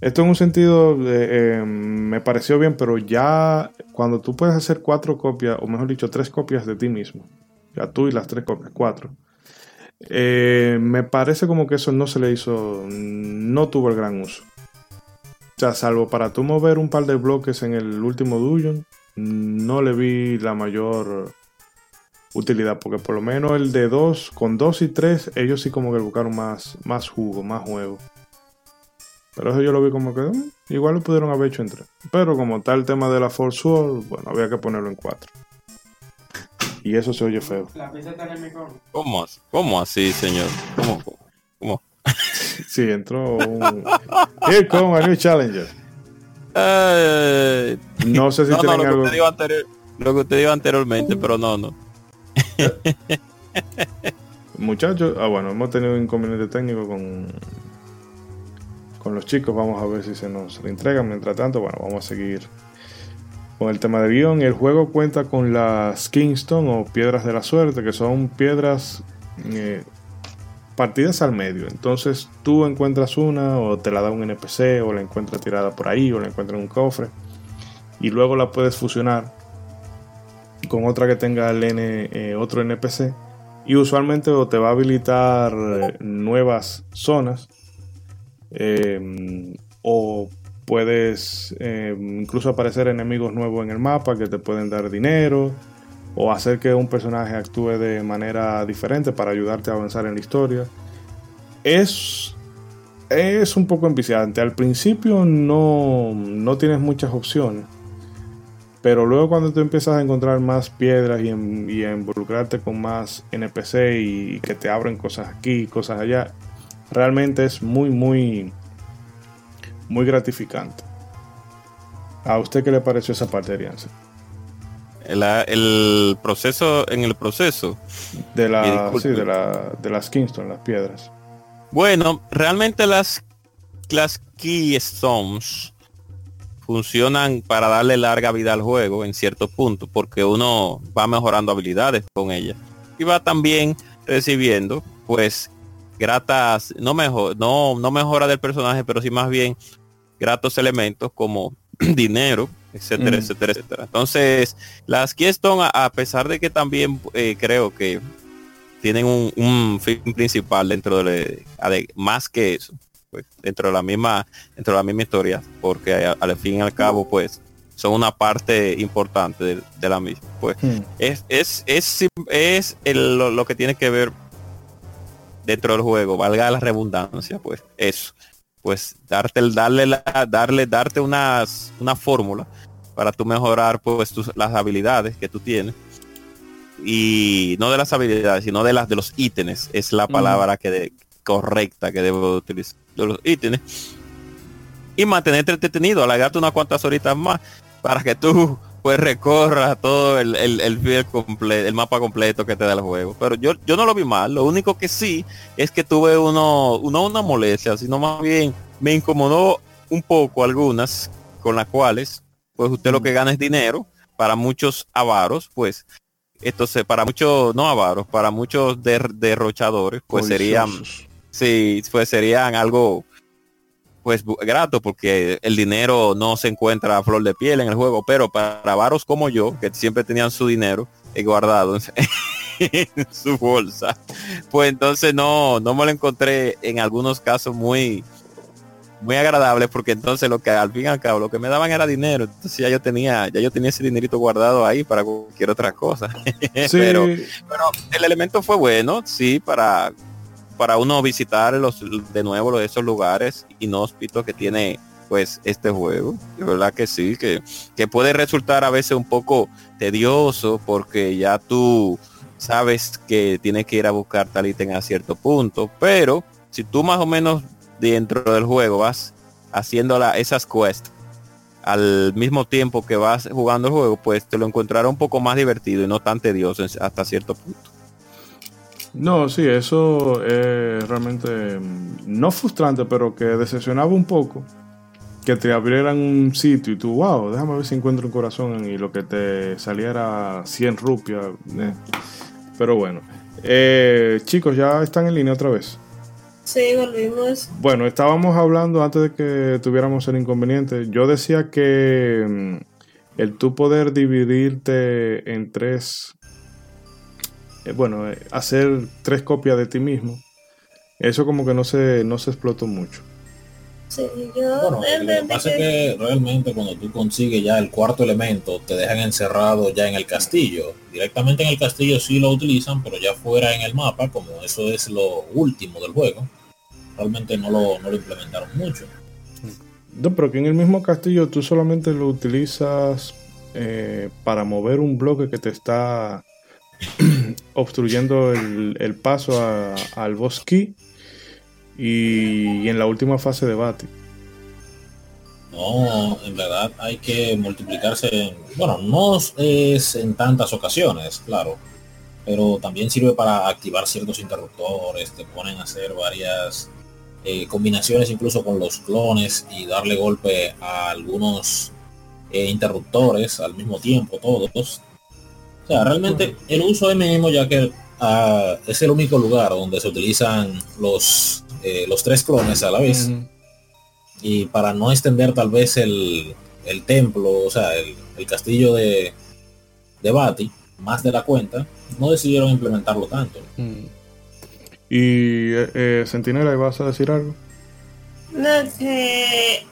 Esto en un sentido eh, me pareció bien, pero ya cuando tú puedes hacer cuatro copias, o mejor dicho, tres copias de ti mismo, ya tú y las tres copias, cuatro, eh, me parece como que eso no se le hizo, no tuvo el gran uso. O sea, salvo para tú mover un par de bloques en el último dungeon, no le vi la mayor utilidad, porque por lo menos el de dos, con dos y tres, ellos sí como que buscaron más, más jugo, más juego. Pero eso yo lo vi como que mm, igual lo pudieron haber hecho en tres. Pero como tal el tema de la Force World, bueno, había que ponerlo en cuatro. Y eso se oye feo. La está en el micrófono. ¿Cómo, ¿Cómo así, señor? ¿Cómo? ¿Cómo? sí, entró un... Here come a new challenger. no sé si no, tienen algo... lo que usted dijo anteriormente, pero no, no. Muchachos, ah bueno, hemos tenido un inconveniente técnico con con los chicos. Vamos a ver si se nos entregan. Mientras tanto, bueno, vamos a seguir con el tema de guion. El juego cuenta con las Kingston o piedras de la suerte, que son piedras eh, partidas al medio. Entonces tú encuentras una o te la da un NPC o la encuentras tirada por ahí o la encuentras en un cofre. Y luego la puedes fusionar con otra que tenga el N, eh, otro NPC. Y usualmente te va a habilitar eh, nuevas zonas Em, o puedes em, incluso aparecer enemigos nuevos en el mapa que te pueden dar dinero o hacer que un personaje actúe de manera diferente para ayudarte a avanzar en la historia. Es, es un poco enviciante. Al principio no, no tienes muchas opciones. Pero luego cuando tú empiezas a encontrar más piedras y, a involucrarte con más NPC y, y, que te abren cosas aquí, cosas allá, realmente es muy, muy, muy gratificante. ¿A usted qué le pareció esa parte, de El, proceso, en el proceso. De, la, de, la, de las Kingston, las piedras. Bueno, realmente las, las Keystones funcionan para darle larga vida al juego en cierto punto, porque uno va mejorando habilidades con ellas. Y va también recibiendo, pues, gratas, no mejor, no, no mejora del personaje, pero sí más bien gratos elementos como (clears throat) dinero, etcétera, mm. etcétera, etcétera. Entonces, las Keystone, a, pesar de que también eh, creo que tienen un, fin principal dentro de, más que eso, pues, dentro de la misma, dentro de la misma historia, porque al fin y al cabo, pues, son una parte importante de, la misma. Pues hmm. es, es, es, es lo, que tiene que ver dentro del juego, valga la redundancia, pues eso. Pues darte el, darle la, darle, darte unas, una fórmula para tú mejorar pues tus, las habilidades que tú tienes. Y no de las habilidades, sino de las de los ítems, es la palabra que de, correcta que debo utilizar. De los ítems. Y mantenerte entretenido, alargarte unas cuantas horitas más para que tú pues recorras todo el, el, el, completo, el mapa completo que te da el juego. Pero yo, yo no lo vi mal. Lo único que sí es que tuve uno, uno una molestia, sino más bien me incomodó un poco algunas con las cuales pues usted lo que gana es dinero para muchos avaros, pues entonces para muchos no avaros, para muchos derrochadores, pues serían sí, pues serían algo pues grato porque el dinero no se encuentra a flor de piel en el juego, pero para varos como yo, que siempre tenían su dinero guardado (laughs) en su bolsa, pues entonces no, no me lo encontré en algunos casos muy muy agradable porque entonces lo que al fin y al cabo lo que me daban era dinero entonces ya yo tenía ya yo tenía ese dinerito guardado ahí para cualquier otra cosa. (laughs) Pero, pero el elemento fue bueno sí para para uno visitar los de nuevo esos lugares inhóspitos que tiene pues este juego. De verdad que sí, que, que puede resultar a veces un poco tedioso porque ya tú sabes que tienes que ir a buscar tal ítem a cierto punto, pero si tú más o menos dentro del juego vas haciendo la, esas quests al mismo tiempo que vas jugando el juego, pues te lo encontrará un poco más divertido y no tan tedioso hasta cierto punto. No, sí, eso es realmente mm, no frustrante, pero que decepcionaba un poco. Que te abrieran un sitio y tú, wow, déjame ver si encuentro un corazón y lo que te saliera 100 rupias. Eh. Pero bueno, eh, chicos, ya están en línea otra vez. Sí, volvimos. Bueno, estábamos hablando antes de que tuviéramos el inconveniente. Yo decía que mm, el tú poder dividirte en tres bueno, eh, hacer tres copias de ti mismo, eso como que no se, no se explotó mucho. Sí, yo bueno, lo que pasa es que realmente cuando tú consigues ya el cuarto elemento, te dejan encerrado ya en el castillo. Directamente en el castillo sí lo utilizan, pero ya fuera en el mapa, como eso es lo último del juego, realmente no lo, no lo implementaron mucho. No, pero que en el mismo castillo tú solamente lo utilizas eh, para mover un bloque que te está (clears throat) obstruyendo el, paso al bosque y, en la última fase de bate. No, en verdad hay que multiplicarse, bueno, no es en tantas ocasiones, claro, pero también sirve para activar ciertos interruptores, te ponen a hacer varias eh, combinaciones incluso con los clones y darle golpe a algunos eh, interruptores al mismo tiempo, todos, o sea, realmente el uso es mínimo ya que ah, es el único lugar donde se utilizan los, eh, los tres clones a la vez. Y para no extender tal vez el, templo, o sea, el, castillo de, de Bati, más de la cuenta, no decidieron implementarlo tanto. Y eh, eh, Sentinela, ¿vas a decir algo? No, que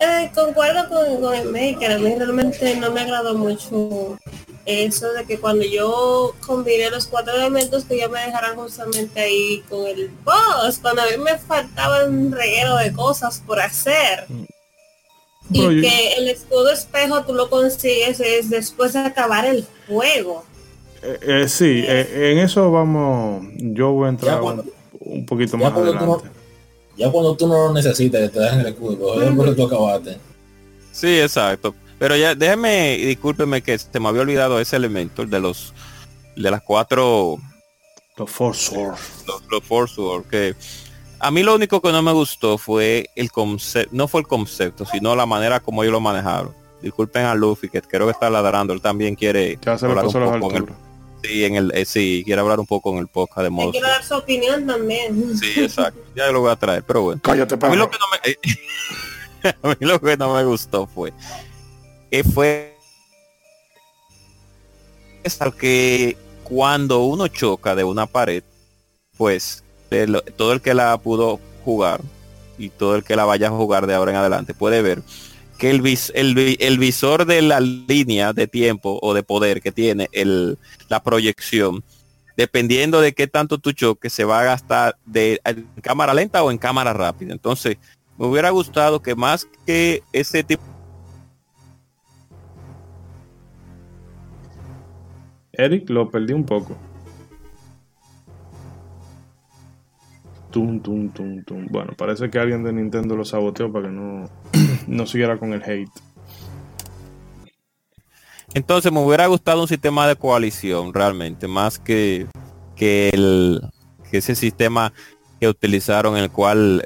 eh, concuerdo con, con, el Maker, a mí realmente no me agradó mucho eso de que cuando yo combiné los cuatro elementos que ya me dejaran justamente ahí con el boss, cuando a mí me faltaba un reguero de cosas por hacer. Mm. y que el escudo espejo tú lo consigues es después de acabar el juego. Eh, eh sí, eh, en eso vamos, yo voy a entrar un, poquito más adelante ya cuando tú no lo necesitas, te dejan el escudo, es porque tú acabaste. Sí, exacto. Pero ya, déjeme, discúlpeme que se me había olvidado ese elemento de los de las cuatro los Force Los, los Force que a mí lo único que no me gustó fue el concepto, no fue el concepto, sino la manera como ellos lo manejaron. Disculpen a Luffy, que creo que está ladrando, él también quiere ya se hablar un poco Sí, en el, eh, sí, quiere hablar un poco en el podcast de modo. Quiero dar su opinión también. Sí, exacto. Ya lo voy a traer, pero bueno. Cállate, a mí lo que no me, eh, (laughs) a mí lo que no me gustó fue que fue es que cuando uno choca de una pared, pues todo el que la pudo jugar y todo el que la vaya a jugar de ahora en adelante puede ver que el, visor de la línea de tiempo o de poder que tiene la proyección, dependiendo de qué tanto tu choque, se va a gastar de en cámara lenta o en cámara rápida. Entonces, me hubiera gustado que más que ese tipo Eric lo perdí un poco. Tum, tum, tum, tum. Bueno, parece que alguien de Nintendo lo saboteó para que no, (clears throat) no siguiera con el hate. Entonces me hubiera gustado un sistema de coalición realmente, más que, que, ese sistema que utilizaron el cual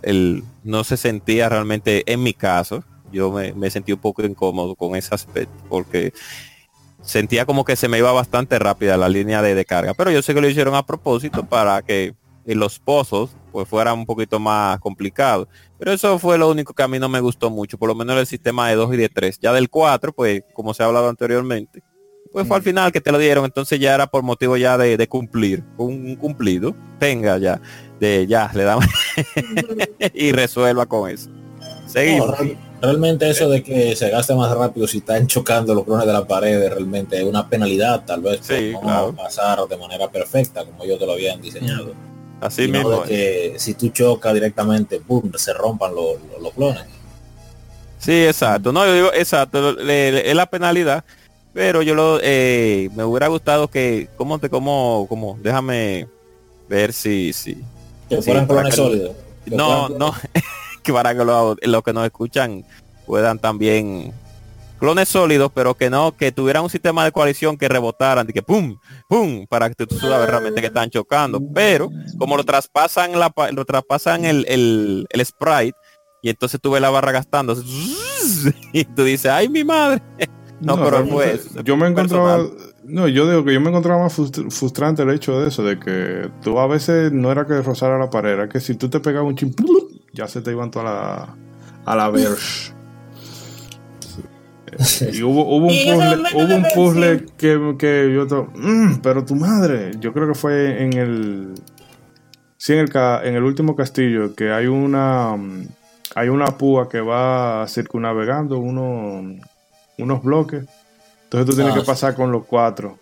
no se sentía realmente, en mi caso, yo me, me sentí un poco incómodo con ese aspecto, porque sentía como que se me iba bastante rápida la línea de, de carga, pero yo sé que lo hicieron a propósito para que en los pozos pues fuera un poquito más complicado. Pero eso fue lo único que a mí no me gustó mucho, por lo menos el sistema de 2 y de 3. Ya del 4, pues como se ha hablado anteriormente, pues fue al final que te lo dieron, entonces ya era por motivo ya de, cumplir, un, cumplido. Tenga ya, de ya, le damos (laughs) (laughs) y resuelva con eso. Seguimos. Realmente eso de que se gaste más rápido si están chocando los clones de la pared realmente es una penalidad, tal vez sí, no pasar de manera perfecta como ellos te lo habían diseñado. Así mismo. que si tú chocas directamente, boom, se rompan los, los, clones. Sí, exacto. No, yo digo, exacto, es la penalidad. Pero yo lo eh, me hubiera gustado que, ¿cómo te, cómo, cómo? Déjame ver si, si. Que fueran clones sólidos. No, no, que para que los que nos escuchan puedan también clones sólidos, pero que no, que tuvieran un sistema de coalición que rebotaran, y que pum, pum, para que tú sabes realmente que están chocando. Pero como lo traspasan la lo traspasan el, el, el sprite, y entonces tuve la barra gastando, (laughs) y tú dices, ay mi madre. No, pero pues. Yo me encontraba. No, yo digo que yo me encontraba más frustrante el hecho de eso, de que tú a veces no era que rozara la pared, era que si tú te pegabas un chim, ya se te iban toda la, a la verge. (laughs) Y hubo, hubo un puzzle, hubo un puzzle que, que yo mm, pero tu madre, yo creo que fue en el sí en el en el último castillo que hay una hay una púa que va circunnavegando uno, unos bloques. Entonces tú tienes que ah. pasar con los cuatro.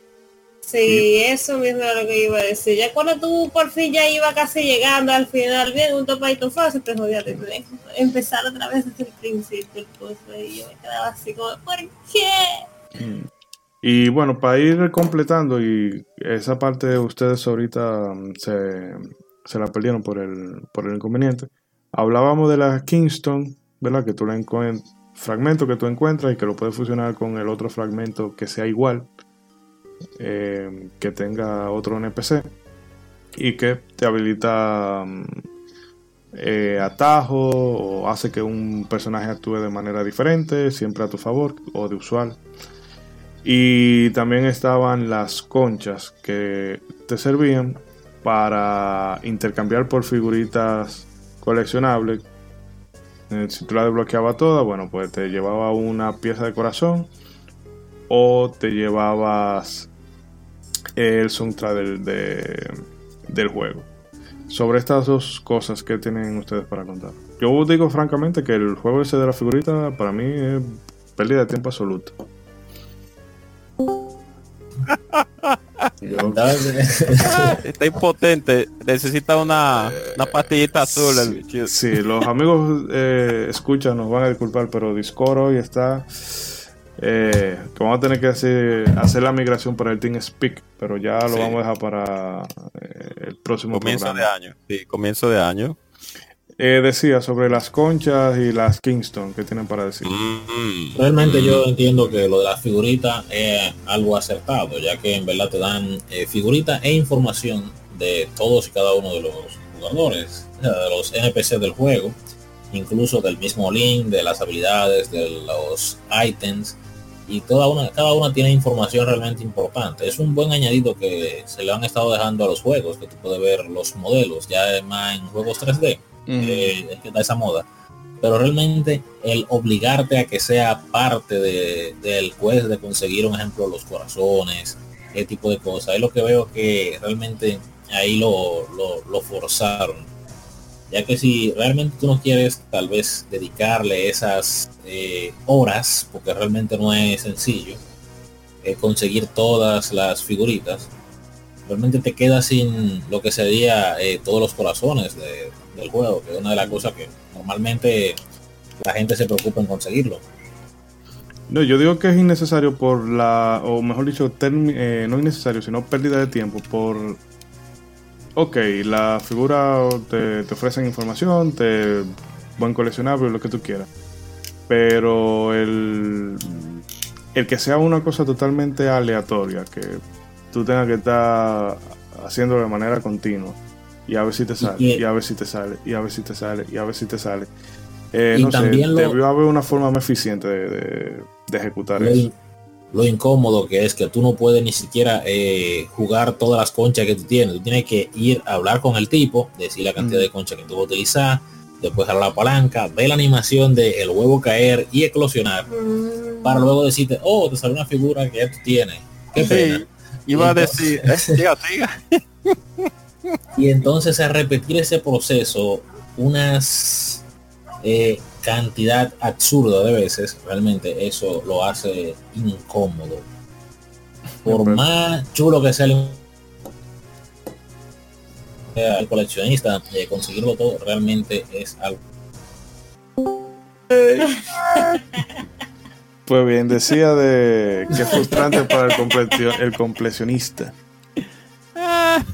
Sí, eso mismo es lo que iba a decir. Ya cuando tú por fin ya iba casi llegando al final, bien, un topadito fácil, te jodía de empezar otra vez desde el principio. Pues, y yo me quedaba así como, ¿por qué? Mm. Y bueno, para ir completando, y esa parte de ustedes ahorita mm, se, se la perdieron por el, por el inconveniente. Hablábamos de la Kingston, ¿verdad? Que tú la encuentras, fragmento que tú encuentras y que lo puedes fusionar con el otro fragmento que sea igual eh, que tenga otro NPC y que te habilita mm, eh, atajo o hace que un personaje actúe de manera diferente, siempre a tu favor o de usual. Y también estaban las conchas que te servían para intercambiar por figuritas coleccionables. Eh, si tú la desbloqueabas toda, bueno, pues te llevaba una pieza de corazón o te llevabas el soundtrack del, del juego. Sobre estas dos cosas que tienen ustedes para contar. Yo digo francamente que el juego ese de la figurita para mí es pérdida de tiempo absoluto. (laughs) Está impotente, necesita una, una pastillita azul. Sí, sí los amigos eh, escuchan, nos van a disculpar, pero Discord hoy está eh, que vamos a tener que hacer, hacer la migración para el Team Speak, pero ya lo vamos a dejar para eh, el próximo comienzo de año. Sí, comienzo de año. Eh, decía sobre las conchas y las Kingston, ¿qué tienen para decir? Mm. Realmente yo entiendo que lo de las figuritas es algo acertado, ya que en verdad te dan eh, figuritas e información de todos y cada uno de los jugadores, de los NPC del juego, incluso del mismo link, de las habilidades, de los ítems y toda una, cada una tiene información realmente importante. Es un buen añadido que se le han estado dejando a los juegos, que tú puedes ver los modelos, ya más en juegos 3D, eh, es que da esa moda. Pero realmente el obligarte a que sea parte de, del juez de conseguir, un ejemplo, los corazones, ese tipo de cosas, es lo que veo que realmente ahí lo, lo, lo forzaron. Ya que si realmente tú no quieres tal vez dedicarle esas eh, horas, porque realmente no es sencillo eh, conseguir todas las figuritas, realmente te quedas sin lo que sería eh, todos los corazones del juego, que es una de las cosas que normalmente la gente se preocupa en conseguirlo. No, yo digo que es innecesario por la, o mejor dicho, no innecesario, sino pérdida de tiempo por... Ok, la figura te, te ofrecen información, te buen coleccionable, lo que tú quieras. Pero el, el que sea una cosa totalmente aleatoria, que tú tengas que estar haciendo de manera continua y a ver si te sale, y, a ver si te sale, y a ver si te sale, y a ver si te sale. Eh, no sé, debió haber una forma más eficiente de, ejecutar eso. Lo incómodo que es que tú no puedes ni siquiera eh, jugar todas las conchas que tú tienes. Tú tienes que ir a hablar con el tipo, decir la cantidad mm. de conchas que tú vas a utilizar, después a la palanca, ver la animación de el huevo caer y eclosionar, mm. para luego decirte, oh, te sale una figura que ya tú tienes. Qué pena. Iba a decir, (laughs) y entonces a repetir ese proceso unas eh, cantidad absurda de veces, realmente eso lo hace incómodo. Por más chulo que sea el, coleccionista, de conseguirlo todo realmente es algo. (laughs) Pues bien, decía de que es frustrante para el, el completionista. Ah,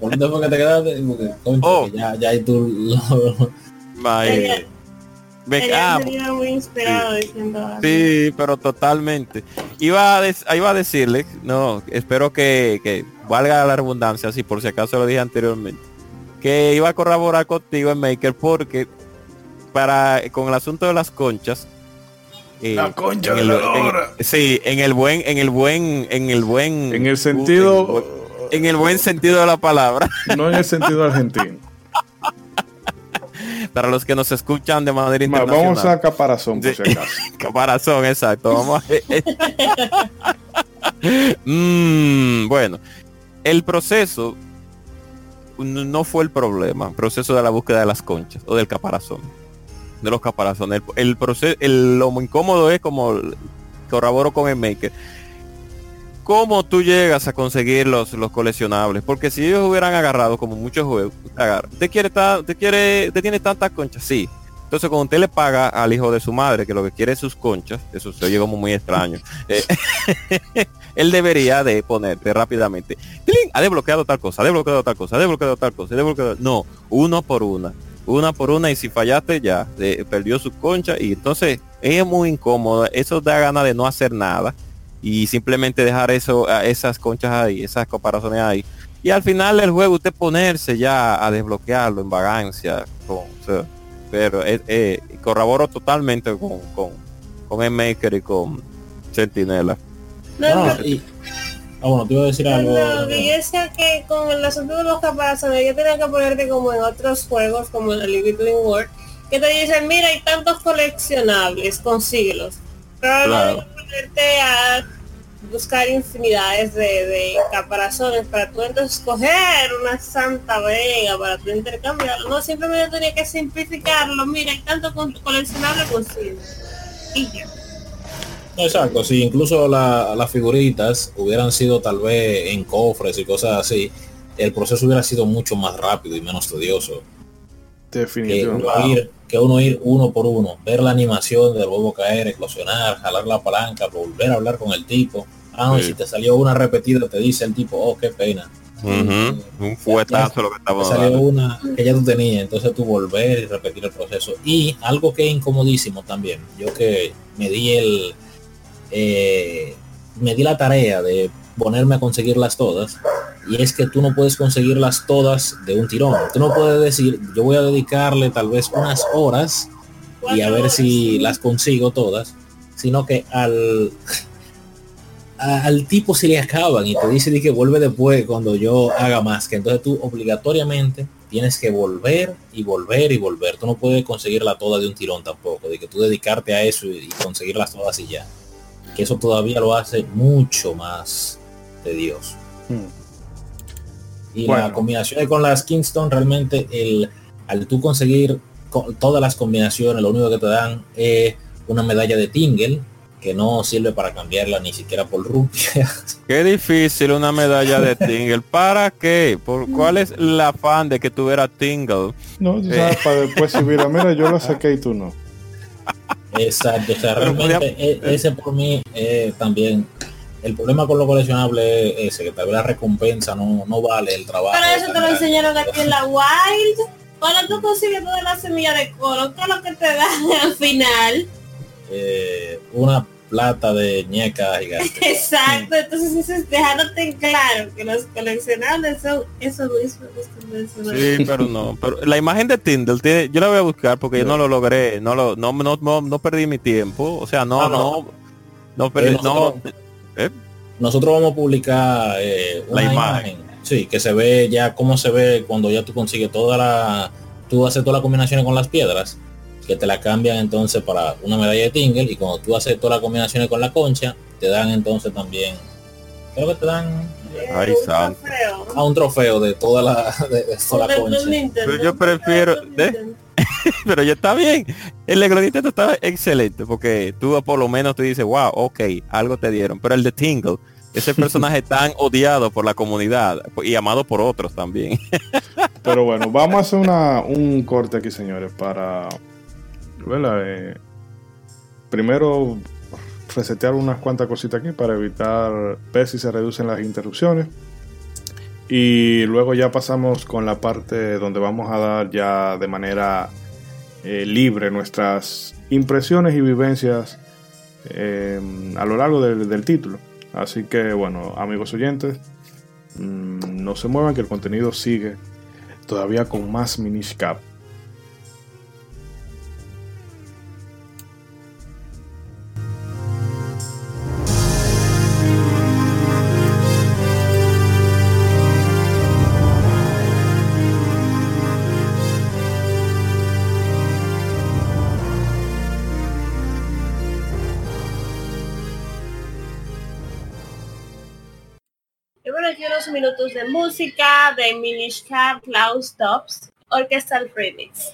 por eso fue que te quedaste, porque, oh. ya, ya hay tú (laughs) lo... Ah, muy inspirado sí. sí, pero totalmente. Iba a, iba a decirle, no, espero que, que valga la redundancia, si por si acaso lo dije anteriormente, que iba a corroborar contigo en Maker porque para con el asunto de las conchas, la concha de la sí, en el buen, en el buen, en el buen. En el sentido. En el buen sentido de la palabra. No en el sentido argentino. (laughs) Para los que nos escuchan de manera internacional. Vamos a caparazón, por si acaso. (laughs) caparazón, exacto. Vamos (laughs) mm, bueno, el proceso no fue el problema, el proceso de la búsqueda de las conchas o del caparazón de los caparazones. El, proceso, el, lo incómodo es como corroboro con el maker. ¿Cómo tú llegas a conseguir los, los coleccionables? Porque si ellos hubieran agarrado como muchos juegos, te quiere te quiere, te tiene tantas conchas, sí. Entonces cuando usted le paga al hijo de su madre que lo que quiere es sus conchas, eso se oye como muy extraño. Eh, (laughs) él debería de ponerte rápidamente. Ha desbloqueado tal cosa, ha desbloqueado tal cosa, ha desbloqueado tal cosa, ha desbloqueado. No, uno por una una por una y si fallaste ya perdió su concha y entonces es muy incómodo eso da ganas de no hacer nada y simplemente dejar eso esas conchas ahí esas comparaciones ahí y al final del juego usted ponerse ya a desbloquearlo en vagancia pero corroboro totalmente con con con el maker y con sentinela Ah, bueno, te iba a decir algo. No, que yo decía que con el asunto de los caparazones, yo tenía que ponerte como en otros juegos, como en el Living World, que te dicen, mira, hay tantos coleccionables, consíguelos. Pero no ponerte a buscar infinidades de, caparazones para tú entonces escoger una santa vega para tu intercambiarlo. No, simplemente tenía que simplificarlo. Mira, hay tanto coleccionable consigo. Y ya. Exacto, si incluso las figuritas hubieran sido tal vez en cofres y cosas así, el proceso hubiera sido mucho más rápido y menos tedioso. Definitivamente. Que uno, ir, uno por uno, ver la animación del huevo caer, eclosionar, jalar la palanca, volver a hablar con el tipo. Ah, si te salió una repetida, te dice el tipo, oh, qué pena. Un fuetazo lo que estaba salió una que ya tú tenías, entonces tú volver y repetir el proceso. Y algo que es incomodísimo también, yo que me di el, eh, me di la tarea de ponerme a conseguirlas todas y es que tú no puedes conseguirlas todas de un tirón. Tú no puedes decir, yo voy a dedicarle tal vez unas horas y a ver si las consigo todas, sino que al al tipo se le acaban y te dice que vuelve después cuando yo haga más, que entonces tú obligatoriamente tienes que volver y volver y volver. Tú no puedes conseguirla toda de un tirón tampoco, de que tú dedicarte a eso y conseguirlas todas y ya que eso todavía lo hace mucho más tedioso. Hmm. Y la combinación con las Kingston, realmente el al tú conseguir todas las combinaciones, lo único que te dan es una medalla de Tingle, que no sirve para cambiarla ni siquiera por rupias. (laughs) Qué difícil una medalla de Tingle. ¿Para qué? ¿Por cuál es la afán de que tuviera Tingle? No, tú sabes, para después si mira, mira, yo lo saqué y tú no. Exacto, o sea, realmente e, ese por mí eh, también el problema con lo coleccionable es ese, que tal vez la recompensa no, no vale el trabajo. Para eso te lo enseñaron aquí en la Wild. Cuando tú consigues toda la semilla de coro, ¿qué es lo que te da (laughs) al final? Eh, una plata de ñeca gigante. (laughs) Exacto, entonces eso es dejándote en claro que los coleccionables son eso mismo. Sí, pero no, pero la imagen de Tinder tiene, yo la voy a buscar porque yo no lo logré, no lo, no, no, no, perdí mi tiempo, o sea, no, ah, no, no, perdí, no, ¿eh? nosotros vamos a publicar eh, la imagen. Sí, que se ve ya cómo se ve cuando ya tú consigues toda la, tú haces todas las combinaciones con las piedras que te la cambian entonces para una medalla de Tingle y cuando tú haces todas las combinaciones con la concha, te dan entonces también, creo que te dan Ay, a ah, un trofeo de toda la, de, toda la concha. Pero yo prefiero, (laughs) pero ya está bien. El Lego Nintendo está excelente porque tú por lo menos te dices, wow, ok, algo te dieron. Pero el de Tingle, ese (laughs) personaje tan odiado por la comunidad y amado por otros también. (laughs) Pero bueno, vamos a hacer una, un corte aquí, señores, para eh, primero resetear unas cuantas cositas aquí para evitar ver si se reducen las interrupciones. Y luego ya pasamos con la parte donde vamos a dar ya de manera eh, libre nuestras impresiones y vivencias eh, a lo largo del, título. Así que bueno, amigos oyentes, mm, no se muevan que el contenido sigue todavía con más Minish minutos de música de Minish Cap Klaus Tops Orchestral Remix.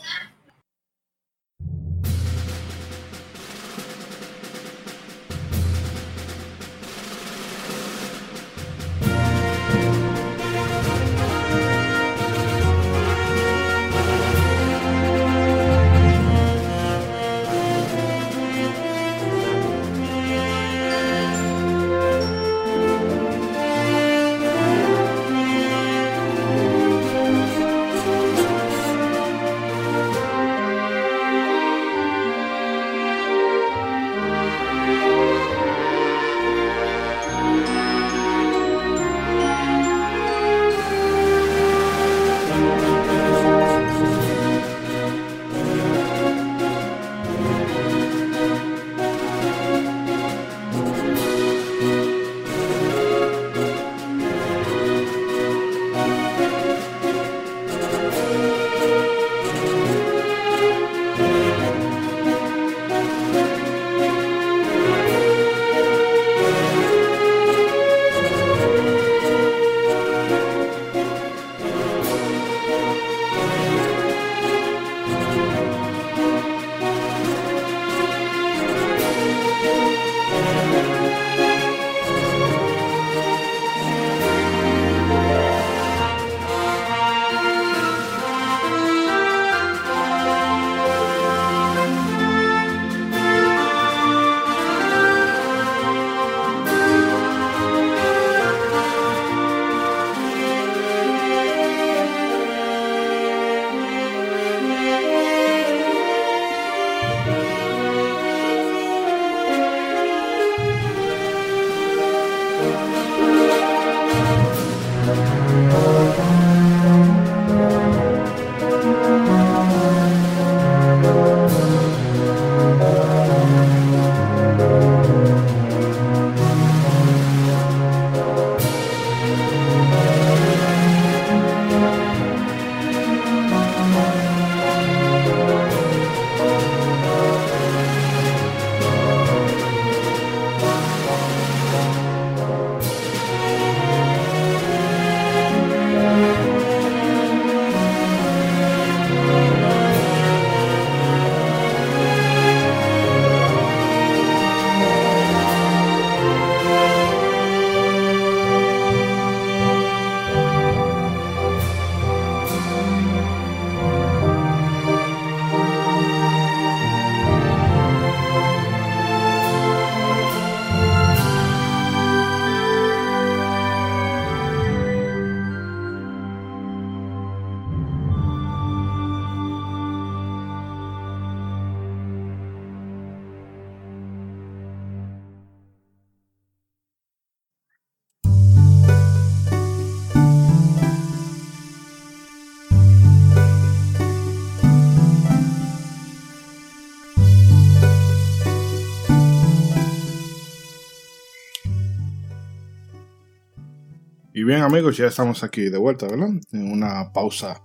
Bien amigos, ya estamos aquí de vuelta, ¿verdad? En una pausa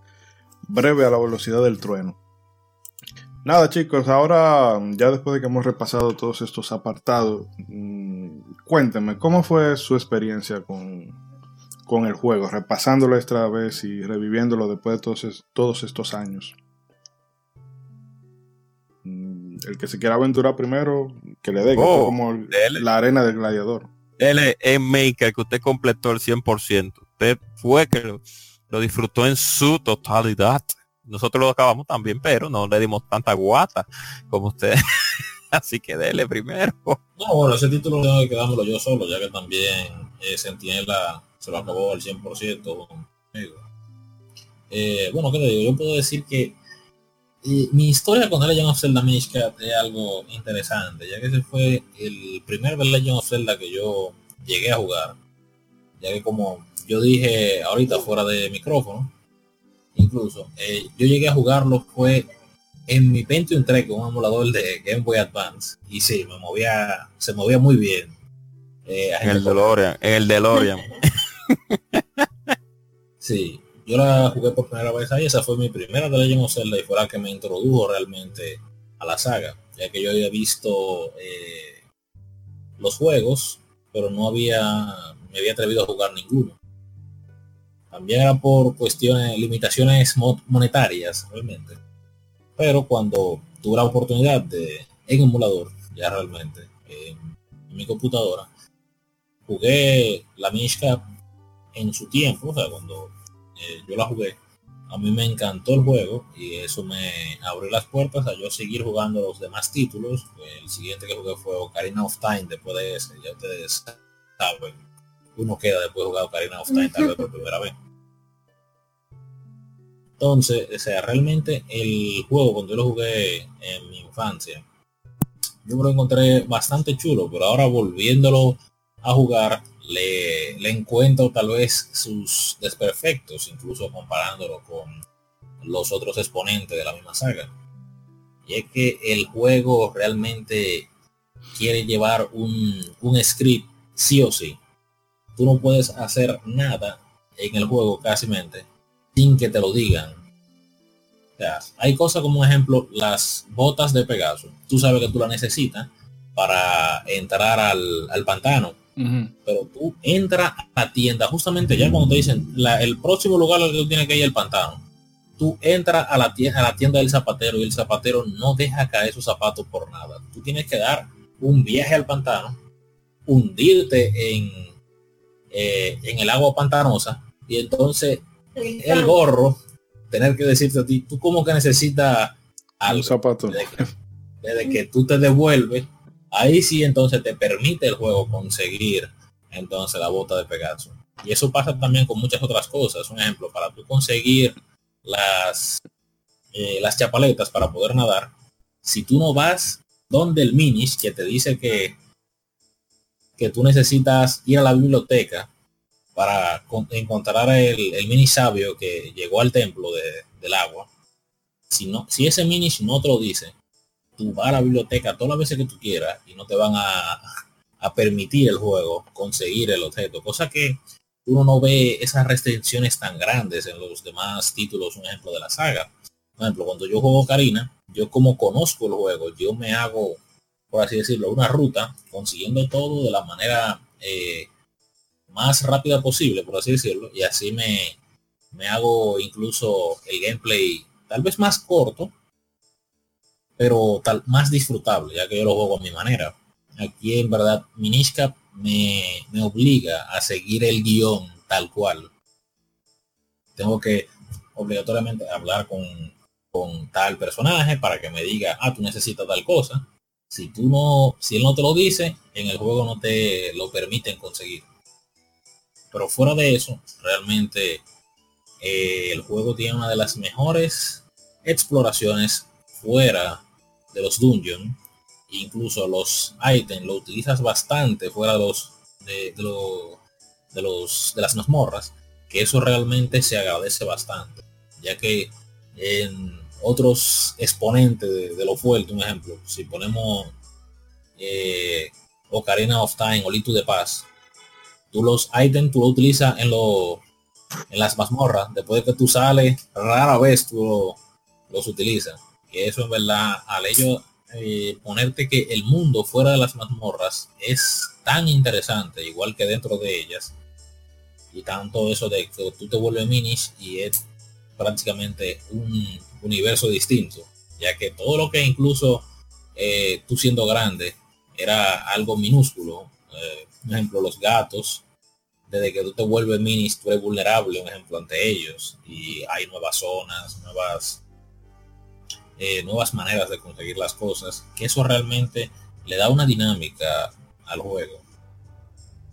breve a la velocidad del trueno. Nada chicos, ahora ya después de que hemos repasado todos estos apartados, mm, cuéntenme, ¿cómo fue su experiencia con, con el juego? Repasándolo esta vez y reviviéndolo después de todos, todos estos años. Mm, el que se quiera aventurar primero, que le dé, oh, como la arena del gladiador. Él es Maker, que usted completó el 100%. Usted fue que lo, disfrutó en su totalidad. Nosotros lo acabamos también, pero no le dimos tanta guata como usted. (laughs) Así que dele primero. No, bueno, ese título tengo que yo solo, ya que también eh, Sentinela se lo acabó al 100% eh, bueno, ¿qué te digo? Yo puedo decir que mi historia con The Legend of Zelda Minish es algo interesante, ya que ese fue el primer The Legend of Zelda que yo llegué a jugar. Ya que como yo dije ahorita fuera de micrófono, incluso, eh, yo llegué a jugarlo fue en mi Pentium 3 con un emulador de Game Boy Advance. Y sí, me movía, se movía muy bien. Eh, en el DeLorean, en el DeLorean. (laughs) sí, yo la jugué por primera vez ahí, esa fue mi primera de Legend of Zelda y fue la que me introdujo realmente a la saga, ya que yo había visto eh, los juegos, pero no había, me había atrevido a jugar ninguno. También era por cuestiones, limitaciones monetarias, realmente. Pero cuando tuve la oportunidad de, en emulador, ya realmente, en, mi computadora, jugué la Mishka en su tiempo, o sea, cuando eh, yo la jugué, a mí me encantó el juego y eso me abrió las puertas a yo seguir jugando los demás títulos. El siguiente que jugué fue Ocarina of Time después de ese, ya ustedes saben, uno queda después de jugar Ocarina of Time tal vez por primera vez. Entonces, o sea, realmente el juego cuando yo lo jugué en mi infancia, yo me lo encontré bastante chulo, pero ahora volviéndolo a jugar, le, encuentro tal vez sus desperfectos, incluso comparándolo con los otros exponentes de la misma saga. Y es que el juego realmente quiere llevar un, un script sí o sí. Tú no puedes hacer nada en el juego casi sin que te lo digan. Hay cosas como ejemplo las botas de Pegaso. Tú sabes que tú la necesitas para entrar al, al pantano pero tú entras a la tienda, justamente ya cuando te dicen el próximo lugar al que tú tienes que ir el pantano, tú entras a la, tienda, a la tienda del zapatero y el zapatero no deja caer sus zapatos por nada. Tú tienes que dar un viaje al pantano, hundirte en, eh, en el agua pantanosa y entonces el gorro tener que decirte a ti, tú como que necesitas al zapato. desde que tú te devuelves ahí sí entonces te permite el juego conseguir entonces la bota de Pegaso. Y eso pasa también con muchas otras cosas. Un ejemplo, para tú conseguir las, eh, las chapaletas para poder nadar, si tú no vas donde el Minish, que te dice que, que tú necesitas ir a la biblioteca para encontrar el, el mini sabio que llegó al templo del agua, si, no, si ese Minish no te lo dice, tú vas a la biblioteca todas las veces que tú quieras y no te van a, permitir el juego conseguir el objeto, cosa que uno no ve esas restricciones tan grandes en los demás títulos, un ejemplo de la saga. Por ejemplo, cuando yo juego Karina, yo como conozco el juego, yo me hago, por así decirlo, una ruta, consiguiendo todo de la manera eh, más rápida posible, por así decirlo, y así me, me hago incluso el gameplay tal vez más corto, pero tal, más disfrutable, ya que yo lo juego a mi manera. Aquí en verdad Minishka me, me obliga a seguir el guion tal cual. Tengo que obligatoriamente hablar con, con tal personaje para que me diga, ah, tú necesitas tal cosa. Si tú no, si él no te lo dice, en el juego no te lo permiten conseguir. Pero fuera de eso, realmente eh, el juego tiene una de las mejores exploraciones fuera de los dungeons, incluso los ítems, lo utilizas bastante fuera de los de, de, los de las mazmorras, que eso realmente se agradece bastante, ya que en otros exponentes de, lo fuerte, un ejemplo, si ponemos eh, Ocarina of Time o Litu de Paz, tú los ítems tú lo utilizas en, lo, en las mazmorras. Después de que tú sales, rara vez tú los utilizas. Eso en verdad, al ello eh, ponerte que el mundo fuera de las mazmorras es tan interesante, igual que dentro de ellas. Y tanto eso de que tú te vuelves minis y es prácticamente un universo distinto. Ya que todo lo que incluso eh, tú siendo grande era algo minúsculo. Eh, por ejemplo, los gatos, desde que tú te vuelves minis, tú eres vulnerable, un ejemplo, ante ellos. Y hay nuevas zonas, nuevas eh, nuevas maneras de conseguir las cosas, que eso realmente le da una dinámica al juego.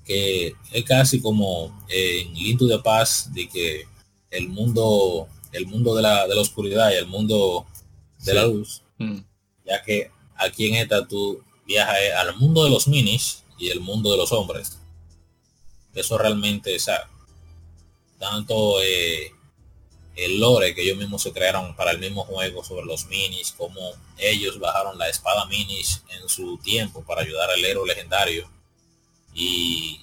Que es casi como en Linto de Paz, de que el mundo, el mundo de la, de la oscuridad y el mundo de la luz, mm. ya que aquí en esta tú viajas al mundo de los minis y el mundo de los hombres. Eso realmente, es tanto eh, el lore que ellos mismos se crearon para el mismo juego sobre los minis, como ellos bajaron la espada minis en su tiempo para ayudar al héroe legendario y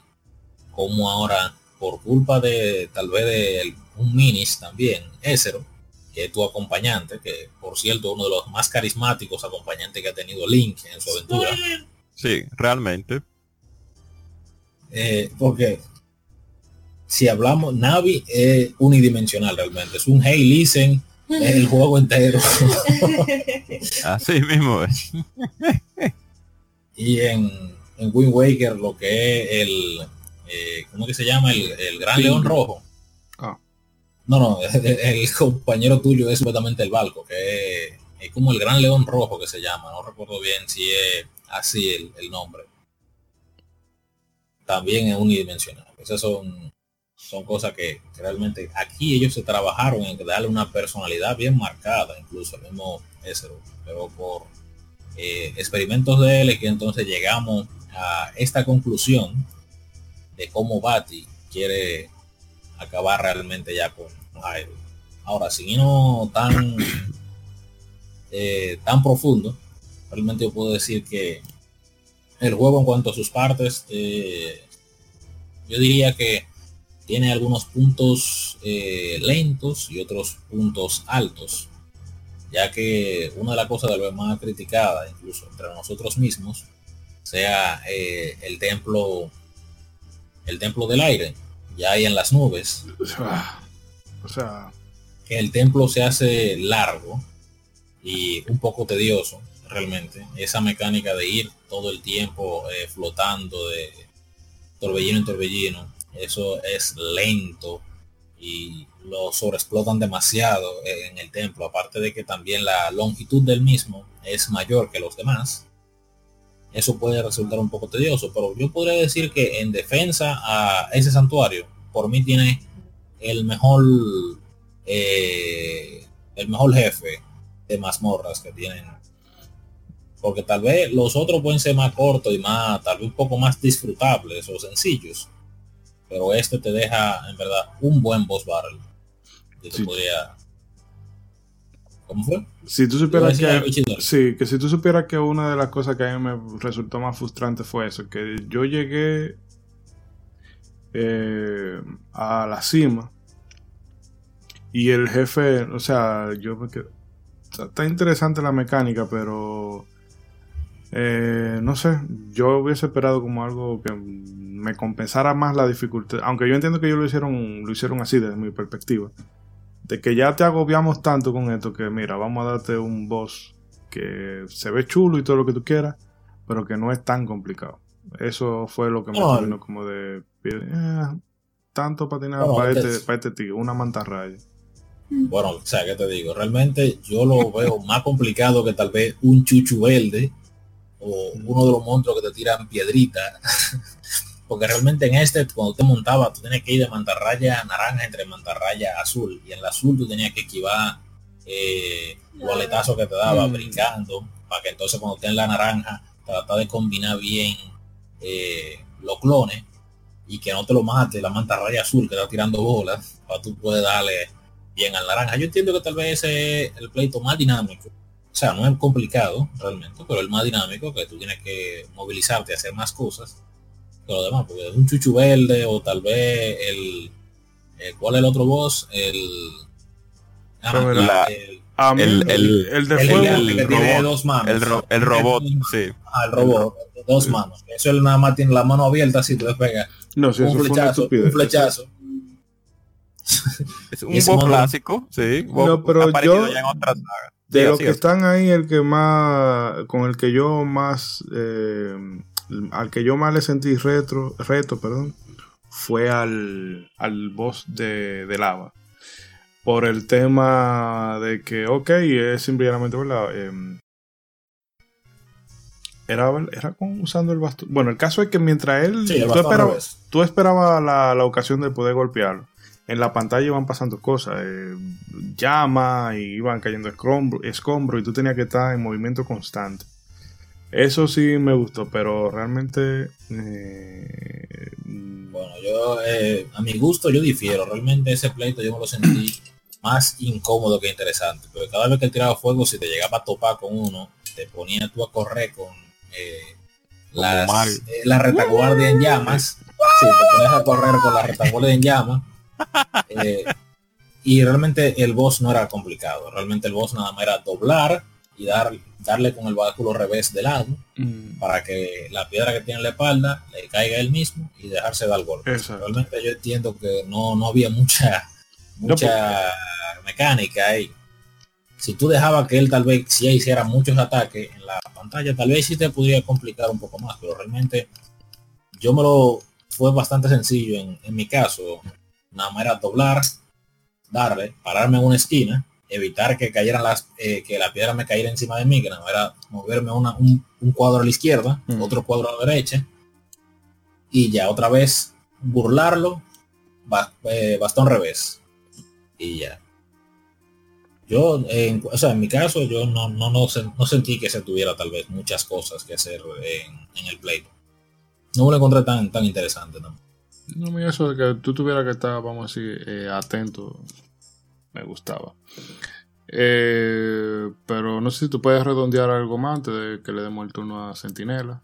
como ahora por culpa de tal vez de un minis también, Ezero, que es tu acompañante, que por cierto uno de los más carismáticos acompañantes que ha tenido Link en su aventura. Sí, realmente. Eh, porque si hablamos, Navi es unidimensional realmente. Es un hey listen el juego entero. (laughs) Así mismo es. y en, en Wind Waker lo que es el, eh, ¿cómo que se llama? El, Gran León Rojo. Ah. No, no, (laughs) el, compañero tuyo es supuestamente el Balco, que es, como el Gran León Rojo que se llama. No recuerdo bien si es así el, el nombre. También es unidimensional. Esos son son cosas que, realmente aquí ellos se trabajaron en darle una personalidad bien marcada, incluso el mismo Ezero, pero por eh, experimentos de él que entonces llegamos a esta conclusión de cómo Bati quiere acabar realmente ya con Jairo. Ahora, sin irnos tan (coughs) eh, tan profundo, realmente yo puedo decir que el juego en cuanto a sus partes, eh, yo diría que tiene algunos puntos eh, lentos y otros puntos altos, ya que una de las cosas de lo más criticada, incluso entre nosotros mismos, sea eh, el templo, el templo del aire, ya hay en las nubes. (sighs) O sea, que el templo se hace largo y un poco tedioso, realmente. Esa mecánica de ir todo el tiempo eh, flotando de torbellino en torbellino eso es lento y lo sobreexplotan demasiado en el templo, aparte de que también la longitud del mismo es mayor que los demás. Eso puede resultar un poco tedioso, pero yo podría decir que en defensa a ese santuario, por mí tiene el mejor eh, el mejor jefe de mazmorras que tienen. Porque tal vez los otros pueden ser más cortos y más, tal vez un poco más disfrutables o sencillos pero este te deja en verdad un buen boss battle. podría... ¿Cómo fue? Si tú supieras que, sí, que si tú supieras que una de las cosas que a mí me resultó más frustrante fue eso, que yo llegué eh, a la cima y el jefe, o sea, yo me quedo, está interesante la mecánica, pero eh, no sé, yo hubiese esperado como algo que me compensara más la dificultad. Aunque yo entiendo que ellos lo hicieron, lo hicieron así desde mi perspectiva. De que ya te agobiamos tanto con esto que mira, vamos a darte un boss que se ve chulo y todo lo que tú quieras, pero que no es tan complicado. Eso fue lo que me vino como de eh, tanto patinar para, este, para este tío, una mantarraya. Bueno, o sea, ¿qué te digo? Realmente yo lo veo más complicado que tal vez un chuchu verde o uno de los monstruos que te tiran piedrita. (laughs) Porque realmente en este, cuando te montaba, tú tenías que ir de mantarraya naranja entre mantarraya azul. Y en la azul tú tenías que esquivar eh, boletazo que te daba mm. brincando. Para que entonces cuando esté en la naranja, trata de combinar bien eh, los clones y que no te lo mate la mantarraya azul que está tirando bolas. Para tú puedes darle bien al naranja. Yo entiendo que tal vez ese es el pleito más dinámico o sea, no es complicado realmente, pero el más dinámico, que tú tienes que movilizarte, hacer más cosas. Que los demás, porque un chuchu verde o tal vez el, ¿cuál es el otro boss? El, ah, el, el, el, de fuego, el, que tiene dos manos. El, robot, sí. Ah, el robot, dos manos. Eso él nada más tiene la mano abierta si tú le pegas. No, si un, flechazo, un flechazo. Es (laughs) un boss clásico, sí. No, pero yo, de los que están ahí, el que más, con el que yo más, eh, al que yo más le sentí retro, reto, perdón, fue al, al boss de, de lava. Por el tema de que, ok, es simplemente, ¿verdad? Em, era, era usando el bastón. Bueno, el caso es que mientras él. tú, esperabas, la, la, ocasión de poder golpearlo en la pantalla iban pasando cosas, eh, llamas y iban cayendo escombros y tú tenías que estar en movimiento constante. Eso sí me gustó, pero realmente... Eh, bueno, yo eh, a mi gusto yo difiero. Realmente ese pleito yo me lo sentí (clears throat) más incómodo que interesante. Porque cada vez que tiraba fuego, si te llegaba a topar con uno, te ponía tú a correr con la retaguardia en llamas. Sí, te ponías a correr con la retaguardia en llamas (laughs) eh, y realmente el boss no era complicado. Realmente el boss nada más era doblar y dar, darle con el báculo revés de lado mm. para que la piedra que tiene en la espalda le caiga él mismo y dejarse dar golpe. Realmente yo entiendo que no, no había mucha mucha mecánica ahí. Si tú dejabas que él tal vez si hiciera muchos ataques en la pantalla, tal vez sí te podría complicar un poco más, pero realmente yo me lo fue bastante sencillo en, en mi caso nada más era doblar, darle, pararme en una esquina, evitar que cayeran las, eh, que la piedra me cayera encima de mí, que más era moverme una, un, cuadro a la izquierda, mm. otro cuadro a la derecha, y ya otra vez burlarlo, eh, bastón revés. Y ya. Yo, en, o sea, en mi caso, yo no, no, no, no, sentí que se tuviera tal vez muchas cosas que hacer en, el play. No me lo encontré tan, tan interesante tampoco. No, me eso de que tú tuvieras que estar, vamos a decir, eh, atento, me gustaba. Eh, pero no sé si tú puedes redondear algo más antes de que le demos el turno a Centinela.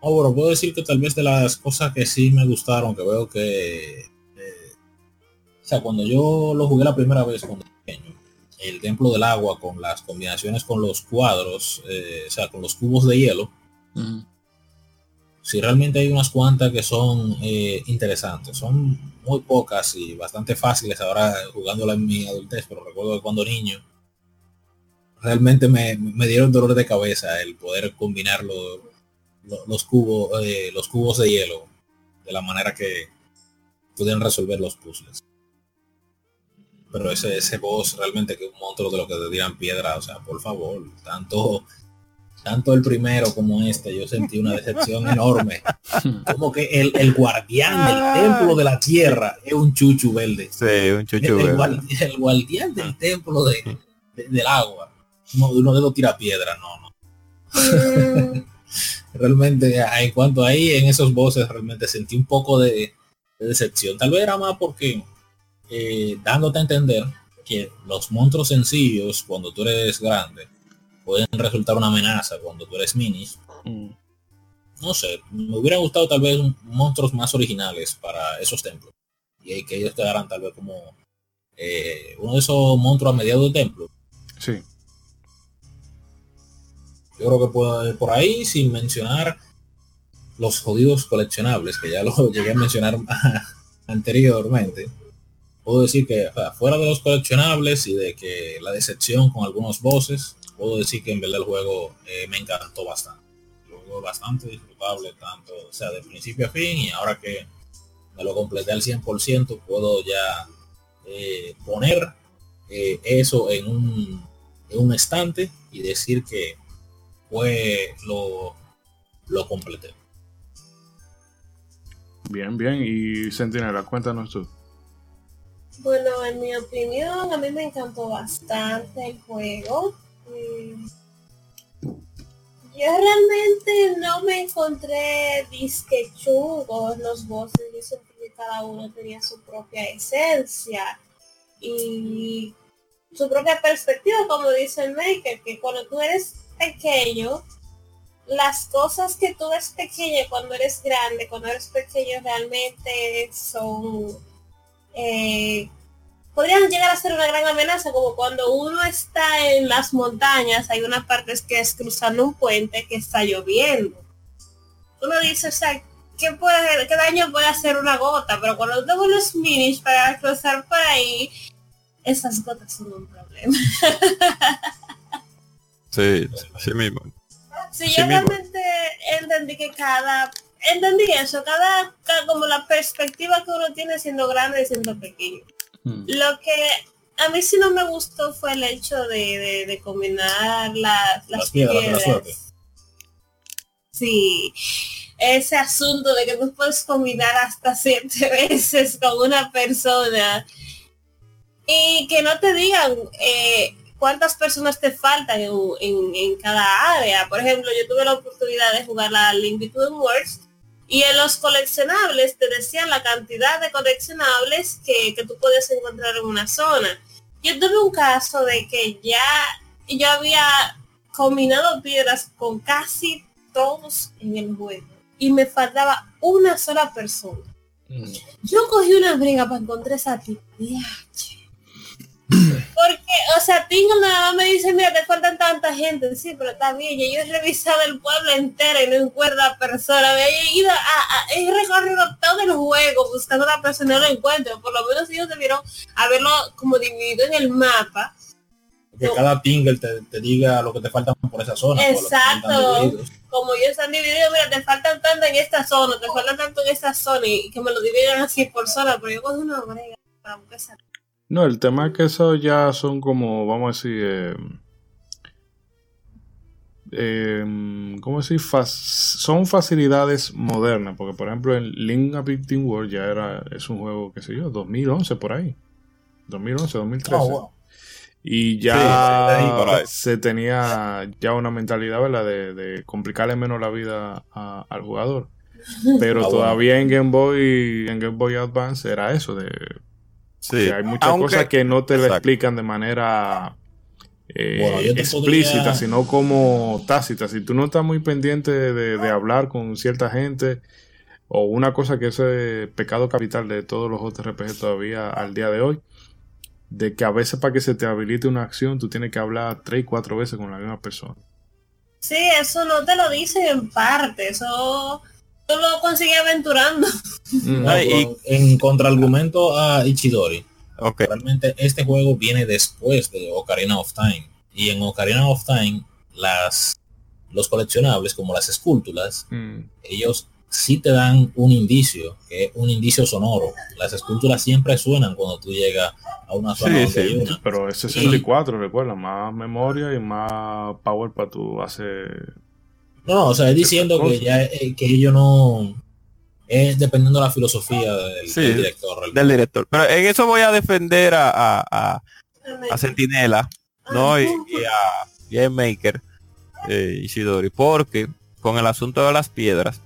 Oh, bueno, puedo decir que tal vez de las cosas que sí me gustaron, que veo que... Eh, o sea, cuando yo lo jugué la primera vez cuando pequeño, el Templo del Agua con las combinaciones con los cuadros, o sea, con los cubos de hielo, si realmente hay unas cuantas que son eh, interesantes. Son muy pocas y bastante fáciles ahora jugándola en mi adultez, pero recuerdo que cuando niño realmente me, dieron dolor de cabeza el poder combinar los, cubos, eh, los cubos de hielo de la manera que pudieran resolver los puzzles. Pero ese, ese boss realmente que un monstruo de lo que te tiran piedra, o sea, por favor, tanto tanto el primero como este, yo sentí una decepción enorme. Como que el, guardián del ah. templo de la tierra es un chuchu verde. Sí, un chuchu el, verde. El, guardián del templo de, del agua. Uno, uno de los tira piedra, no, no. Mm. (laughs) realmente, en cuanto ahí, en esos voces, realmente sentí un poco de, decepción. Tal vez era más porque eh, dándote a entender que los monstruos sencillos, cuando tú eres grande, pueden resultar una amenaza cuando tú eres minis. Mm. No sé, me hubiera gustado tal vez monstruos más originales para esos templos. Y que ellos te darán tal vez como eh, uno de esos monstruos a mediados del templo. Sí. Yo creo que puedo por ahí, sin mencionar los jodidos coleccionables, que ya lo (laughs) llegué a mencionar (laughs) anteriormente. Puedo decir que fuera de los coleccionables y de que la decepción con algunos bosses, puedo decir que en verdad el juego eh, me encantó bastante. El juego bastante disfrutable, tanto, o sea, de principio a fin, y ahora que me lo completé al 100%, puedo ya eh, poner eh, eso en un, en un estante y decir que fue lo, lo completé. Bien, bien. Y Sentinela, cuéntanos tú. Bueno, en mi opinión, a mí me encantó bastante el juego. Yo realmente no me encontré disque chungos los voces, yo sentí que cada uno tenía su propia esencia y su propia perspectiva, como dice el maker, que cuando tú eres pequeño, las cosas que tú ves pequeña cuando eres grande, cuando eres pequeño realmente son eh, podrían llegar a ser una gran amenaza, como cuando uno está en las montañas, hay una parte que es cruzando un puente que está lloviendo. Uno dice, o sea, ¿qué, puede, qué daño puede hacer una gota? Pero cuando tengo los minis para cruzar por ahí, esas gotas son un problema. (laughs) sí, sí mismo. Sí, yo realmente entendí que cada entendí eso, cada, como la perspectiva que uno tiene siendo grande y siendo pequeño. Hmm. Lo que a mí sí no me gustó fue el hecho de, combinar las, piedras. Sí, ese asunto de que tú puedes combinar hasta siete (laughs) veces con una persona y que no te digan eh, cuántas personas te faltan en, cada área. Por ejemplo, yo tuve la oportunidad de jugar la Link Between Worlds y en los coleccionables te decían la cantidad de coleccionables que, que tú puedes encontrar en una zona. Yo tuve un caso de que ya yo había combinado piedras con casi todos en el juego y me faltaba una sola persona. Mm. Yo cogí una briga para encontrar esa tía. Porque, o sea, Tingo nada más me dice, mira, te faltan tanta gente. Sí, pero está bien, yo he revisado el pueblo entero y no encuentro a persona. Me he ido a, he recorrido todo el juego buscando a la persona y no lo encuentro. Por lo menos ellos debieron haberlo como dividido en el mapa. Que cada tingle te, diga lo que te falta por esa zona. Exacto. Como ellos están divididos, mira, te faltan tanto en esta zona, te faltan tanto en esta zona y que me lo dividan así por zona, pero yo con una brega para empezar. No, el tema es que eso ya son como, vamos a decir, eh, eh, ¿cómo decir? son facilidades modernas, porque por ejemplo en Link a Team World ya era, es un juego, qué sé yo, 2011 por ahí. 2011, 2013. Y ya se tenía ya una mentalidad, ¿verdad? De, complicarle menos la vida al jugador. (laughs) Pero todavía en Game Boy, en Game Boy Advance era eso, de Sí. hay muchas cosas que no te lo explican de manera eh, explícita, sino como tácita. Si tú no estás muy pendiente de, hablar con cierta gente, o una cosa que es el pecado capital de todos los JRPG todavía al día de hoy, de que a veces para que se te habilite una acción, tú tienes que hablar tres, cuatro veces con la misma persona. Sí, eso no te lo dicen en parte, eso lo conseguí aventurando. Mm. en contraargumento a Ichidori, realmente este juego viene después de Ocarina of Time. Y en Ocarina of Time, las los coleccionables, como las esculturas, mm. ellos sí te dan un indicio, que es un indicio sonoro. Las esculturas siempre suenan cuando tú llegas a una zona Pero es 64, recuerda, más memoria y más power para tu hacer no, o sea, es diciendo que ya eh, que ello no es dependiendo de la filosofía del, director. Del director. Pero en eso voy a defender a, a, a, Sentinela, ¿no? Y, a, a Maker, eh, Isidori, porque con el asunto de las piedras,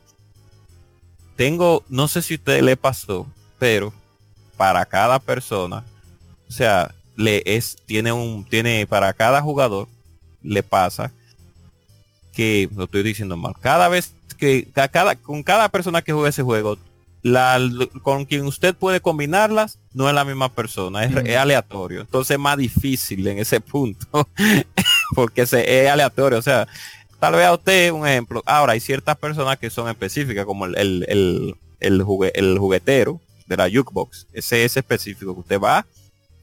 tengo, no sé si a usted le pasó, pero para cada persona, o sea, le es, tiene un, tiene para cada jugador, le pasa que, lo estoy diciendo mal, cada vez que, cada, con cada persona que juega ese juego, la, con quien usted puede combinarlas no es la misma persona, es, aleatorio. Entonces es más difícil en ese punto, (laughs) porque se, es aleatorio. O sea, tal vez a usted un ejemplo. Ahora hay ciertas personas que son específicas, como el, el, el, el, el juguetero de la jukebox. Ese es específico que usted va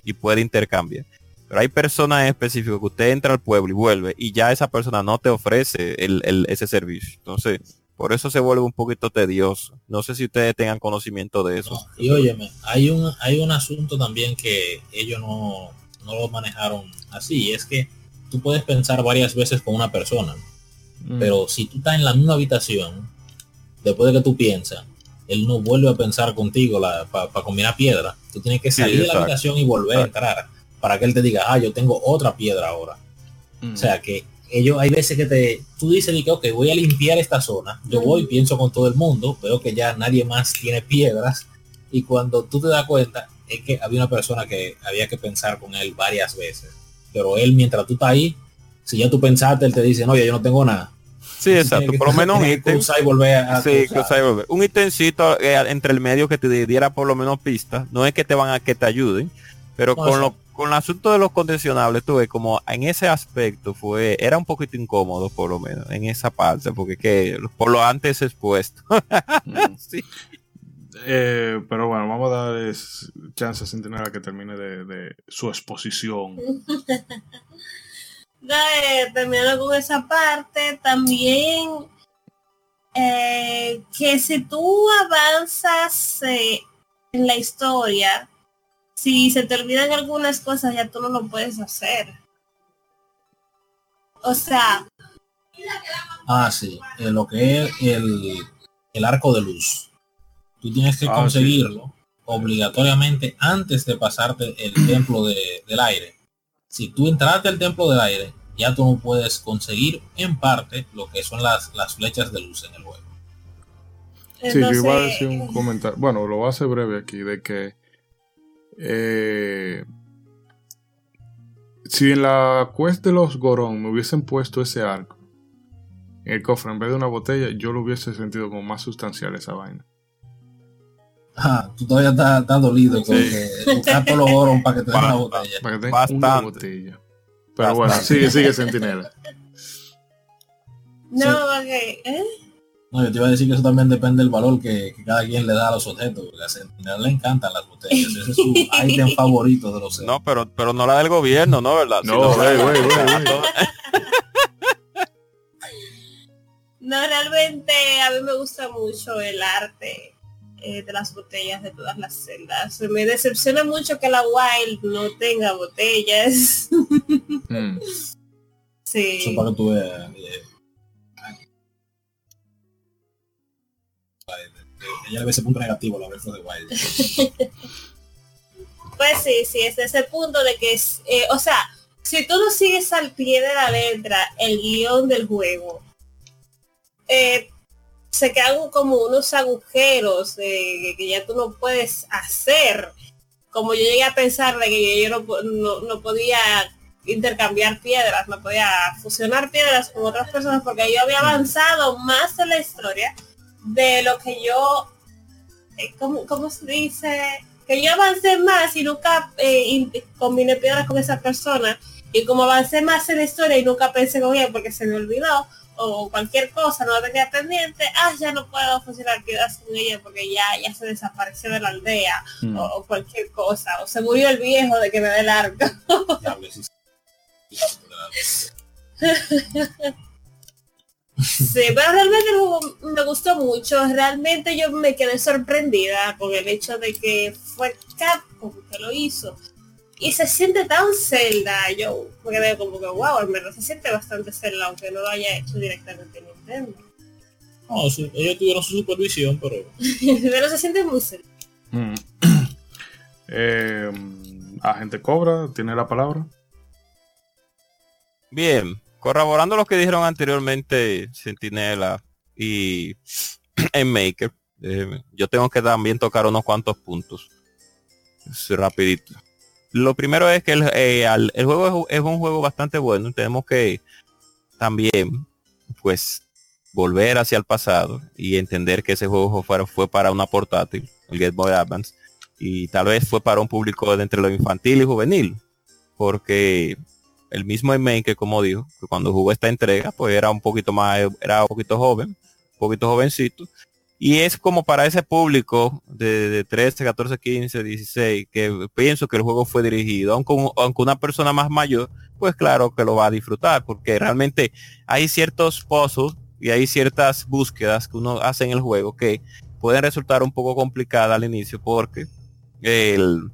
y puede intercambiar. Pero hay personas específicas que usted entra al pueblo y vuelve y ya esa persona no te ofrece el, ese servicio. Entonces, por eso se vuelve un poquito tedioso. No sé si ustedes tengan conocimiento de eso. y óyeme, hay un, hay un asunto también que ellos no, no lo manejaron así. Es que tú puedes pensar varias veces con una persona. Mm. Pero si tú estás en la misma habitación, después de que tú piensas, él no vuelve a pensar contigo para combinar piedra. Tú tienes que salir de la habitación y volver a entrar para que él te diga, ah, yo tengo otra piedra ahora. O sea que ellos hay veces que te, tú dices que, ok, voy a limpiar esta zona. Yo voy, pienso con todo el mundo, veo que ya nadie más tiene piedras. Y cuando tú te das cuenta, es que había una persona que había que pensar con él varias veces. Pero él, mientras tú estás ahí, si ya tú pensaste, él te dice, no, ya yo no tengo nada. Sí, exacto. Por lo menos un ítem. y volver a sí, cruzar y volver. Un ítemcito eh, entre el medio que te diera por lo menos pistas. No es que te van a que te ayuden, pero con lo con el asunto de los condicionables, tuve como en ese aspecto fue, era un poquito incómodo por lo menos, en esa parte, porque que por lo antes expuesto. Mm. (laughs) sí. Eh, pero bueno, vamos a dar chance a Centinela que termine de, su exposición. (laughs) terminando con esa parte, también eh, que si tú avanzas eh, en la historia, si se te olvidan algunas cosas, ya tú no lo puedes hacer. O sea... Ah, sí, lo que es el, el arco de luz tú tienes que ah, conseguirlo obligatoriamente antes de pasarte el (clears throat) templo del aire. Si tú entraste al templo del aire, ya tú no puedes conseguir en parte lo que son las, las flechas de luz en el juego. Sí, yo iba a decir un comentario. Bueno, lo voy a hacer breve aquí, de que eh, si en la cuesta de los Gorón me hubiesen puesto ese arco en el cofre en vez de una botella, yo lo hubiese sentido como más sustancial esa vaina. Ah, tú todavía estás, dolido con que buscar todos los oros para que te den una botella. Para que tengas una botella. Pero bueno, sigue, sigue Sentinela. No, ok. ¿Eh? No, yo te iba a decir que eso también depende del valor que, que cada quien le da a los objetos. A Sentinela le encantan las botellas. Ese es su (laughs) ítem favorito de los No, pero, pero no la del gobierno, ¿no? ¿Verdad? No, güey, güey, güey. (laughs) No, realmente a mí me gusta mucho el arte eh, de las botellas de todas las celdas. Me decepciona mucho que la Wild no tenga botellas. Mm. (laughs) Sí. Eso para que tú veas. Eh, ella ve ese punto negativo la versión de Wild. (laughs) pues sí, sí, es ese punto de que es, eh, o sea, si tú no sigues al pie de la letra el guion del juego, eh, se quedan como unos agujeros que ya tú no puedes hacer. Como yo llegué a pensar de que yo no, podía intercambiar piedras, no podía fusionar piedras con otras personas porque yo había avanzado más en la historia de lo que yo, eh, ¿cómo, se dice? Que yo avancé más y nunca eh, combiné piedras con esa persona. Y como avancé más en la historia y nunca pensé con ella porque se me olvidó, o cualquier cosa no tenía pendiente, ah, ya no puedo funcionar piedras con ella porque ya, ya se desapareció de la aldea mm. o, cualquier cosa, o se murió el viejo de que me dé largo. Sí, pero realmente me gustó mucho, realmente yo me quedé sorprendida con el hecho de que fue Capcom que lo hizo y se siente tan celda, yo me quedé como que wow, al menos se siente bastante celda, aunque no lo haya hecho directamente Nintendo. No, sí, ellos tuvieron su supervisión, pero... (laughs) pero se siente muy celda. Mm. (clears throat) Eh, agente Cobra, ¿tiene la palabra? Bien, corroborando lo que dijeron anteriormente Sentinela y (clears throat) en Maker, eh, yo tengo que también tocar unos cuantos puntos. rapidito lo primero es que el, eh, el juego es, un juego bastante bueno. Tenemos que también, pues, volver hacia el pasado y entender que ese juego fue, fue para una portátil, el Game Boy Advance, y tal vez fue para un público de entre lo infantil y juvenil, porque el mismo que como dijo, que cuando jugó esta entrega, pues era un poquito más, era un poquito joven, un poquito jovencito, y es como para ese público de, 13, 14, 15, 16, que pienso que el juego fue dirigido, aunque, aunque una persona más mayor, pues claro que lo va a disfrutar, porque realmente hay ciertos pozos y hay ciertas búsquedas que uno hace en el juego que pueden resultar un poco complicadas al inicio, porque el,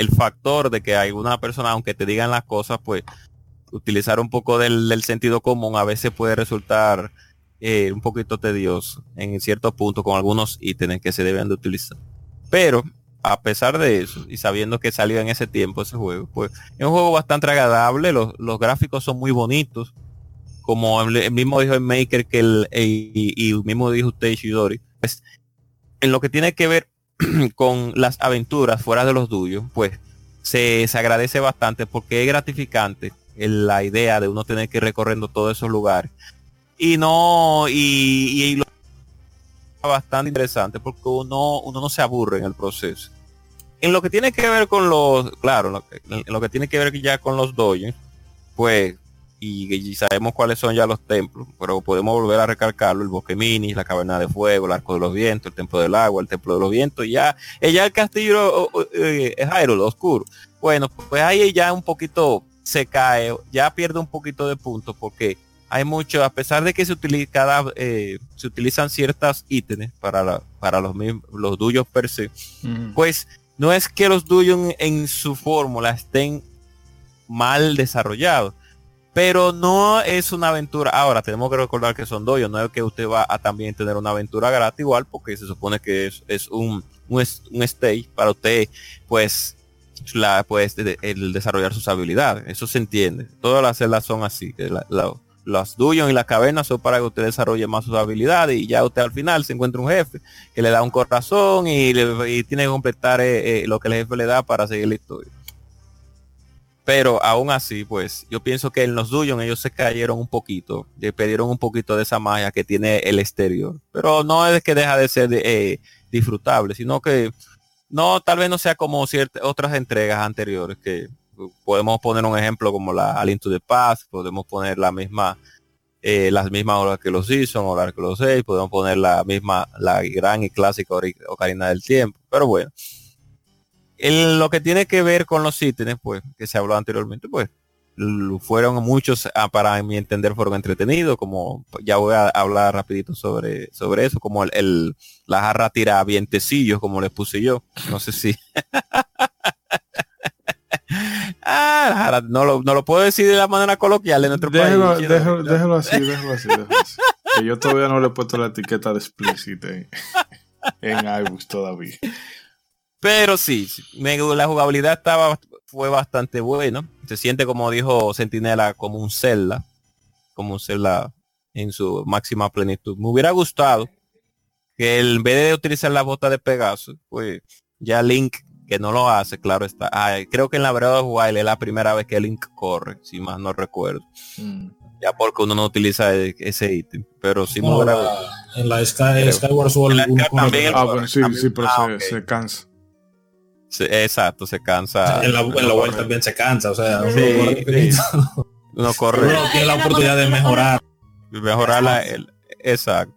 el factor de que alguna persona, aunque te digan las cosas, pues utilizar un poco del, sentido común a veces puede resultar eh, un poquito tedioso en ciertos puntos con algunos ítems que se deben de utilizar. Pero a pesar de eso y sabiendo que salió en ese tiempo ese juego, pues es un juego bastante agradable, los, gráficos son muy bonitos, como el, mismo dijo el Maker que el, y, mismo dijo usted Shidori, pues en lo que tiene que ver (clears throat) con las aventuras fuera de los duyos, pues se, se agradece bastante porque es gratificante la idea de uno tener que ir recorriendo todos esos lugares y no, y, y lo bastante interesante porque uno, uno no se aburre en el proceso. En lo que tiene que ver con los, claro, en lo que tiene que ver ya con los doyos, pues y, sabemos cuáles son ya los templos, pero podemos volver a recalcarlo, el bosque mini, la caverna de fuego, el arco de los vientos, el templo del agua, el templo de los vientos, y ya, ya el castillo eh, es Hyrule, oscuro. Bueno, pues ahí ya un poquito se cae, ya pierde un poquito de puntos porque hay mucho, a pesar de que se utiliza cada, eh, se utilizan ciertas ítems para para los los duyos per se, pues no es que los duyos en su fórmula estén mal desarrollados, pero no es una aventura. Ahora tenemos que recordar que son doyos, no es que usted va a también tener una aventura gratis igual, porque se supone que es, un, un, stage para usted, pues, la, pues el desarrollar sus habilidades. Eso se entiende. Todas las celdas son así. La, los duyos y las cavernas son para que usted desarrolle más sus habilidades y ya usted al final se encuentra un jefe que le da un corazón y, tiene que completar eh, eh, lo que el jefe le da para seguir la historia. Pero aún así, pues yo pienso que en los Duyon ellos se cayeron un poquito, le perdieron un poquito de esa magia que tiene el exterior. Pero no es que deja de ser eh, disfrutable, sino que no, tal vez no sea como ciertas otras entregas anteriores que podemos poner un ejemplo como la Alien to the Past, podemos poner la misma eh, las mismas horas que los hizo, horas que los seis, podemos poner la misma, la gran y clásica Ocarina del Tiempo. Pero bueno, lo que tiene que ver con los ítems, pues, que se habló anteriormente, pues, fueron muchos, ah, para mi entender, fueron entretenidos, como ya voy a hablar rapidito sobre, sobre eso, como el, la jarra tira vientecillos, como les puse yo. No sé si. (laughs) ah, no lo, no lo puedo decir de la manera coloquial en nuestro país. Déjalo, déjalo, así, (laughs) déjalo así, déjalo así. Que yo todavía no le he puesto la etiqueta de explícita en, (laughs) en iBooks todavía. Pero sí, la jugabilidad estaba fue bastante buena. Se siente como dijo Sentinela como un Zelda, como un Zelda en su máxima plenitud. Me hubiera gustado que en vez de utilizar la bota de Pegaso, pues ya Link que no lo hace, claro está. creo que en la Breath of Wild es la primera vez que Link corre, si más no recuerdo. Mm. Ya porque uno no utiliza e, ese ítem, pero si no, en la Skyward Sword también, ah, sí, sí, pero ah, se cansa exacto, se cansa. En la, vuelta también se cansa, o sea, uno, corre. tiene la oportunidad de mejorar. Mejorar la, el, exacto.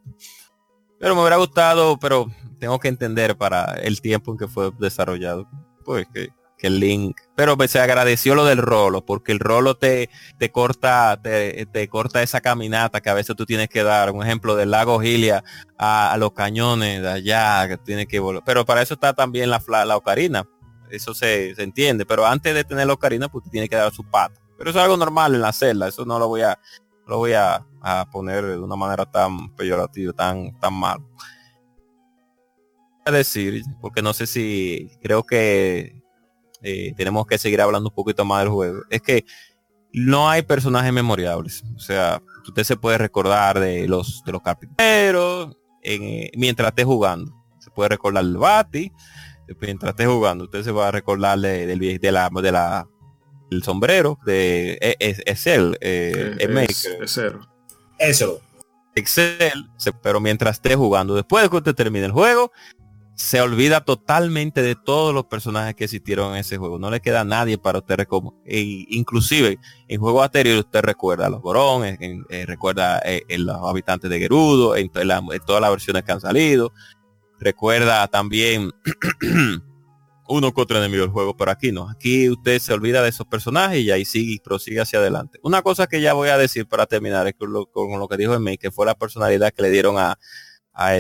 Pero me hubiera gustado, pero tengo que entender para el tiempo en que fue desarrollado, pues que, el link. Pero pues, se agradeció lo del rolo, porque el rolo te, te corta, te, te, corta esa caminata que a veces tú tienes que dar. Un ejemplo del lago Gilia a, los cañones de allá, que tiene que volver. Pero para eso está también la, la ocarina. Eso se, se entiende. Pero antes de tener la ocarina, pues tiene que dar su pata. Pero eso es algo normal en la celda. Eso no lo voy a, lo voy a, a poner de una manera tan peyorativa, tan, tan mal. A decir, porque no sé si creo que eh, tenemos que seguir hablando un poquito más del juego, es que no hay personajes memorables. O sea, usted se puede recordar de los de los carpinteros eh, mientras esté jugando. Se puede recordar el Bati mientras esté jugando. Usted se va a recordar de, de, la de la el sombrero de e, Excel, eh, Excel. Eso. Excel, pero mientras esté jugando, después de que usted termine el juego, se olvida totalmente de todos los personajes que existieron en ese juego. No le queda nadie para usted e inclusive en juegos anteriores usted recuerda a los Gorón, eh, recuerda eh, en los habitantes de Gerudo, en, todas las versiones que han salido. Recuerda también (clears throat) uno otro enemigo del juego, pero aquí no. Aquí usted se olvida de esos personajes y ahí sigue y prosigue hacia adelante. Una cosa que ya voy a decir para terminar es con lo, con lo que dijo en mí, que fue la personalidad que le dieron a, a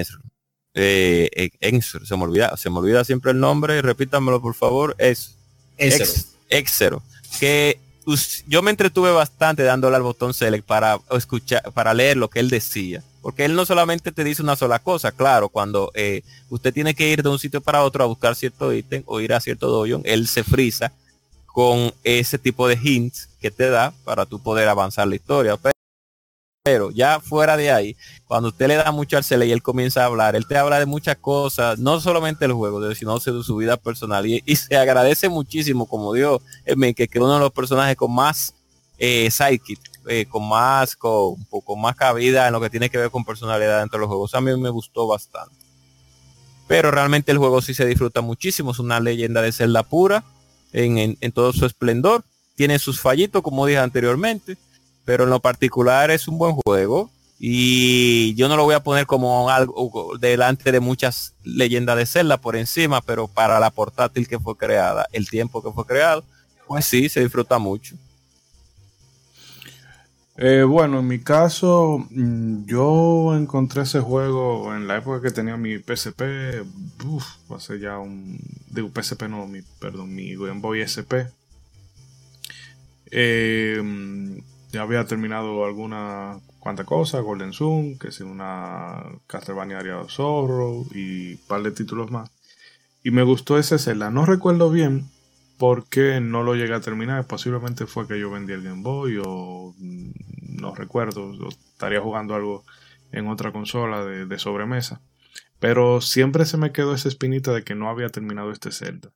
eh, se me olvida, se me olvida siempre el nombre, repítamelo por favor, es Exero, que yo me entretuve bastante dándole al botón select para escuchar, para leer lo que él decía, porque él no solamente te dice una sola cosa, claro, cuando eh, usted tiene que ir de un sitio para otro a buscar cierto ítem o ir a cierto dojo, él se frisa con ese tipo de hints que te da para tú poder avanzar la historia. Pero ya fuera de ahí, cuando usted le da mucho al y él comienza a hablar, él te habla de muchas cosas, no solamente el juego, sino de su vida personal. Y, se agradece muchísimo, como dijo que, que uno de los personajes con más eh, eh, con más, con un poco más cabida en lo que tiene que ver con personalidad dentro de los juegos. A mí me gustó bastante. Pero realmente el juego sí se disfruta muchísimo. Es una leyenda de Zelda pura en, en todo su esplendor. Tiene sus fallitos, como dije anteriormente. Pero en lo particular es un buen juego y yo no lo voy a poner como algo delante de muchas leyendas de Zelda por encima, pero para la portátil que fue creada, el tiempo que fue creado, pues sí, se disfruta mucho. Eh, bueno, en mi caso, mm, yo encontré ese juego en la época que tenía mi PSP, uff, hace ya un, digo PSP no, mi, perdón, mi Game Boy SP. Eh, ya había terminado alguna cuanta cosa, Golden Sun, que es una Castlevania Area Zorro y un par de títulos más. Y me gustó ese Zelda. No recuerdo bien por qué no lo llegué a terminar. Posiblemente fue que yo vendí el Game Boy o mm, no recuerdo. estaría jugando algo en otra consola de, de, sobremesa. Pero siempre se me quedó esa espinita de que no había terminado este Zelda.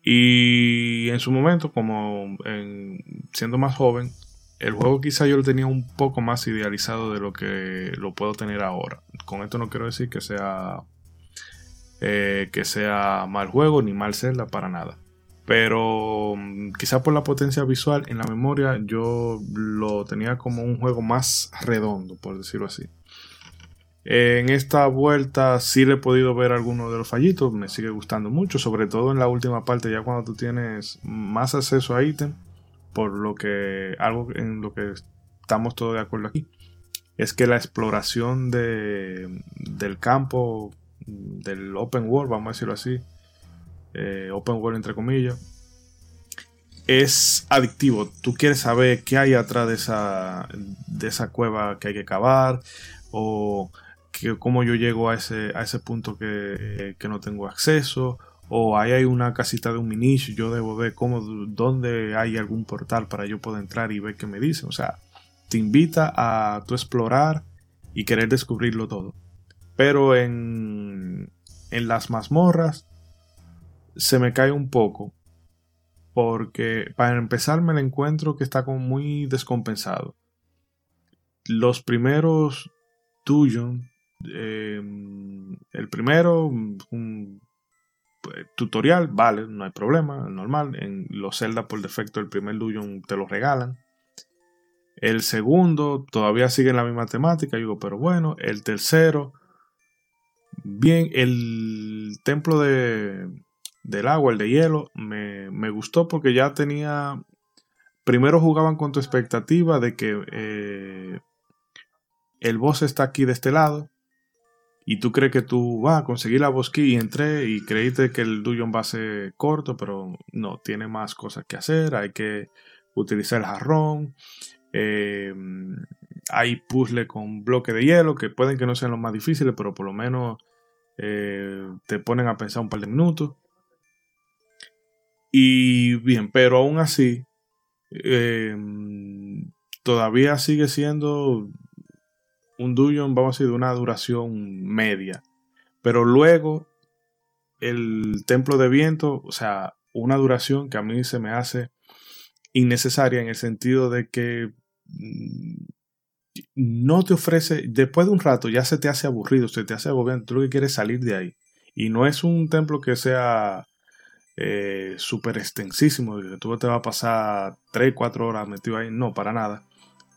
Y en su momento, como en, siendo más joven, el juego quizá yo lo tenía un poco más idealizado de lo que lo puedo tener ahora. Con esto no quiero decir que sea eh, que sea mal juego ni mal Zelda para nada. Pero mm, quizá por la potencia visual en la memoria yo lo tenía como un juego más redondo, por decirlo así. En esta vuelta sí le he podido ver algunos de los fallitos, me sigue gustando mucho, sobre todo en la última parte, ya cuando tú tienes más acceso a ítems por lo que algo en lo que estamos todos de acuerdo aquí es que la exploración de, del campo del open world, vamos a decirlo así, eh, open world entre comillas, es adictivo. Tú quieres saber qué hay atrás de esa, de esa cueva que hay que cavar o que, cómo yo llego a ese, a ese punto que, que no tengo acceso o ahí hay una casita de un minish, yo debo ver cómo, dónde hay algún portal para yo poder entrar y ver qué me dice. O sea, te invita a tu explorar y querer descubrirlo todo. Pero en, en las mazmorras se me cae un poco. Porque para empezar me lo encuentro que está como muy descompensado. Los primeros tuyos, em, el primero, tutorial, vale, no hay problema, normal. En los Zelda por defecto el primer dungeon te lo regalan. El segundo todavía sigue en la misma temática, digo, pero bueno. El tercero, bien, el templo de, del agua, el de hielo, me, me, gustó porque ya tenía... Primero jugaban con tu expectativa de que eh, el boss está aquí de este lado y tú crees que tú vas a conseguir la bosquí y entré y creíste que el dungeon va a ser corto, pero no, tiene más cosas que hacer, hay que utilizar el jarrón, eh, hay puzzles con bloque de hielo que pueden que no sean los más difíciles, pero por lo menos eh, te ponen a pensar un par de minutos. Y bien, pero aún así, eh, todavía sigue siendo un dungeon, vamos a decir, de una duración media. Pero luego, el templo de viento, o sea, una duración que a mí se me hace innecesaria en el sentido de que mm, no te ofrece, después de un rato ya se te hace aburrido, se te hace agobiante, tú lo que quieres salir de ahí. Y no es un templo que sea eh, súper extensísimo, que tú te vas a pasar 3, 4 horas metido ahí, no, para nada.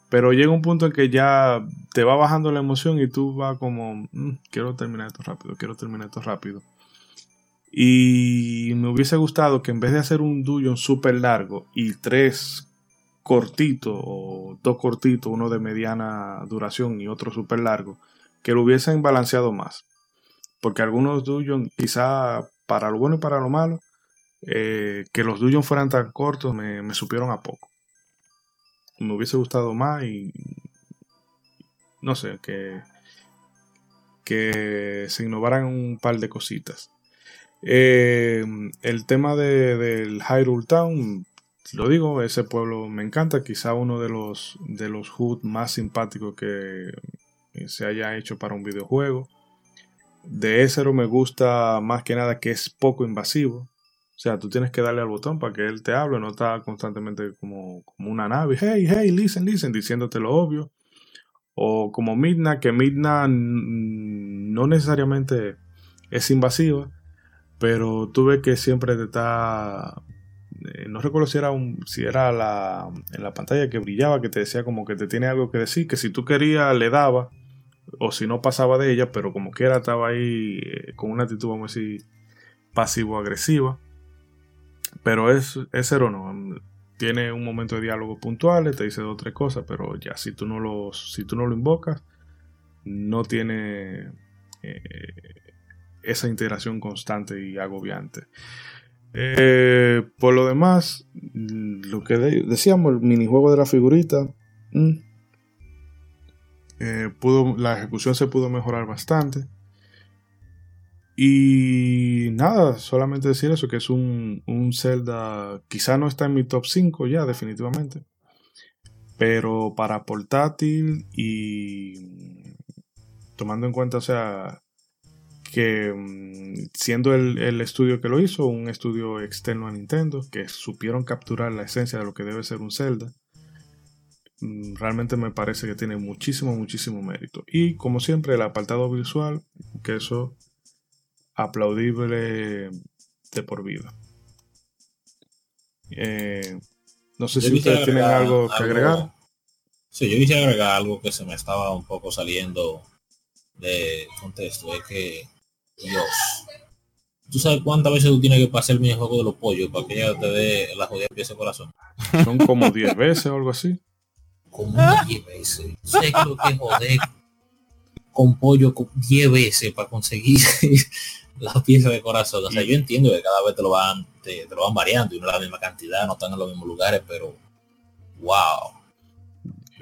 Pero llega un punto en que ya te va bajando la emoción y tú vas como, mm, quiero terminar esto rápido, quiero terminar esto rápido. Y me hubiese gustado que en vez de hacer un dungeon súper largo y tres cortitos o dos cortitos, uno de mediana duración y otro súper largo, que lo hubiesen balanceado más. Porque algunos dungeons, quizá para lo bueno y para lo malo, eh, que los dungeons fueran tan cortos me, me supieron a poco me hubiese gustado más y no sé, que, que se innovaran un par de cositas. Eh, el tema de, del Hyrule Town, lo digo, ese pueblo me encanta, quizá uno de los, de los HUD más simpáticos que se haya hecho para un videojuego. De Ezero me gusta más que nada que es poco invasivo. O sea, tú tienes que darle al botón para que él te hable, no está constantemente como, como una nave, hey, hey, listen, listen, diciéndote lo obvio. O como Midna, que Midna no necesariamente es invasiva, pero tú ves que siempre te está... Eh, no recuerdo si era, un, si era la, en la pantalla que brillaba, que te decía como que te tiene algo que decir, que si tú querías le daba, o si no pasaba de ella, pero como quiera estaba ahí eh, con una actitud, vamos a decir, pasivo-agresiva. Pero es, es cero no. Tiene un momento de diálogo puntual, te dice dos o tres cosas, pero ya si tú no lo, si tú no lo invocas, no tiene eh, esa integración constante y agobiante. Eh, por lo demás, lo que decíamos, el minijuego de la figurita, mm, eh, pudo, la ejecución se pudo mejorar bastante. Y nada, solamente decir eso, que es un, un Zelda, quizá no está en mi top 5 ya, definitivamente. Pero para portátil y tomando en cuenta, o sea, que mm, siendo el, el, estudio que lo hizo, un estudio externo a Nintendo, que supieron capturar la esencia de lo que debe ser un Zelda, mm, realmente me parece que tiene muchísimo, muchísimo mérito. Y como siempre, el apartado visual, que eso aplaudible de por vida. Eh, no sé si ustedes tienen algo que agregar. Sí, yo quisiera agregar algo que se me estaba un poco saliendo de contexto. Es que, Dios, ¿tú sabes cuántas veces tú tienes que pasar el minijuego de los pollos para que ella te dé la jodida pieza de corazón? Son como 10 veces o algo así. Como 10 veces. Sé que lo que joder con pollo 10 veces para conseguir las piezas de corazón. O sea, yo entiendo que cada vez te lo van, te, lo van variando y no la misma cantidad, no están en los mismos lugares, pero wow.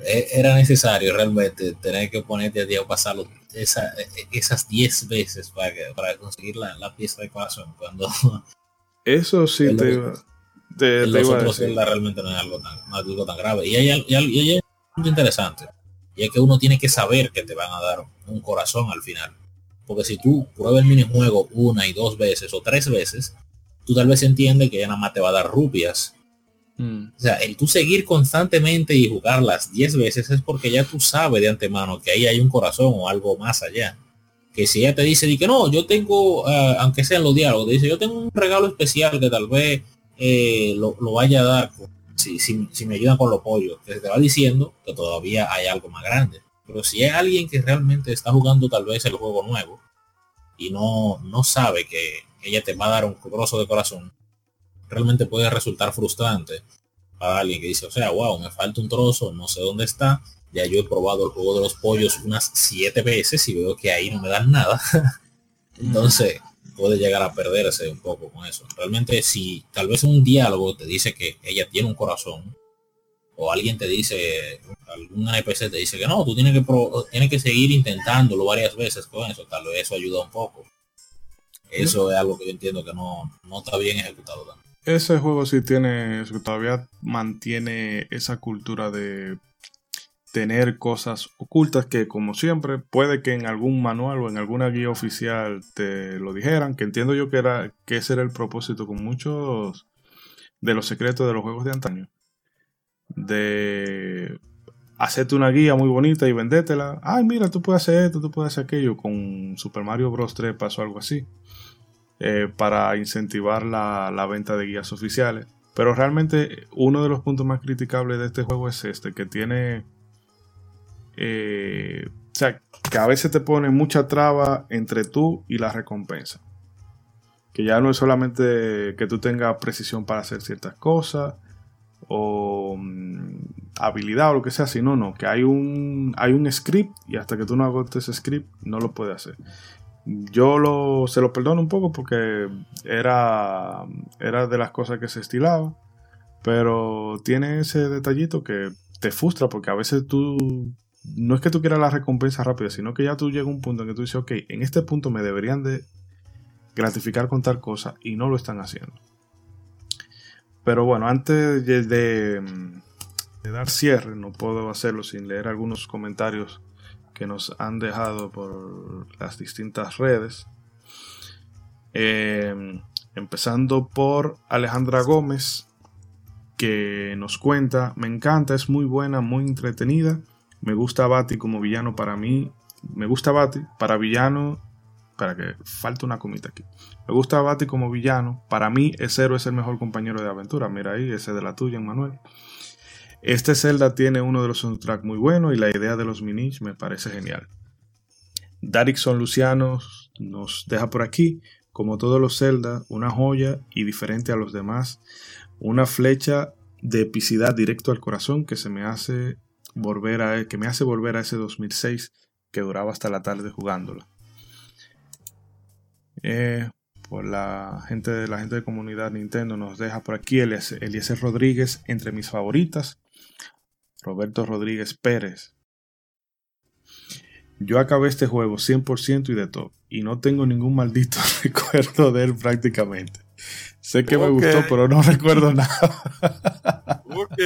E, era necesario realmente tener que ponerte a día pasarlo esa, esas 10 veces para, para conseguir la, la, pieza de corazón. Cuando (laughs) eso sí te iba, te, te iba a decir. realmente no es algo tan, no es algo tan grave. Y hay, y hay, y hay un interesante. Y es que uno tiene que saber que te van a dar un corazón al final porque si tú pruebas el minijuego una y dos veces o tres veces, tú tal vez entiendes que ya nada más te va a dar rupias. Mm. O sea, el tú seguir constantemente y jugarlas diez veces es porque ya tú sabes de antemano que ahí hay un corazón o algo más allá. Que si ella te dice que no, yo tengo, uh, aunque sean los diálogos, dice yo tengo un regalo especial que tal vez eh, lo, lo, vaya a dar si, si, si, me ayudan con los pollos, que te va diciendo que todavía hay algo más grande. Pero si es alguien que realmente está jugando tal vez el juego nuevo y no, no sabe que ella te va a dar un trozo de corazón, realmente puede resultar frustrante para alguien que dice, o sea, wow, me falta un trozo, no sé dónde está. Ya yo he probado el juego de los pollos unas siete veces y veo que ahí no me dan nada. (laughs) Entonces puede llegar a perderse un poco con eso. Realmente si tal vez un diálogo te dice que ella tiene un corazón, o alguien te dice, algún NPC te dice que no, tú tienes que, pro, tienes que seguir intentándolo varias veces con eso, tal vez eso ayuda un poco. Eso es algo que yo entiendo que no, no está bien ejecutado también. Ese juego sí tiene, todavía mantiene esa cultura de tener cosas ocultas que como siempre puede que en algún manual o en alguna guía oficial te lo dijeran, que entiendo yo que era que ese era el propósito con muchos de los secretos de los juegos de antaño de hacerte una guía muy bonita y vendértela. Ay, mira, tú puedes hacer esto, tú puedes hacer aquello. Con Super Mario Bros. 3 pasó algo así. Eh, para incentivar la, la, venta de guías oficiales. Pero realmente uno de los puntos más criticables de este juego es este, que tiene... Eh, o sea, que a veces te pone mucha traba entre tú y la recompensa. Que ya no es solamente que tú tengas precisión para hacer ciertas cosas, o mm, habilidad o lo que sea, sino no, que hay un, hay un script y hasta que tú no agotes ese script no lo puedes hacer. Yo se lo perdono un poco porque era, era de las cosas que se estilaba, pero tiene ese detallito que te frustra porque a veces tú no es que tú quieras la recompensa rápida, sino que ya tú llegas a un punto en que tú dices, ok, en este punto me deberían de gratificar con tal cosa y no lo están haciendo. Pero bueno, antes de, dar cierre, no puedo hacerlo sin leer algunos comentarios que nos han dejado por las distintas redes. Eh, Empezando por Alejandra Gómez, que nos cuenta, me encanta, es muy buena, muy entretenida. Me gusta Bati como villano para mí. Me gusta Bati para villano. Para que falte una comita aquí. Me gusta Bati como villano. Para mí, ese héroe es el mejor compañero de aventura. Mira ahí, ese de la tuya, Manuel. Este Zelda tiene uno de los soundtracks muy buenos y la idea de los minis me parece genial. Darikson Luciano nos deja por aquí, como todos los Zelda, una joya y diferente a los demás, una flecha de epicidad directo al corazón que se me hace volver a que me hace volver a ese 2006 que duraba hasta la tarde jugándola. Eh, por la gente de la gente de comunidad Nintendo nos deja por aquí Eliezer Rodríguez entre mis favoritas Roberto Rodríguez Pérez. Yo acabé este juego 100% y de todo, y no tengo ningún maldito (laughs) recuerdo de él prácticamente. Sé que me gustó, pero no (laughs) recuerdo nada. ok.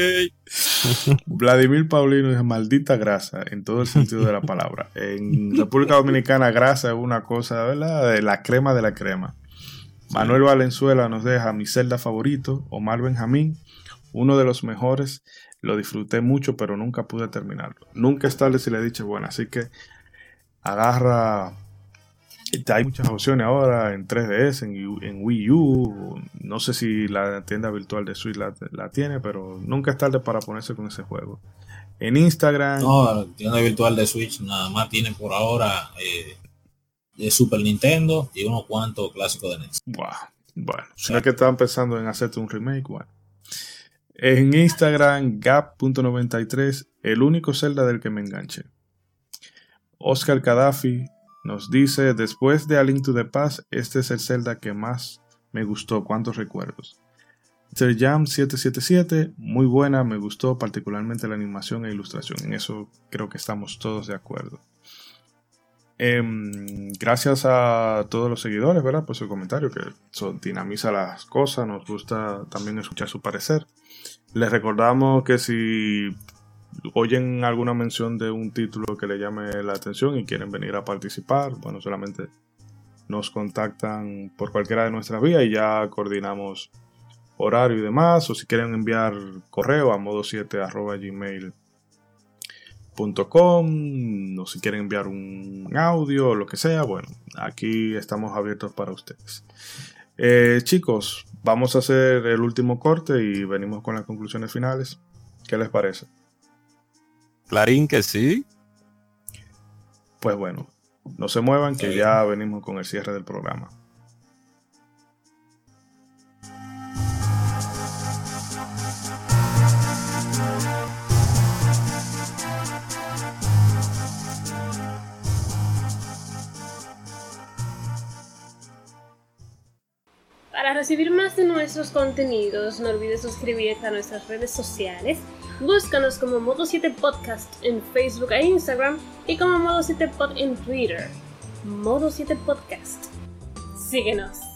(laughs) Vladimir Paulino dice maldita grasa, en todo el sentido de la palabra. En República Dominicana, grasa es una cosa, ¿verdad? De la crema de la crema. Manuel Valenzuela nos deja mi celda favorito, Omar Benjamín, uno de los mejores lo disfruté mucho, pero nunca pude terminarlo. Nunca es tarde si le he dicho bueno, así que agarra. Hay muchas opciones ahora en 3DS, en, Wii U. No sé si la tienda virtual de Switch la, tiene, pero nunca es tarde para ponerse con ese juego. En Instagram. No, la tienda virtual de Switch nada más tiene por ahora eh, de Super Nintendo y unos cuantos clásicos de NES. Bueno, si no es que estaban pensando en hacerte un remake, bueno. En Instagram, gap.93, el único Zelda del que me enganché. Oscar Gaddafi nos dice, después de A Link to the Past, este es el Zelda que más me gustó, cuántos recuerdos. Mr. Jam 777, muy buena, me gustó particularmente la animación e ilustración, en eso creo que estamos todos de acuerdo. Em, gracias a todos los seguidores, ¿verdad? Por su comentario, que dinamiza las cosas, nos gusta también escuchar su parecer. Les recordamos que si oyen alguna mención de un título que le llame la atención y quieren venir a participar, bueno, solamente nos contactan por cualquiera de nuestras vías y ya coordinamos horario y demás, o si quieren enviar correo a modo7 gmail.com, o si quieren enviar un audio o lo que sea, bueno, aquí estamos abiertos para ustedes. Eh, chicos, vamos a hacer el último corte y venimos con las conclusiones finales. ¿Qué les parece? Clarín que sí. Pues bueno, no se muevan que ya venimos con el cierre del programa. Para recibir más de nuestros contenidos, no olvides suscribirte a nuestras redes sociales. Búscanos como Modo 7 Podcast en Facebook e Instagram y como Modo 7 Pod en Twitter. Modo 7 Podcast. Síguenos.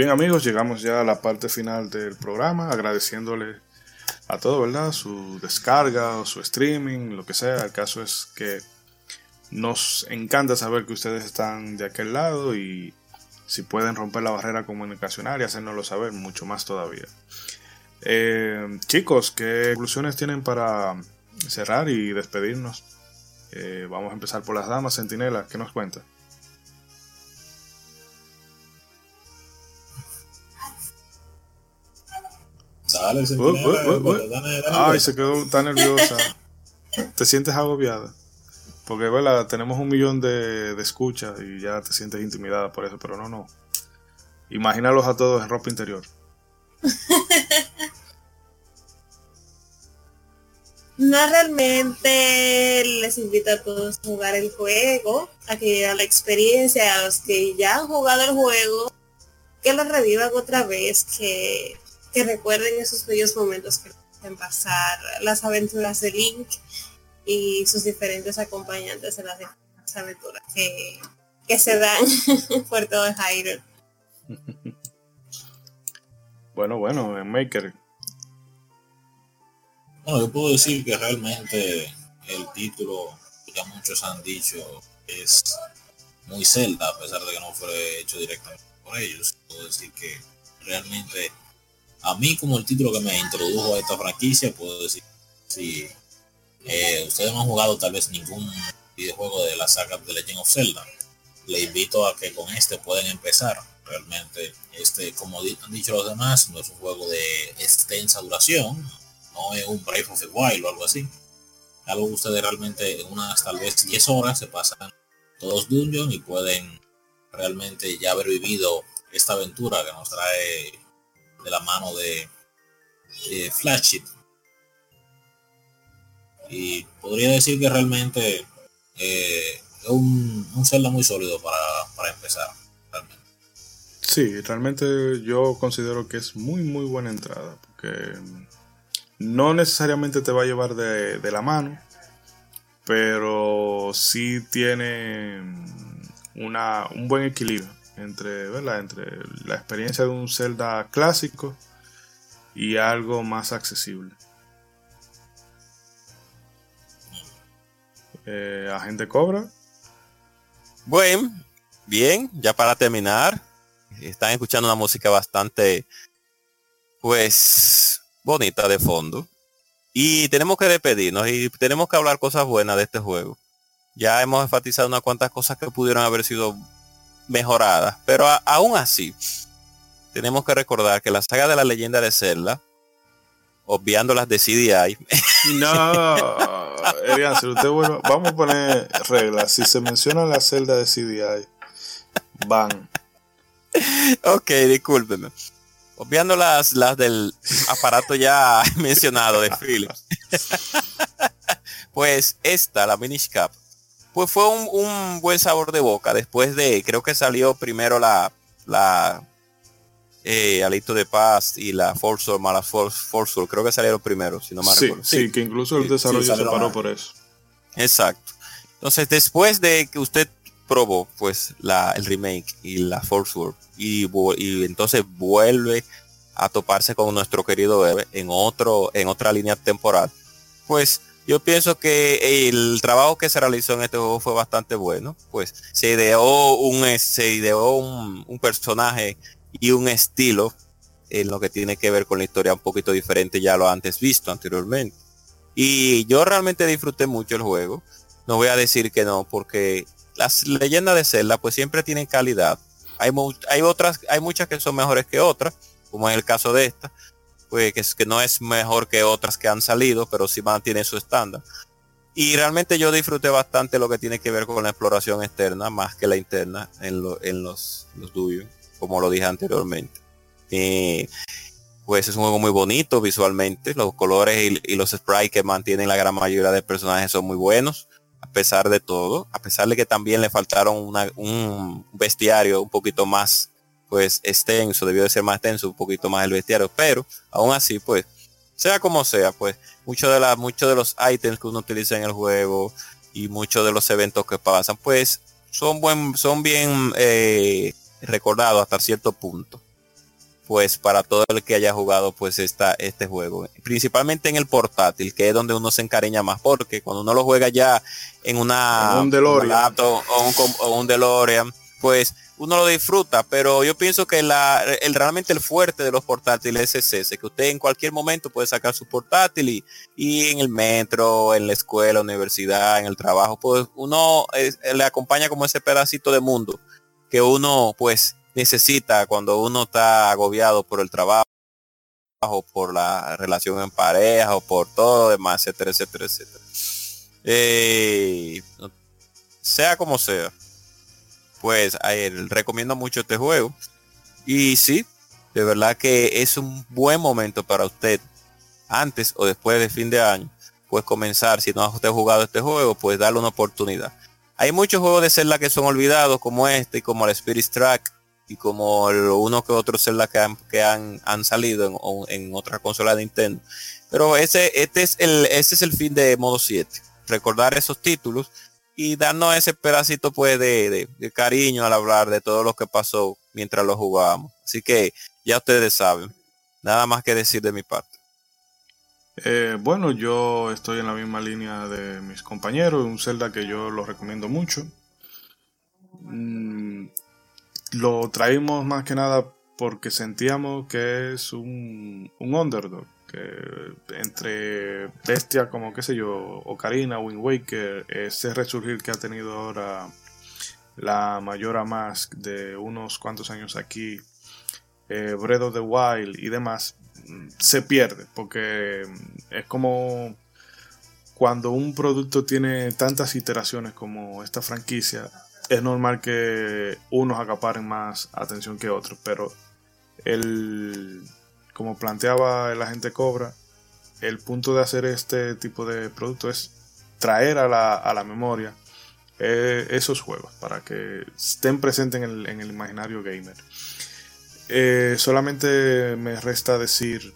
Bien amigos, llegamos ya a la parte final del programa, agradeciéndole a todos, ¿verdad? Su descarga o su streaming, lo que sea. El caso es que nos encanta saber que ustedes están de aquel lado y si pueden romper la barrera comunicacional y hacernoslo saber, mucho más todavía. Eh, chicos, ¿qué conclusiones tienen para cerrar y despedirnos? Eh, vamos a empezar por las damas, Centinela, ¿qué nos Ay, se quedó tan nerviosa. ¿Te sientes agobiada? Porque, ¿verdad? Tenemos un millón de, de escuchas y ya te sientes intimidada por eso, pero no, no. Imagínalos a todos en ropa interior. (laughs) No, realmente les invito a todos a jugar el juego, a que a la experiencia, a los que ya han jugado el juego, que lo revivan otra vez, que que recuerden esos bellos momentos que en pasar las aventuras de Link y sus diferentes acompañantes en las, aventuras que, que, se dan (laughs) por todo el Hyrule. Bueno, bueno, en Maker. Bueno, yo puedo decir que realmente el título, ya muchos han dicho, es muy Zelda, a pesar de que no fue hecho directamente por ellos. Puedo decir que realmente a mí como el título que me introdujo a esta franquicia, puedo decir, si eh, ustedes no han jugado tal vez ningún videojuego de la saga de Legend of Zelda, le invito a que con este pueden empezar. Realmente, este, como han dicho los demás, no es un juego de extensa duración, no es un Breath of the Wild o algo así. Algo que ustedes realmente en unas tal vez 10 horas se pasan todos dungeons y pueden realmente ya haber vivido esta aventura que nos trae de la mano de, Flashit. Y podría decir que realmente eh, es un, un muy sólido para, para empezar. Realmente. Sí, realmente yo considero que es muy muy buena entrada, porque no necesariamente te va a llevar de, de la mano, pero sí tiene una, un buen equilibrio entre, ¿verdad? entre la experiencia de un Zelda clásico y algo más accesible. Eh, Agente Cobra. Bueno, bien, ya para terminar, están escuchando una música bastante, pues, bonita de fondo. Y tenemos que despedirnos y tenemos que hablar cosas buenas de este juego. Ya hemos enfatizado unas cuantas cosas que pudieron haber sido mejoradas, pero aún así, tenemos que recordar que la saga de la leyenda de Zelda, obviando las de CDI. (laughs) No, Erian, si usted vamos a poner reglas. Si se menciona la celda de CDI, van. Ok, discúlpeme. Obviando las, las del aparato ya (laughs) mencionado de Philips. (laughs) pues esta, la Minish Cap, pues fue un, buen sabor de boca. Después de, creo que salió primero la, la eh, Alito de Paz y la Force Mala Force, creo que salieron primero, si no me sí, Sí, que incluso el desarrollo se paró por eso. Exacto. Entonces, después de que usted probó pues la, el remake y la Force y, y entonces vuelve a toparse con nuestro querido Eve en otro en otra línea temporal pues yo pienso que el trabajo que se realizó en este juego fue bastante bueno. Pues se ideó un, se ideó un, personaje y un estilo en lo que tiene que ver con la historia un poquito diferente ya lo antes visto anteriormente. Y yo realmente disfruté mucho el juego. No voy a decir que no, porque las leyendas de Zelda pues siempre tienen calidad. Hay, hay otras, hay muchas que son mejores que otras, como en el caso de esta pues, que, que no es mejor que otras que han salido, pero sí mantiene su estándar. Y realmente yo disfruté bastante lo que tiene que ver con la exploración externa, más que la interna en, en los, los como lo dije anteriormente. pues es un juego muy bonito visualmente, los colores y, los sprites que mantienen la gran mayoría de personajes son muy buenos, a pesar de todo, a pesar de que también le faltaron un bestiario un poquito más pues extenso, debió de ser más extenso, un poquito más el bestiario, pero aún así, pues, sea como sea, pues, muchos de las, muchos de los ítems que uno utiliza en el juego y muchos de los eventos que pasan, pues, son buen, son bien eh, recordados hasta cierto punto. Pues para todo el que haya jugado pues esta, este juego. Principalmente en el portátil, que es donde uno se encariña más, porque cuando uno lo juega ya en una un DeLorean. o, un, o un DeLorean, pues uno lo disfruta, pero yo pienso que la, el, realmente el fuerte de los portátiles es ese, que usted en cualquier momento puede sacar su portátil y, en el metro, en la escuela, universidad, en el trabajo, pues uno le acompaña como ese pedacito de mundo que uno pues necesita cuando uno está agobiado por el trabajo, por la relación en pareja o por todo lo demás, etcétera, etcétera, etcétera. Eh, sea como sea pues recomiendo mucho este juego. Y sí, de verdad que es un buen momento para usted, antes o después de fin de año, pues comenzar, si no ha usted jugado este juego, pues darle una oportunidad. Hay muchos juegos de Zelda que son olvidados, como este, y como el Spirit Track, y como uno que otro Zelda que han, que han, han salido en, en otra consola de Nintendo. Pero ese, este es el, ese es el fin de modo 7. Recordar esos títulos y darnos ese pedacito pues de, cariño al hablar de todo lo que pasó mientras lo jugábamos. Así que ya ustedes saben. Nada más que decir de mi parte. Eh, bueno, yo estoy en la misma línea de mis compañeros, un Zelda que yo lo recomiendo mucho. Mm, lo traímos más que nada porque sentíamos que es un, un underdog entre Bestia como qué sé yo, Ocarina, Wind Waker, ese resurgir que ha tenido ahora la Mayora Mask de unos cuantos años aquí, eh, Breath the Wild y demás, se pierde porque es como cuando un producto tiene tantas iteraciones como esta franquicia, es normal que unos acaparen más atención que otros, pero el como planteaba el agente Cobra, el punto de hacer este tipo de producto es traer a la, memoria eh, esos juegos para que estén presentes en el, imaginario gamer. Eh, solamente me resta decir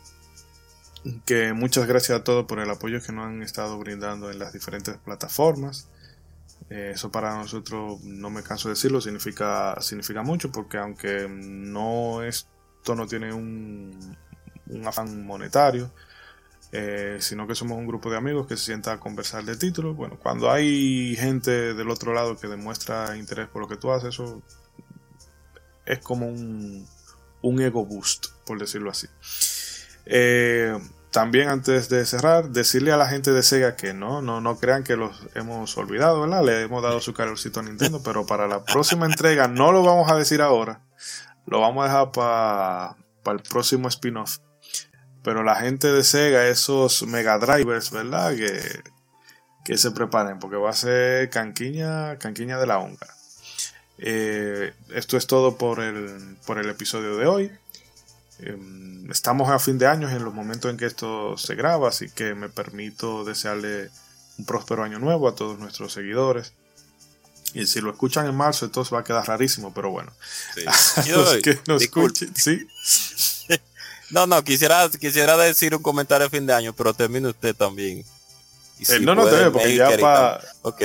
que muchas gracias a todos por el apoyo que nos han estado brindando en las diferentes plataformas. Eh, eso para nosotros, no me canso de decirlo, significa, significa mucho porque aunque no esto no tiene un, un afán monetario, eh, sino que somos un grupo de amigos que se sienta a conversar de títulos. Bueno, cuando hay gente del otro lado que demuestra interés por lo que tú haces, eso es como un, un ego boost, por decirlo así. Eh, también antes de cerrar, decirle a la gente de Sega que no, no, no crean que los hemos olvidado, ¿verdad? Le hemos dado su calorcito a Nintendo, pero para la próxima entrega no lo vamos a decir ahora. Lo vamos a dejar para el próximo spin-off. Pero la gente de Sega, esos Mega Drivers, ¿verdad? Que, que se preparen, porque va a ser canquiña, canquiña de la honga. Eh, esto es todo por el, por el episodio de hoy. Em, estamos a fin de año en los momentos en que esto se graba, así que me permito desearle un próspero año nuevo a todos nuestros seguidores. Y si lo escuchan en marzo, entonces va a quedar rarísimo, pero bueno. (laughs) que nos escuchen, ¿sí? No, no, quisiera, quisiera decir un comentario a fin de año, pero termine usted también. Eh, no, no, te porque ya para... Ok.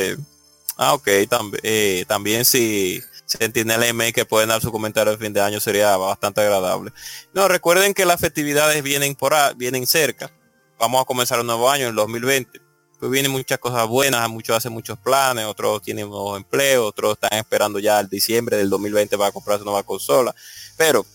Ah, ok. También, eh, también si Sentinel M que pueden dar su comentario de fin de año sería bastante agradable. No, recuerden que las festividades vienen por vienen cerca. Vamos a comenzar un nuevo año en el 2020. Pues vienen muchas cosas buenas, muchos hacen muchos planes, otros tienen nuevos empleos, otros están esperando ya el diciembre del 2020 para comprar su nueva consola. Pero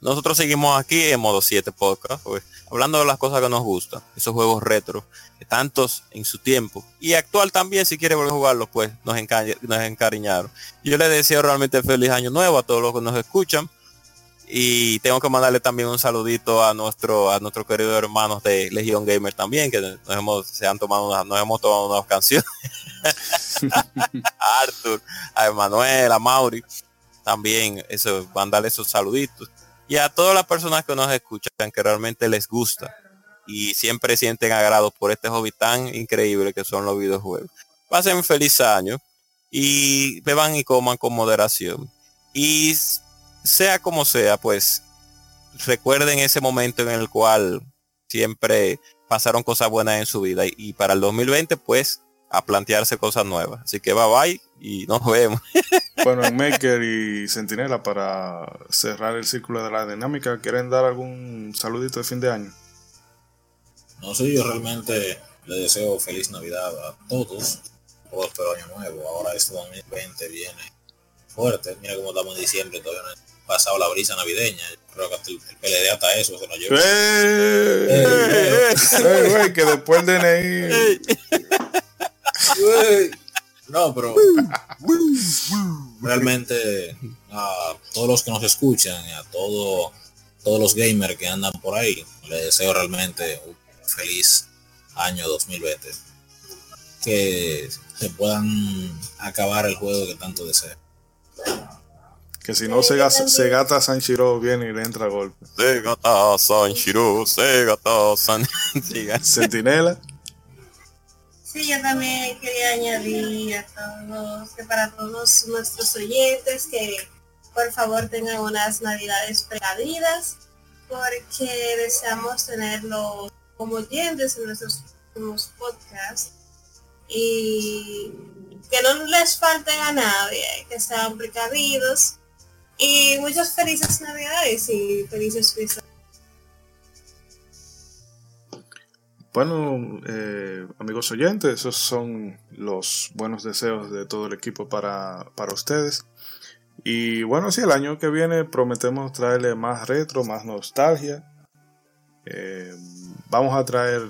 nosotros seguimos aquí en modo 7 podcast, pues, hablando de las cosas que nos gustan, esos juegos retro, tantos en su tiempo. Y actual también, si quiere volver a jugarlos, pues nos, encariñaron. Yo les deseo realmente feliz año nuevo a todos los que nos escuchan. Y tengo que mandarle también un saludito a nuestro a nuestros queridos hermanos de Legion Gamer también que nos hemos se han tomado nos hemos tomado unas canciones a (laughs) Arthur a Emanuel a Mauri también eso mandarle esos saluditos y a todas las personas que nos escuchan que realmente les gusta y siempre sienten agrado por este hobby tan increíble que son los videojuegos. Pasen feliz año y beban y coman con moderación. Y sea como sea, pues recuerden ese momento en el cual siempre pasaron cosas buenas en su vida y, para el 2020 pues a plantearse cosas nuevas. Así que bye bye y nos vemos. (laughs) Bueno, en Maker y Centinela, para cerrar el círculo de la dinámica, ¿quieren dar algún saludito de fin de año? No sé, yo realmente le deseo feliz Navidad a todos, próspero año nuevo. Ahora este 2020 viene fuerte. Mira cómo estamos en diciembre, todavía no ha pasado la brisa navideña. Creo que el, PLD hasta eso se nos lleva. ¡Eh! ¡Eh! ¡Eh! que después el DNI. (laughs) No, pero realmente a todos los que nos escuchan y a todos todos los gamers que andan por ahí, les deseo realmente un feliz año 2020. Que se puedan acabar el juego que tanto desean. Que si no se, se gata Sanshiro viene y le entra a golpe. Se gata Sanshiro, se gata San... Sentinela. Sí, yo también quería añadir a todos, que para todos nuestros oyentes, que por favor tengan unas navidades precavidas, porque deseamos tenerlos como oyentes en nuestros últimos podcasts y que no les falten a nadie, que sean precavidos y muchas felices navidades y felices fiestas. Bueno, eh, amigos oyentes, esos son los buenos deseos de todo el equipo para, para ustedes. Y bueno, sí, el año que viene prometemos traerle más retro, más nostalgia. Eh, vamos a traer,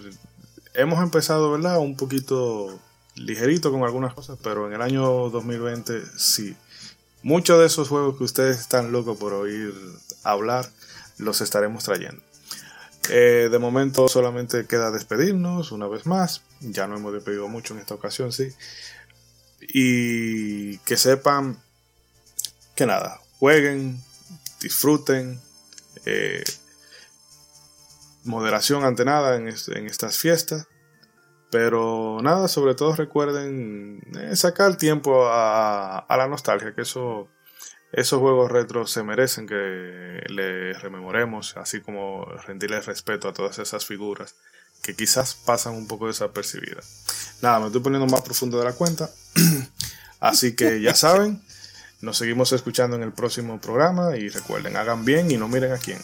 hemos empezado, ¿verdad? Un poquito ligerito con algunas cosas, pero en el año 2020 sí. Muchos de esos juegos que ustedes están locos por oír hablar, los estaremos trayendo. Eh, de momento solamente queda despedirnos una vez más. Ya no hemos despedido mucho en esta ocasión, sí. Y que sepan que nada, jueguen, disfruten, eh, moderación ante nada en, estas fiestas. Pero nada, sobre todo recuerden eh, sacar tiempo a, la nostalgia, que eso, esos juegos retro se merecen que le rememoremos, así como rendirle respeto a todas esas figuras que quizás pasan un poco desapercibidas. Nada, me estoy poniendo más profundo de la cuenta. (clears throat) así que ya (laughs) saben, nos seguimos escuchando en el próximo programa y recuerden, hagan bien y no miren a quién.